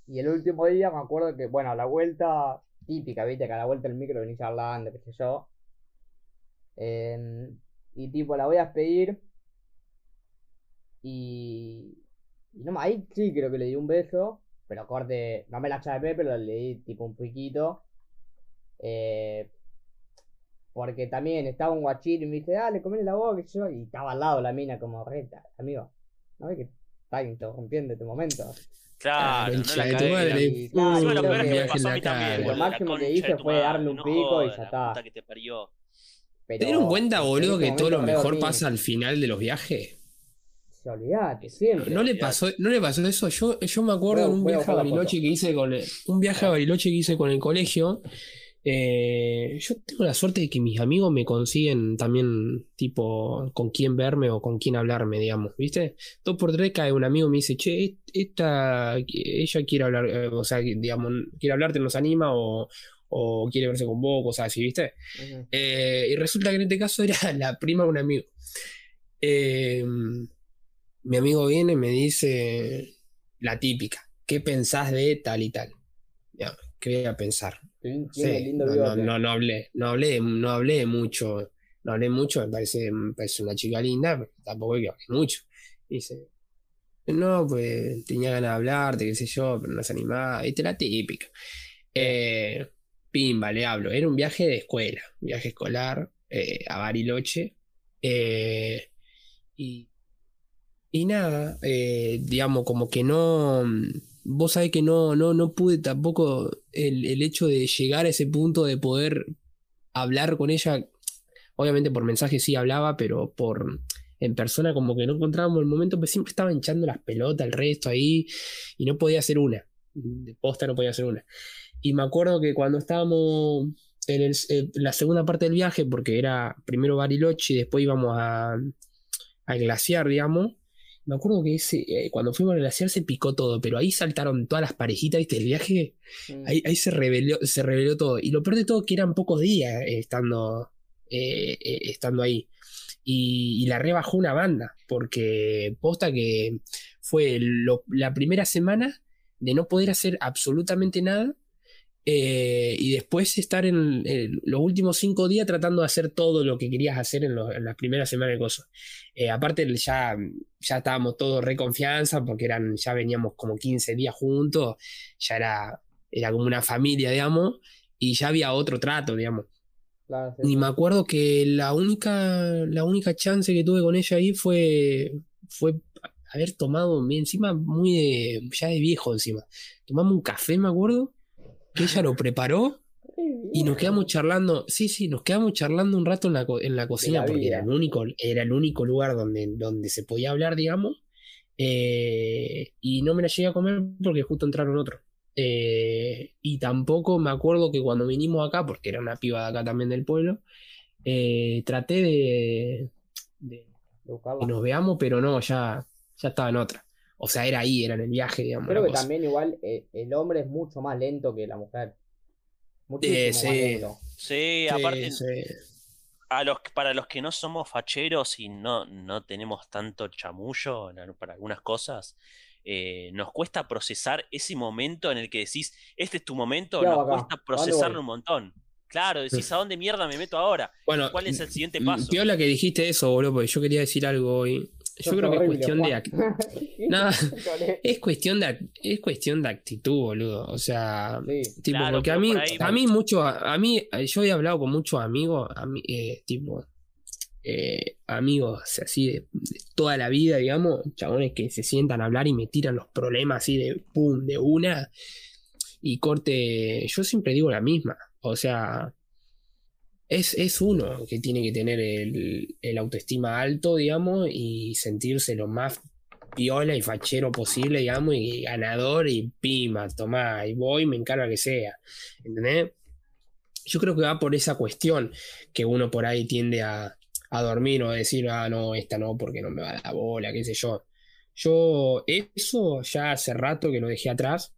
Y el último día me acuerdo que, bueno, a la vuelta típica, viste, que a la vuelta del micro venís hablando, qué sé yo. Em, y tipo, la voy a despedir. Y. Y no, ahí sí creo que le di un beso. Pero corte, no me la chapé, pero le di tipo un piquito. Eh, porque también estaba un guachín y me dice, dale, comele la boca, sé yo. Y estaba al lado la mina como reta, amigo. ¿No ves que está interrumpiendo este momento? Claro, no la de tu cagué. Y, lo máximo que hice fue darle un no pico y ya está. te parió. pero ¿Te dieron cuenta, en boludo, que todo lo momento mejor pasa al final de los viajes? Olvidate, siempre. ¿No le olvidate. pasó, no le pasó eso? Yo, yo me acuerdo de un viaje a Bariloche que hice con el, un viaje a Bariloche que hice con el colegio. Eh, yo tengo la suerte de que mis amigos me consiguen también, tipo, con quién verme o con quién hablarme, digamos, ¿viste? Dos por tres cae un amigo y me dice, che, esta, ella quiere hablar, eh, o sea, digamos, quiere hablarte, nos anima o, o quiere verse con vos, cosas así, ¿viste? Eh, y resulta que en este caso era la prima de un amigo. Mi amigo viene y me dice la típica, ¿qué pensás de tal y tal? Ya, ¿qué voy a pensar? Tiene Sí, lindo no, no, no, no hablé, no hablé, no hablé mucho, no hablé mucho, me parece, me parece una chica linda, pero tampoco hay que hablar mucho. Dice, no, pues tenía ganas de hablarte, qué sé yo, pero no se animaba, viste la típica. Eh, pimba, le hablo, era un viaje de escuela, un viaje escolar eh, a Bariloche. eh, y, y nada, eh, digamos, como que no. Vos sabés que no, no, no pude tampoco el, el hecho de llegar a ese punto de poder hablar con ella. Obviamente por mensaje sí hablaba, pero por en persona como que no encontrábamos el momento, pues siempre estaba hinchando las pelotas, el resto ahí, y no podía hacer una. De posta no podía hacer una. Y me acuerdo que cuando estábamos en el- eh, la segunda parte del viaje, porque era primero Bariloche y después íbamos a, al glaciar, digamos. Me acuerdo que ese, eh, cuando fuimos al glaciar se picó todo, pero ahí saltaron todas las parejitas, ¿viste? El viaje, ahí, ahí se reveló, se reveló todo. Y lo peor de todo que eran pocos días eh, estando, eh, eh, estando ahí. Y, y la rebajó una banda, porque posta que fue lo- la primera semana de no poder hacer absolutamente nada. Eh, y después estar en, en los últimos cinco días tratando de hacer todo lo que querías hacer en, los- en las primeras semanas de cosas. Eh, aparte, ya, ya estábamos todos re confianza porque eran, ya veníamos como 15 días juntos, ya era, era como una familia, digamos, y ya había otro trato, digamos. Claro, sí, Y me acuerdo que la única, la única chance que tuve con ella ahí fue, fue haber tomado, encima muy de, ya de viejo encima. Tomamos un café, me acuerdo, que ella lo preparó y nos quedamos charlando, sí, sí, nos quedamos charlando un rato en la, en la cocina la porque era el único, era el único lugar donde, donde se podía hablar, digamos. Eh, y no me la llegué a comer porque justo entraron otros. Eh, y tampoco me acuerdo que cuando vinimos acá, porque era una piba de acá también del pueblo, eh, traté de, que nos veamos, pero no, ya, ya estaba en otra. O sea, era ahí, era en el viaje, digamos. Creo que cosa. también igual eh, el hombre es mucho más lento que la mujer. Muchísimo Eh, más lento. Sí, Sí, aparte, sí. a los, para los que no somos facheros y no, no tenemos tanto chamullo para algunas cosas, eh, nos cuesta procesar ese momento en el que decís, este es tu momento, ¿Qué nos acá? cuesta ¿A dónde procesarlo un montón. Claro, decís, ¿a dónde mierda me meto ahora? Bueno, ¿Cuál es el siguiente mm, paso? Piola que dijiste eso, boludo, porque yo quería decir algo hoy. Yo creo que es cuestión de, No. es cuestión de es cuestión de actitud, boludo. O sea, Sí. tipo, Claro, porque a mí, por ahí- a mí mucho, a mí, yo he hablado con muchos amigos, a mí, eh, tipo, eh, amigos así de, de toda la vida, digamos, chabones que se sientan a hablar y me tiran los problemas así de pum, de una, y corte, yo siempre digo la misma, o sea, es, es uno que tiene que tener el, autoestima alto, digamos, y sentirse lo más piola y fachero posible, digamos, y ganador y pima, tomá, y voy, me encarga que sea. ¿Entendés? Yo creo que va por esa cuestión que uno por ahí tiende a, a dormir o a decir, ah, no, esta no, porque no me va a la bola, qué sé yo. Yo, eso ya hace rato que lo dejé atrás,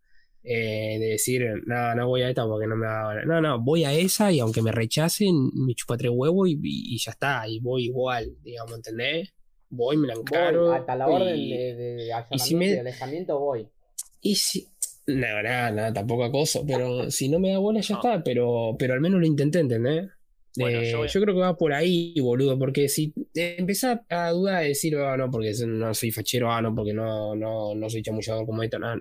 eh, de decir, no, no voy a esta porque no me va a. No, no, voy a esa y aunque me rechacen, me chupa tres huevos y, y- y ya está, y voy igual, digamos, ¿entendés? Voy, me la encaro. Voy hasta la orden y- de, de allanamiento si me- y alejamiento voy. y si. No, nada, nada, tampoco acoso, pero si no me da bola ya No. está, pero, pero al menos lo intenté, ¿entendés? Bueno, Eh, yo creo que va por ahí, boludo, porque si empezás a dudar de decir, ah, no, porque no soy fachero, ah, no, porque no, no, no soy chamullador como esto, no,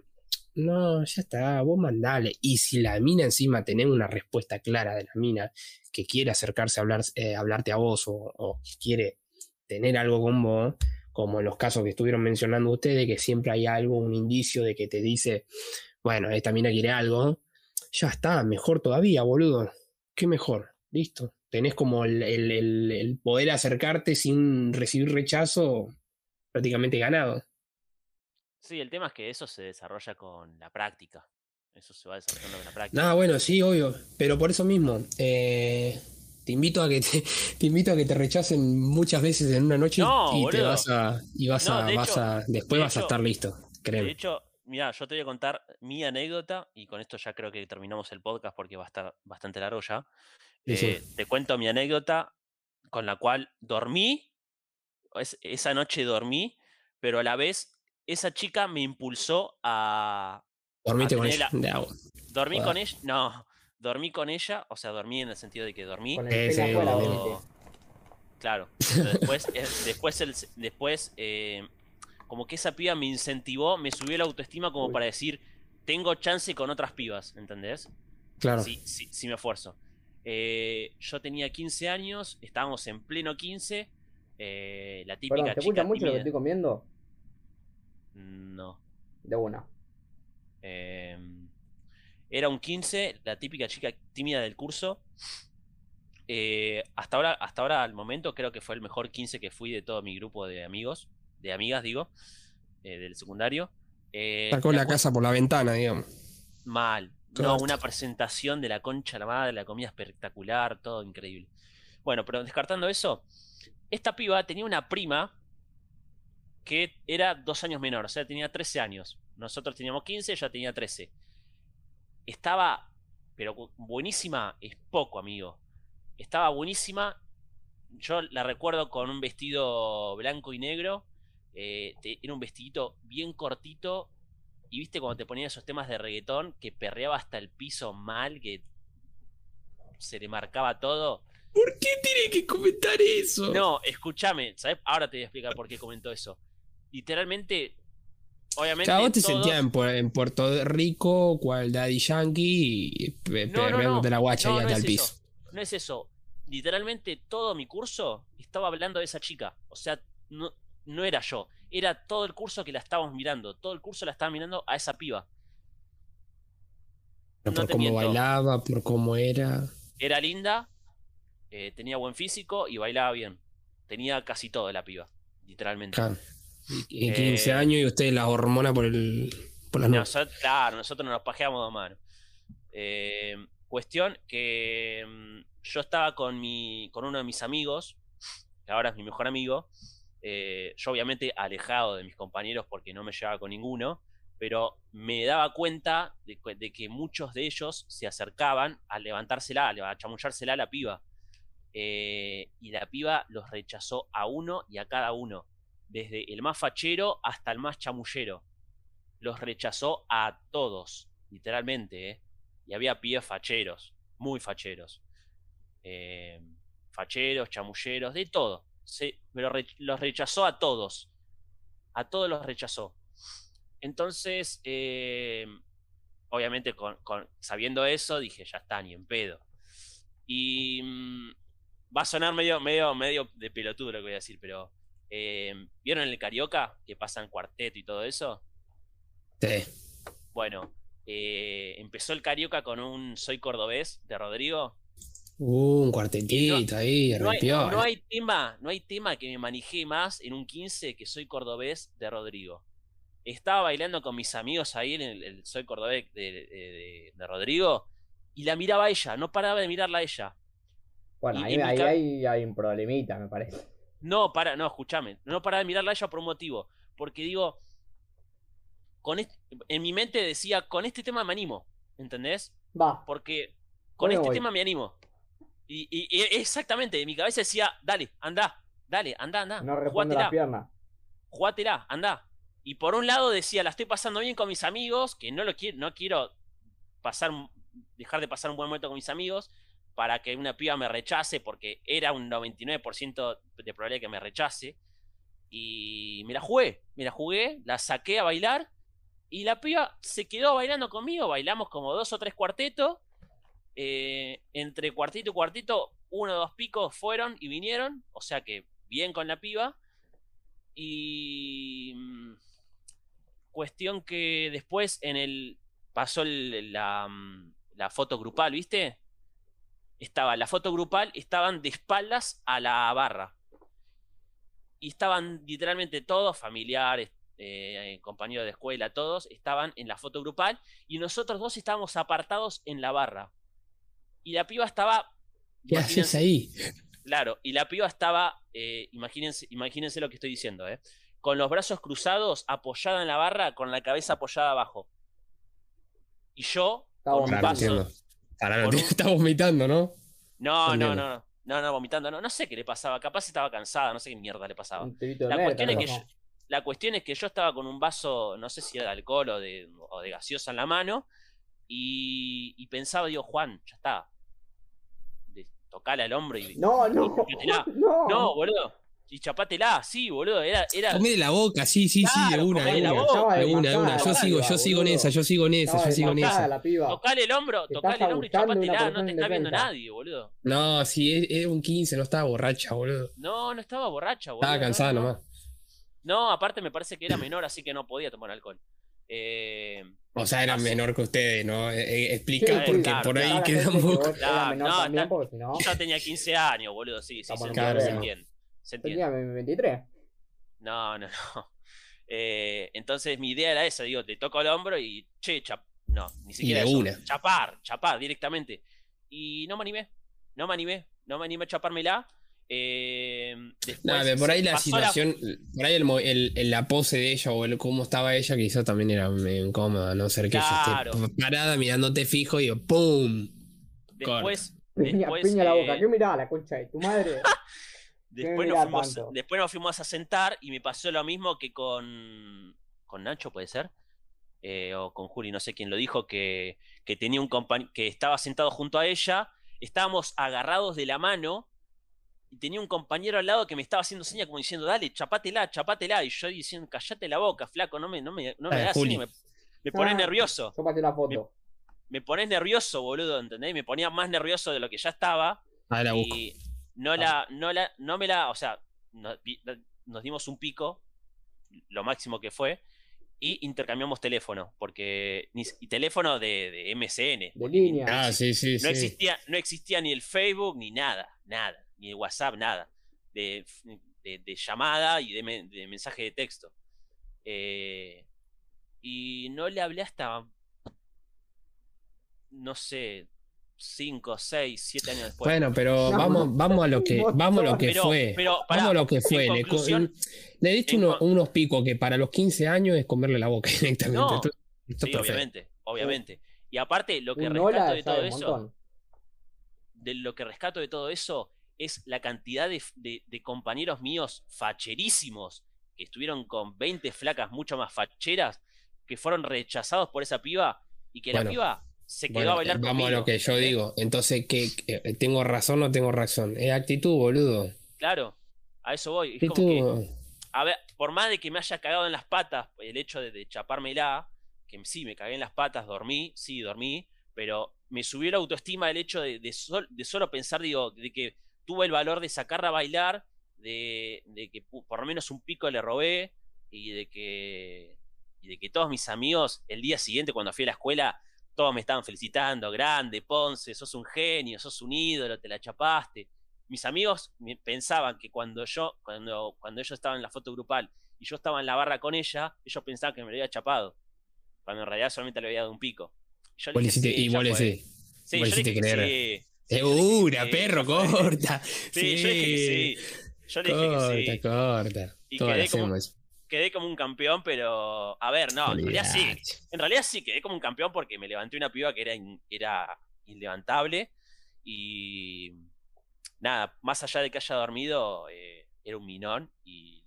no, ya está, vos mandale. Y si la mina encima tenés una respuesta clara de la mina que quiere acercarse a hablar, eh, hablarte a vos o, quiere tener algo con vos, como en los casos que estuvieron mencionando ustedes, que siempre hay algo, un indicio de que te dice, bueno, esta mina quiere algo, ya está, mejor todavía, boludo. ¿Qué mejor? Listo. Tenés como el poder acercarte sin recibir rechazo prácticamente ganado. Sí, el tema es que eso se desarrolla con la práctica. Eso se va desarrollando con la práctica. Nada, bueno, sí, obvio. Pero por eso mismo, eh, te invito a que te, te invito a que te rechacen muchas veces en una noche No, y te vas a, y vas No, a, de vas hecho- a, después de vas a estar listo, De créeme. hecho, mira, yo te voy a contar mi anécdota y con esto ya creo que terminamos el podcast porque va a estar bastante largo ya. Sí, sí. Eh, Te cuento mi anécdota con la cual dormí, es- esa noche dormí, pero a la vez esa chica me impulsó a... Dormite a con ella, la- de agua. Dormí Joder. con ella, no, dormí con ella, o sea, dormí en el sentido de que dormí. Con el sí. Claro. pero después, eh, después, el, después eh, como que esa piba me incentivó, me subió la autoestima como Uy. para decir, tengo chance con otras pibas, ¿entendés? Claro. Sí, sí, sí me esfuerzo. Eh, yo tenía 15 años, estábamos en pleno 15. eh, la típica Perdón, ¿te chica escucha mucho lo que tímida- estoy comiendo? No. De una. Eh, era un 15, la típica chica tímida del curso. Eh, hasta ahora, hasta ahora, al momento, creo que fue el mejor 15 que fui de todo mi grupo de amigos, de amigas, digo, eh, del secundario. Eh, Sacó la casa por la ventana, digamos. Mal. No, una presentación de la concha de la madre, la comida espectacular, todo increíble. Bueno, pero descartando eso, esta piba tenía una prima que era dos años menor, o sea, tenía 13 años. Nosotros teníamos 15, ella tenía 13. Estaba, pero bu- buenísima es poco, amigo. Estaba buenísima. Yo la recuerdo con un vestido blanco y negro. eh, te- era un vestidito bien cortito. Y viste cuando te ponía esos temas de reggaetón que perreaba hasta el piso mal, que se le marcaba todo. ¿Por qué tiene que comentar eso? No, escúchame, ¿sabes? Ahora te voy a explicar por qué comentó eso. Literalmente, obviamente. Claro, vos te todos- sentías en, Pu- en Puerto Rico, cual Daddy Yankee, y pe- No, no, no. la guacha no hasta el piso. eso. No es eso. Literalmente todo mi curso estaba hablando de esa chica. O sea, no, no era yo. Era todo el curso que la estábamos mirando. Todo el curso la estaba mirando a esa piba. Pero por cómo miento. bailaba, por cómo era. Era linda, eh, tenía buen físico y bailaba bien. Tenía casi todo la piba, literalmente. Claro. Y 15 Eh, años y usted la hormona por el por las. Nosotros, claro, nosotros nos pajeamos de mano. Eh, cuestión que mm, yo estaba con, mi, con uno de mis amigos, que ahora es mi mejor amigo. eh, yo obviamente alejado de mis compañeros porque no me llevaba con ninguno, pero me daba cuenta de, que- de que muchos de ellos se acercaban a levantársela, a chamullársela a la piba. Eh, y la piba los rechazó a uno y a cada uno, desde el más fachero hasta el más chamullero los rechazó a todos, literalmente, ¿eh? Y había pibes facheros, muy facheros. Eh, facheros, chamulleros, de todo. Se, pero los rechazó a todos. A todos los rechazó. Entonces, eh, obviamente, con- sabiendo eso, dije, ya está, ni en pedo. Y mm, va a sonar medio, medio, medio de pelotudo lo que voy a decir, pero eh, ¿vieron el carioca? Que pasan cuarteto y todo eso. Sí. Bueno, eh, empezó el Carioca con un Soy Cordobés de Rodrigo. Uh, un cuartetito ahí, No hay, repiola. no hay tema, no hay tema que me manejé más en un 15 que Soy Cordobés de Rodrigo. Estaba bailando con mis amigos ahí en el, el Soy Cordobés de, de- de- de Rodrigo y la miraba a ella, no paraba de mirarla a ella. Bueno, Y- ahí, ahí hay, hay un problemita, me parece. No, para, no, escúchame, no paraba de mirarla a ella por un motivo, porque digo, con en mi mente decía, con este tema me animo, ¿entendés? Va, porque con Bueno, este voy. tema me animo. Y, y- y exactamente, en mi cabeza decía, dale, anda, dale, anda, anda, no responde jugátela, piernas. jugátela, anda. Y por un lado decía, la estoy pasando bien con mis amigos, que no lo quiero, no quiero pasar, dejar de pasar un buen momento con mis amigos para que una piba me rechace, porque era un 99% de probabilidad que me rechace. Y me la jugué, me la jugué, la saqué a bailar y la piba se quedó bailando conmigo, bailamos como dos o tres cuartetos. eh, entre cuartito y cuartito, uno o dos picos fueron y vinieron, o sea que bien con la piba. Y mm, cuestión que después en el pasó la, mm, la foto grupal, ¿viste? Estaba la foto grupal, estaban de espaldas a la barra. Y estaban literalmente todos, familiares, eh, compañeros de escuela, todos, estaban en la foto grupal y nosotros dos estábamos apartados en la barra. Y la piba estaba. ¿Qué haces ahí? Claro, y la piba estaba, eh, imagínense, imagínense lo que estoy diciendo, ¿eh? Con los brazos cruzados, apoyada en la barra, con la cabeza apoyada abajo. Y yo, con un Claro, vaso. No un- está vomitando, ¿no? No, no, no, no, no, no, vomitando, no, no sé qué le pasaba. Capaz estaba cansada, no sé qué mierda le pasaba. La cuestión, es que yo, la cuestión es que yo estaba con un vaso, no sé si era de alcohol o de, o de gaseosa en la mano, y, y pensaba, digo, Juan, ya está. Tocale al hombro y. No, no, Chapátela. no. No, boludo. Y chapátela, sí, boludo. Era, era, Comé de la boca, sí, sí, sí, de Claro, una, de una. De una, de una. Yo sigo, yo sigo en esa, yo sigo en esa, yo sigo en esa. Tocale el hombro, tocale el hombro y chapátela. No te está viendo nadie, boludo. No, sí, es- era un 15, no estaba borracha, boludo. No, no estaba borracha, boludo. Estaba cansada no, no. nomás. No, aparte me parece que era menor, así que no podía tomar alcohol. Eh, O sea, era menor que ustedes, ¿no? Eh, eh, explica Sí, porque claro, por ahí Claramente queda un que poco. vos eras Claro, no, también, está- porque si no, yo ya tenía 15 años, boludo, sí, sí, se se entiende. Se entiende. tenía 23. No, no, no. Eh, entonces mi idea era esa, digo, te toco el hombro y, che, chap no, ni siquiera eso, una. chapar, chapar directamente. Y no me animé, no me animé, no me animé a chapármela. Eh, después pero por ahí la situación, por ahí el, el- el- la pose de ella o el cómo estaba ella, quizás también era medio incómoda, no ser que Claro. ella esté parada mirándote fijo y digo, ¡pum! Después, Piña, después, piña la boca. eh, ¿Qué mirá la concha de tu madre? después, nos fuimos, después nos fuimos a sentar y me pasó lo mismo que con, con Nacho, puede ser, Eh, o con Juli, no sé quién lo dijo, que, que tenía un compañ- que estaba sentado junto a ella, estábamos agarrados de la mano y tenía un compañero al lado que me estaba haciendo señas como diciendo, dale, chapátela, chapátela, y yo diciendo, callate la boca, flaco, no me, no me, no me Ah, hagas Juli. me, me pones Ah. nervioso, la foto. me pones nervioso, boludo, ¿entendés? Me ponía más nervioso de lo que ya estaba. Ahora la busco. Y no la, no la, no me la, o sea, nos, dimos un pico, lo máximo que fue, y intercambiamos teléfono, porque ni, y teléfono de, de MSN. De línea. Ah, sí, sí, No sí. existía, no existía ni el Facebook, ni nada, nada, ni el WhatsApp, nada. De, de, de llamada y de, de mensaje de texto. Eh, y no le hablé hasta, no sé, 5, 6, 7 años después. Bueno, pero vamos, vamos a lo que, vamos a lo que Pero- fue. pero, pará, vamos a lo que fue. Le, le uno- con- unos picos que para los 15 años es comerle la boca directamente. No, Esto- esto es Sí, obviamente, obviamente. Y aparte, lo que rescato de todo eso, de lo que rescato de todo eso es la cantidad de, de- de compañeros míos facherísimos que estuvieron con 20 flacas mucho más facheras que fueron rechazados por esa piba y que Bueno, la piba se quedó Bueno, a bailar vamos conmigo. a lo que yo digo. Entonces, ¿qué, qué- tengo razón o no tengo razón? Es actitud, boludo. Claro, a eso voy. Es como que, a ver, por más de que me haya cagado en las patas el hecho de, de chapármela, que sí, me cagué en las patas, dormí, sí, dormí, pero me subió la autoestima el hecho de, de sol- de solo pensar, digo, de que tuve el valor de sacarla a bailar, de, de que por lo menos un pico le robé y de que y de que todos mis amigos el día siguiente cuando fui a la escuela todos me estaban felicitando, grande, Ponce, sos un genio, sos un ídolo, te la chapaste. Mis amigos pensaban que cuando yo, cuando, cuando ellos estaban en la foto grupal y yo estaba en la barra con ella, ellos pensaban que me lo había chapado, cuando en realidad solamente le había dado un pico. Yo le dije, "Sí, y ya vos le fue". hiciste. Sí, le yo dije creer. sí. Sí, yo Segura, sí, perro, corta. Sí, yo le dije que sí. Yo le dije corta, que sí. corta. Y Todas quedé las como- hacemos. Quedé como un campeón, pero. A ver, no, en realidad sí. En realidad sí, quedé como un campeón porque me levanté una piba que era, in- era inlevantable. Y. Nada, más allá de que haya dormido, eh, era un minón. Y.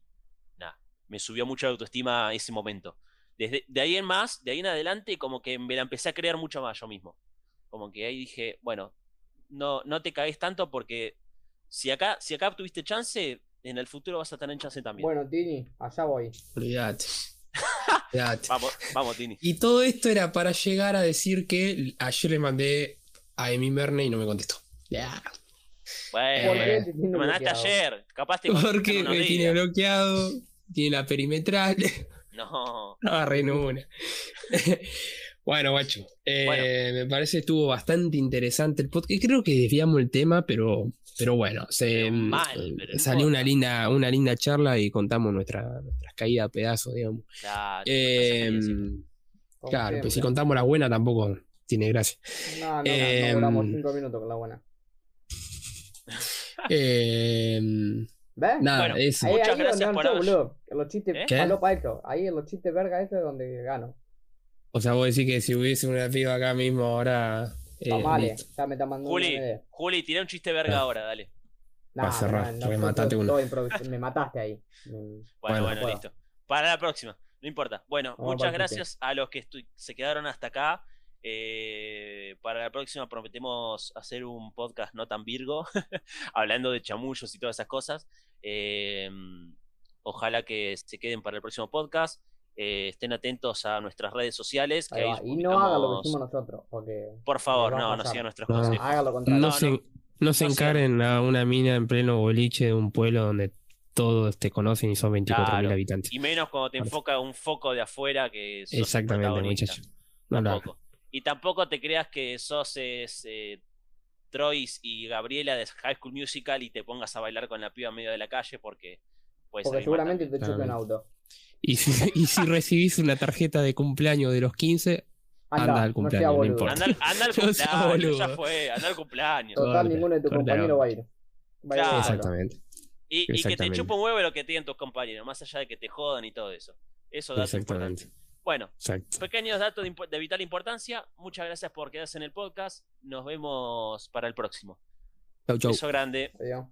Nada, me subió mucho la autoestima ese momento. Desde de ahí en más, de ahí en adelante, como que me la empecé a creer mucho más yo mismo. Como que ahí dije, bueno, no, no te cagues tanto porque si acá, si acá tuviste chance, en el futuro vas a tener chance también. Bueno, Tini, allá voy. Olvidate. Vamos, vamos, Tini. Y todo esto era para llegar a decir que ayer le mandé a Emi Merne y no me contestó. Ya. Bueno, ¿Por qué Eh, mandaste bloqueado? ayer. Capaz te Porque me días. tiene bloqueado, tiene la perimetral. No. No agarré en una. bueno, guacho. eh, Bueno. Me parece estuvo bastante interesante el podcast. Creo que desviamos el tema, pero, pero bueno, se, Pero mm, mal, pero no salió una importa. linda, una linda charla y contamos nuestra, nuestras caídas a pedazos, digamos. Claro, Eh, así. Como claro, pues si contamos la buena tampoco tiene gracia. No, no, eh, no duramos cinco minutos con la buena. Eh, ¿Ves? nada, Bueno, eso. Ahí, Muchas ahí gracias por boludo. En los chistes ¿Eh? Eso. Ahí en los chistes verga eso es donde gano. O sea, vos decís que si hubiese una piba acá mismo ahora. Eh. Ya me está mandando Juli. Juli, tirá un chiste verga Ah. ahora, dale. Va a cerrar, todo- uno. Me mataste ahí. Bueno, Bueno, listo. Para la próxima, no importa. Bueno, Vamos muchas para gracias a los que se quedaron hasta acá. Eh, para la próxima prometemos hacer un podcast no tan virgo, hablando de chamullos y todas esas cosas. Eh, ojalá que se queden para el próximo podcast. Eh, estén atentos a nuestras redes sociales. Que ahí. Y no haga lo que hicimos nosotros. Porque Por favor, no, no sigan nuestros No. consejos. haga lo contrario. No, No, se, no. no se encaren a una mina en pleno boliche de un pueblo donde todos te conocen y son 24.000 Claro. habitantes. Y menos cuando te enfoca un foco de afuera que sos Exactamente, protagonista. muchacho. No. Tampoco. Y tampoco te creas que sos es, eh, Troyes y Gabriela de High School Musical y te pongas a bailar con la piba en medio de la calle porque Porque seguramente te choque un auto. Y si, y si recibís una tarjeta de cumpleaños de los 15, Anda al cumpleaños, no importa. Anda, al- anda al No sea cumpleaños, ya fue, anda al cumpleaños. Total, ninguno de tus compañeros va a ir. Va a ir Claro. solo. exactamente. Y, y que te chupa un huevo lo que tienen tus compañeros, más allá de que te jodan y todo eso. Eso da Exactamente. Bueno, Exacto. pequeños datos de vital importancia. Muchas gracias por quedarse en el podcast. Nos vemos para el próximo. Chau, chau. Beso grande. Adiós.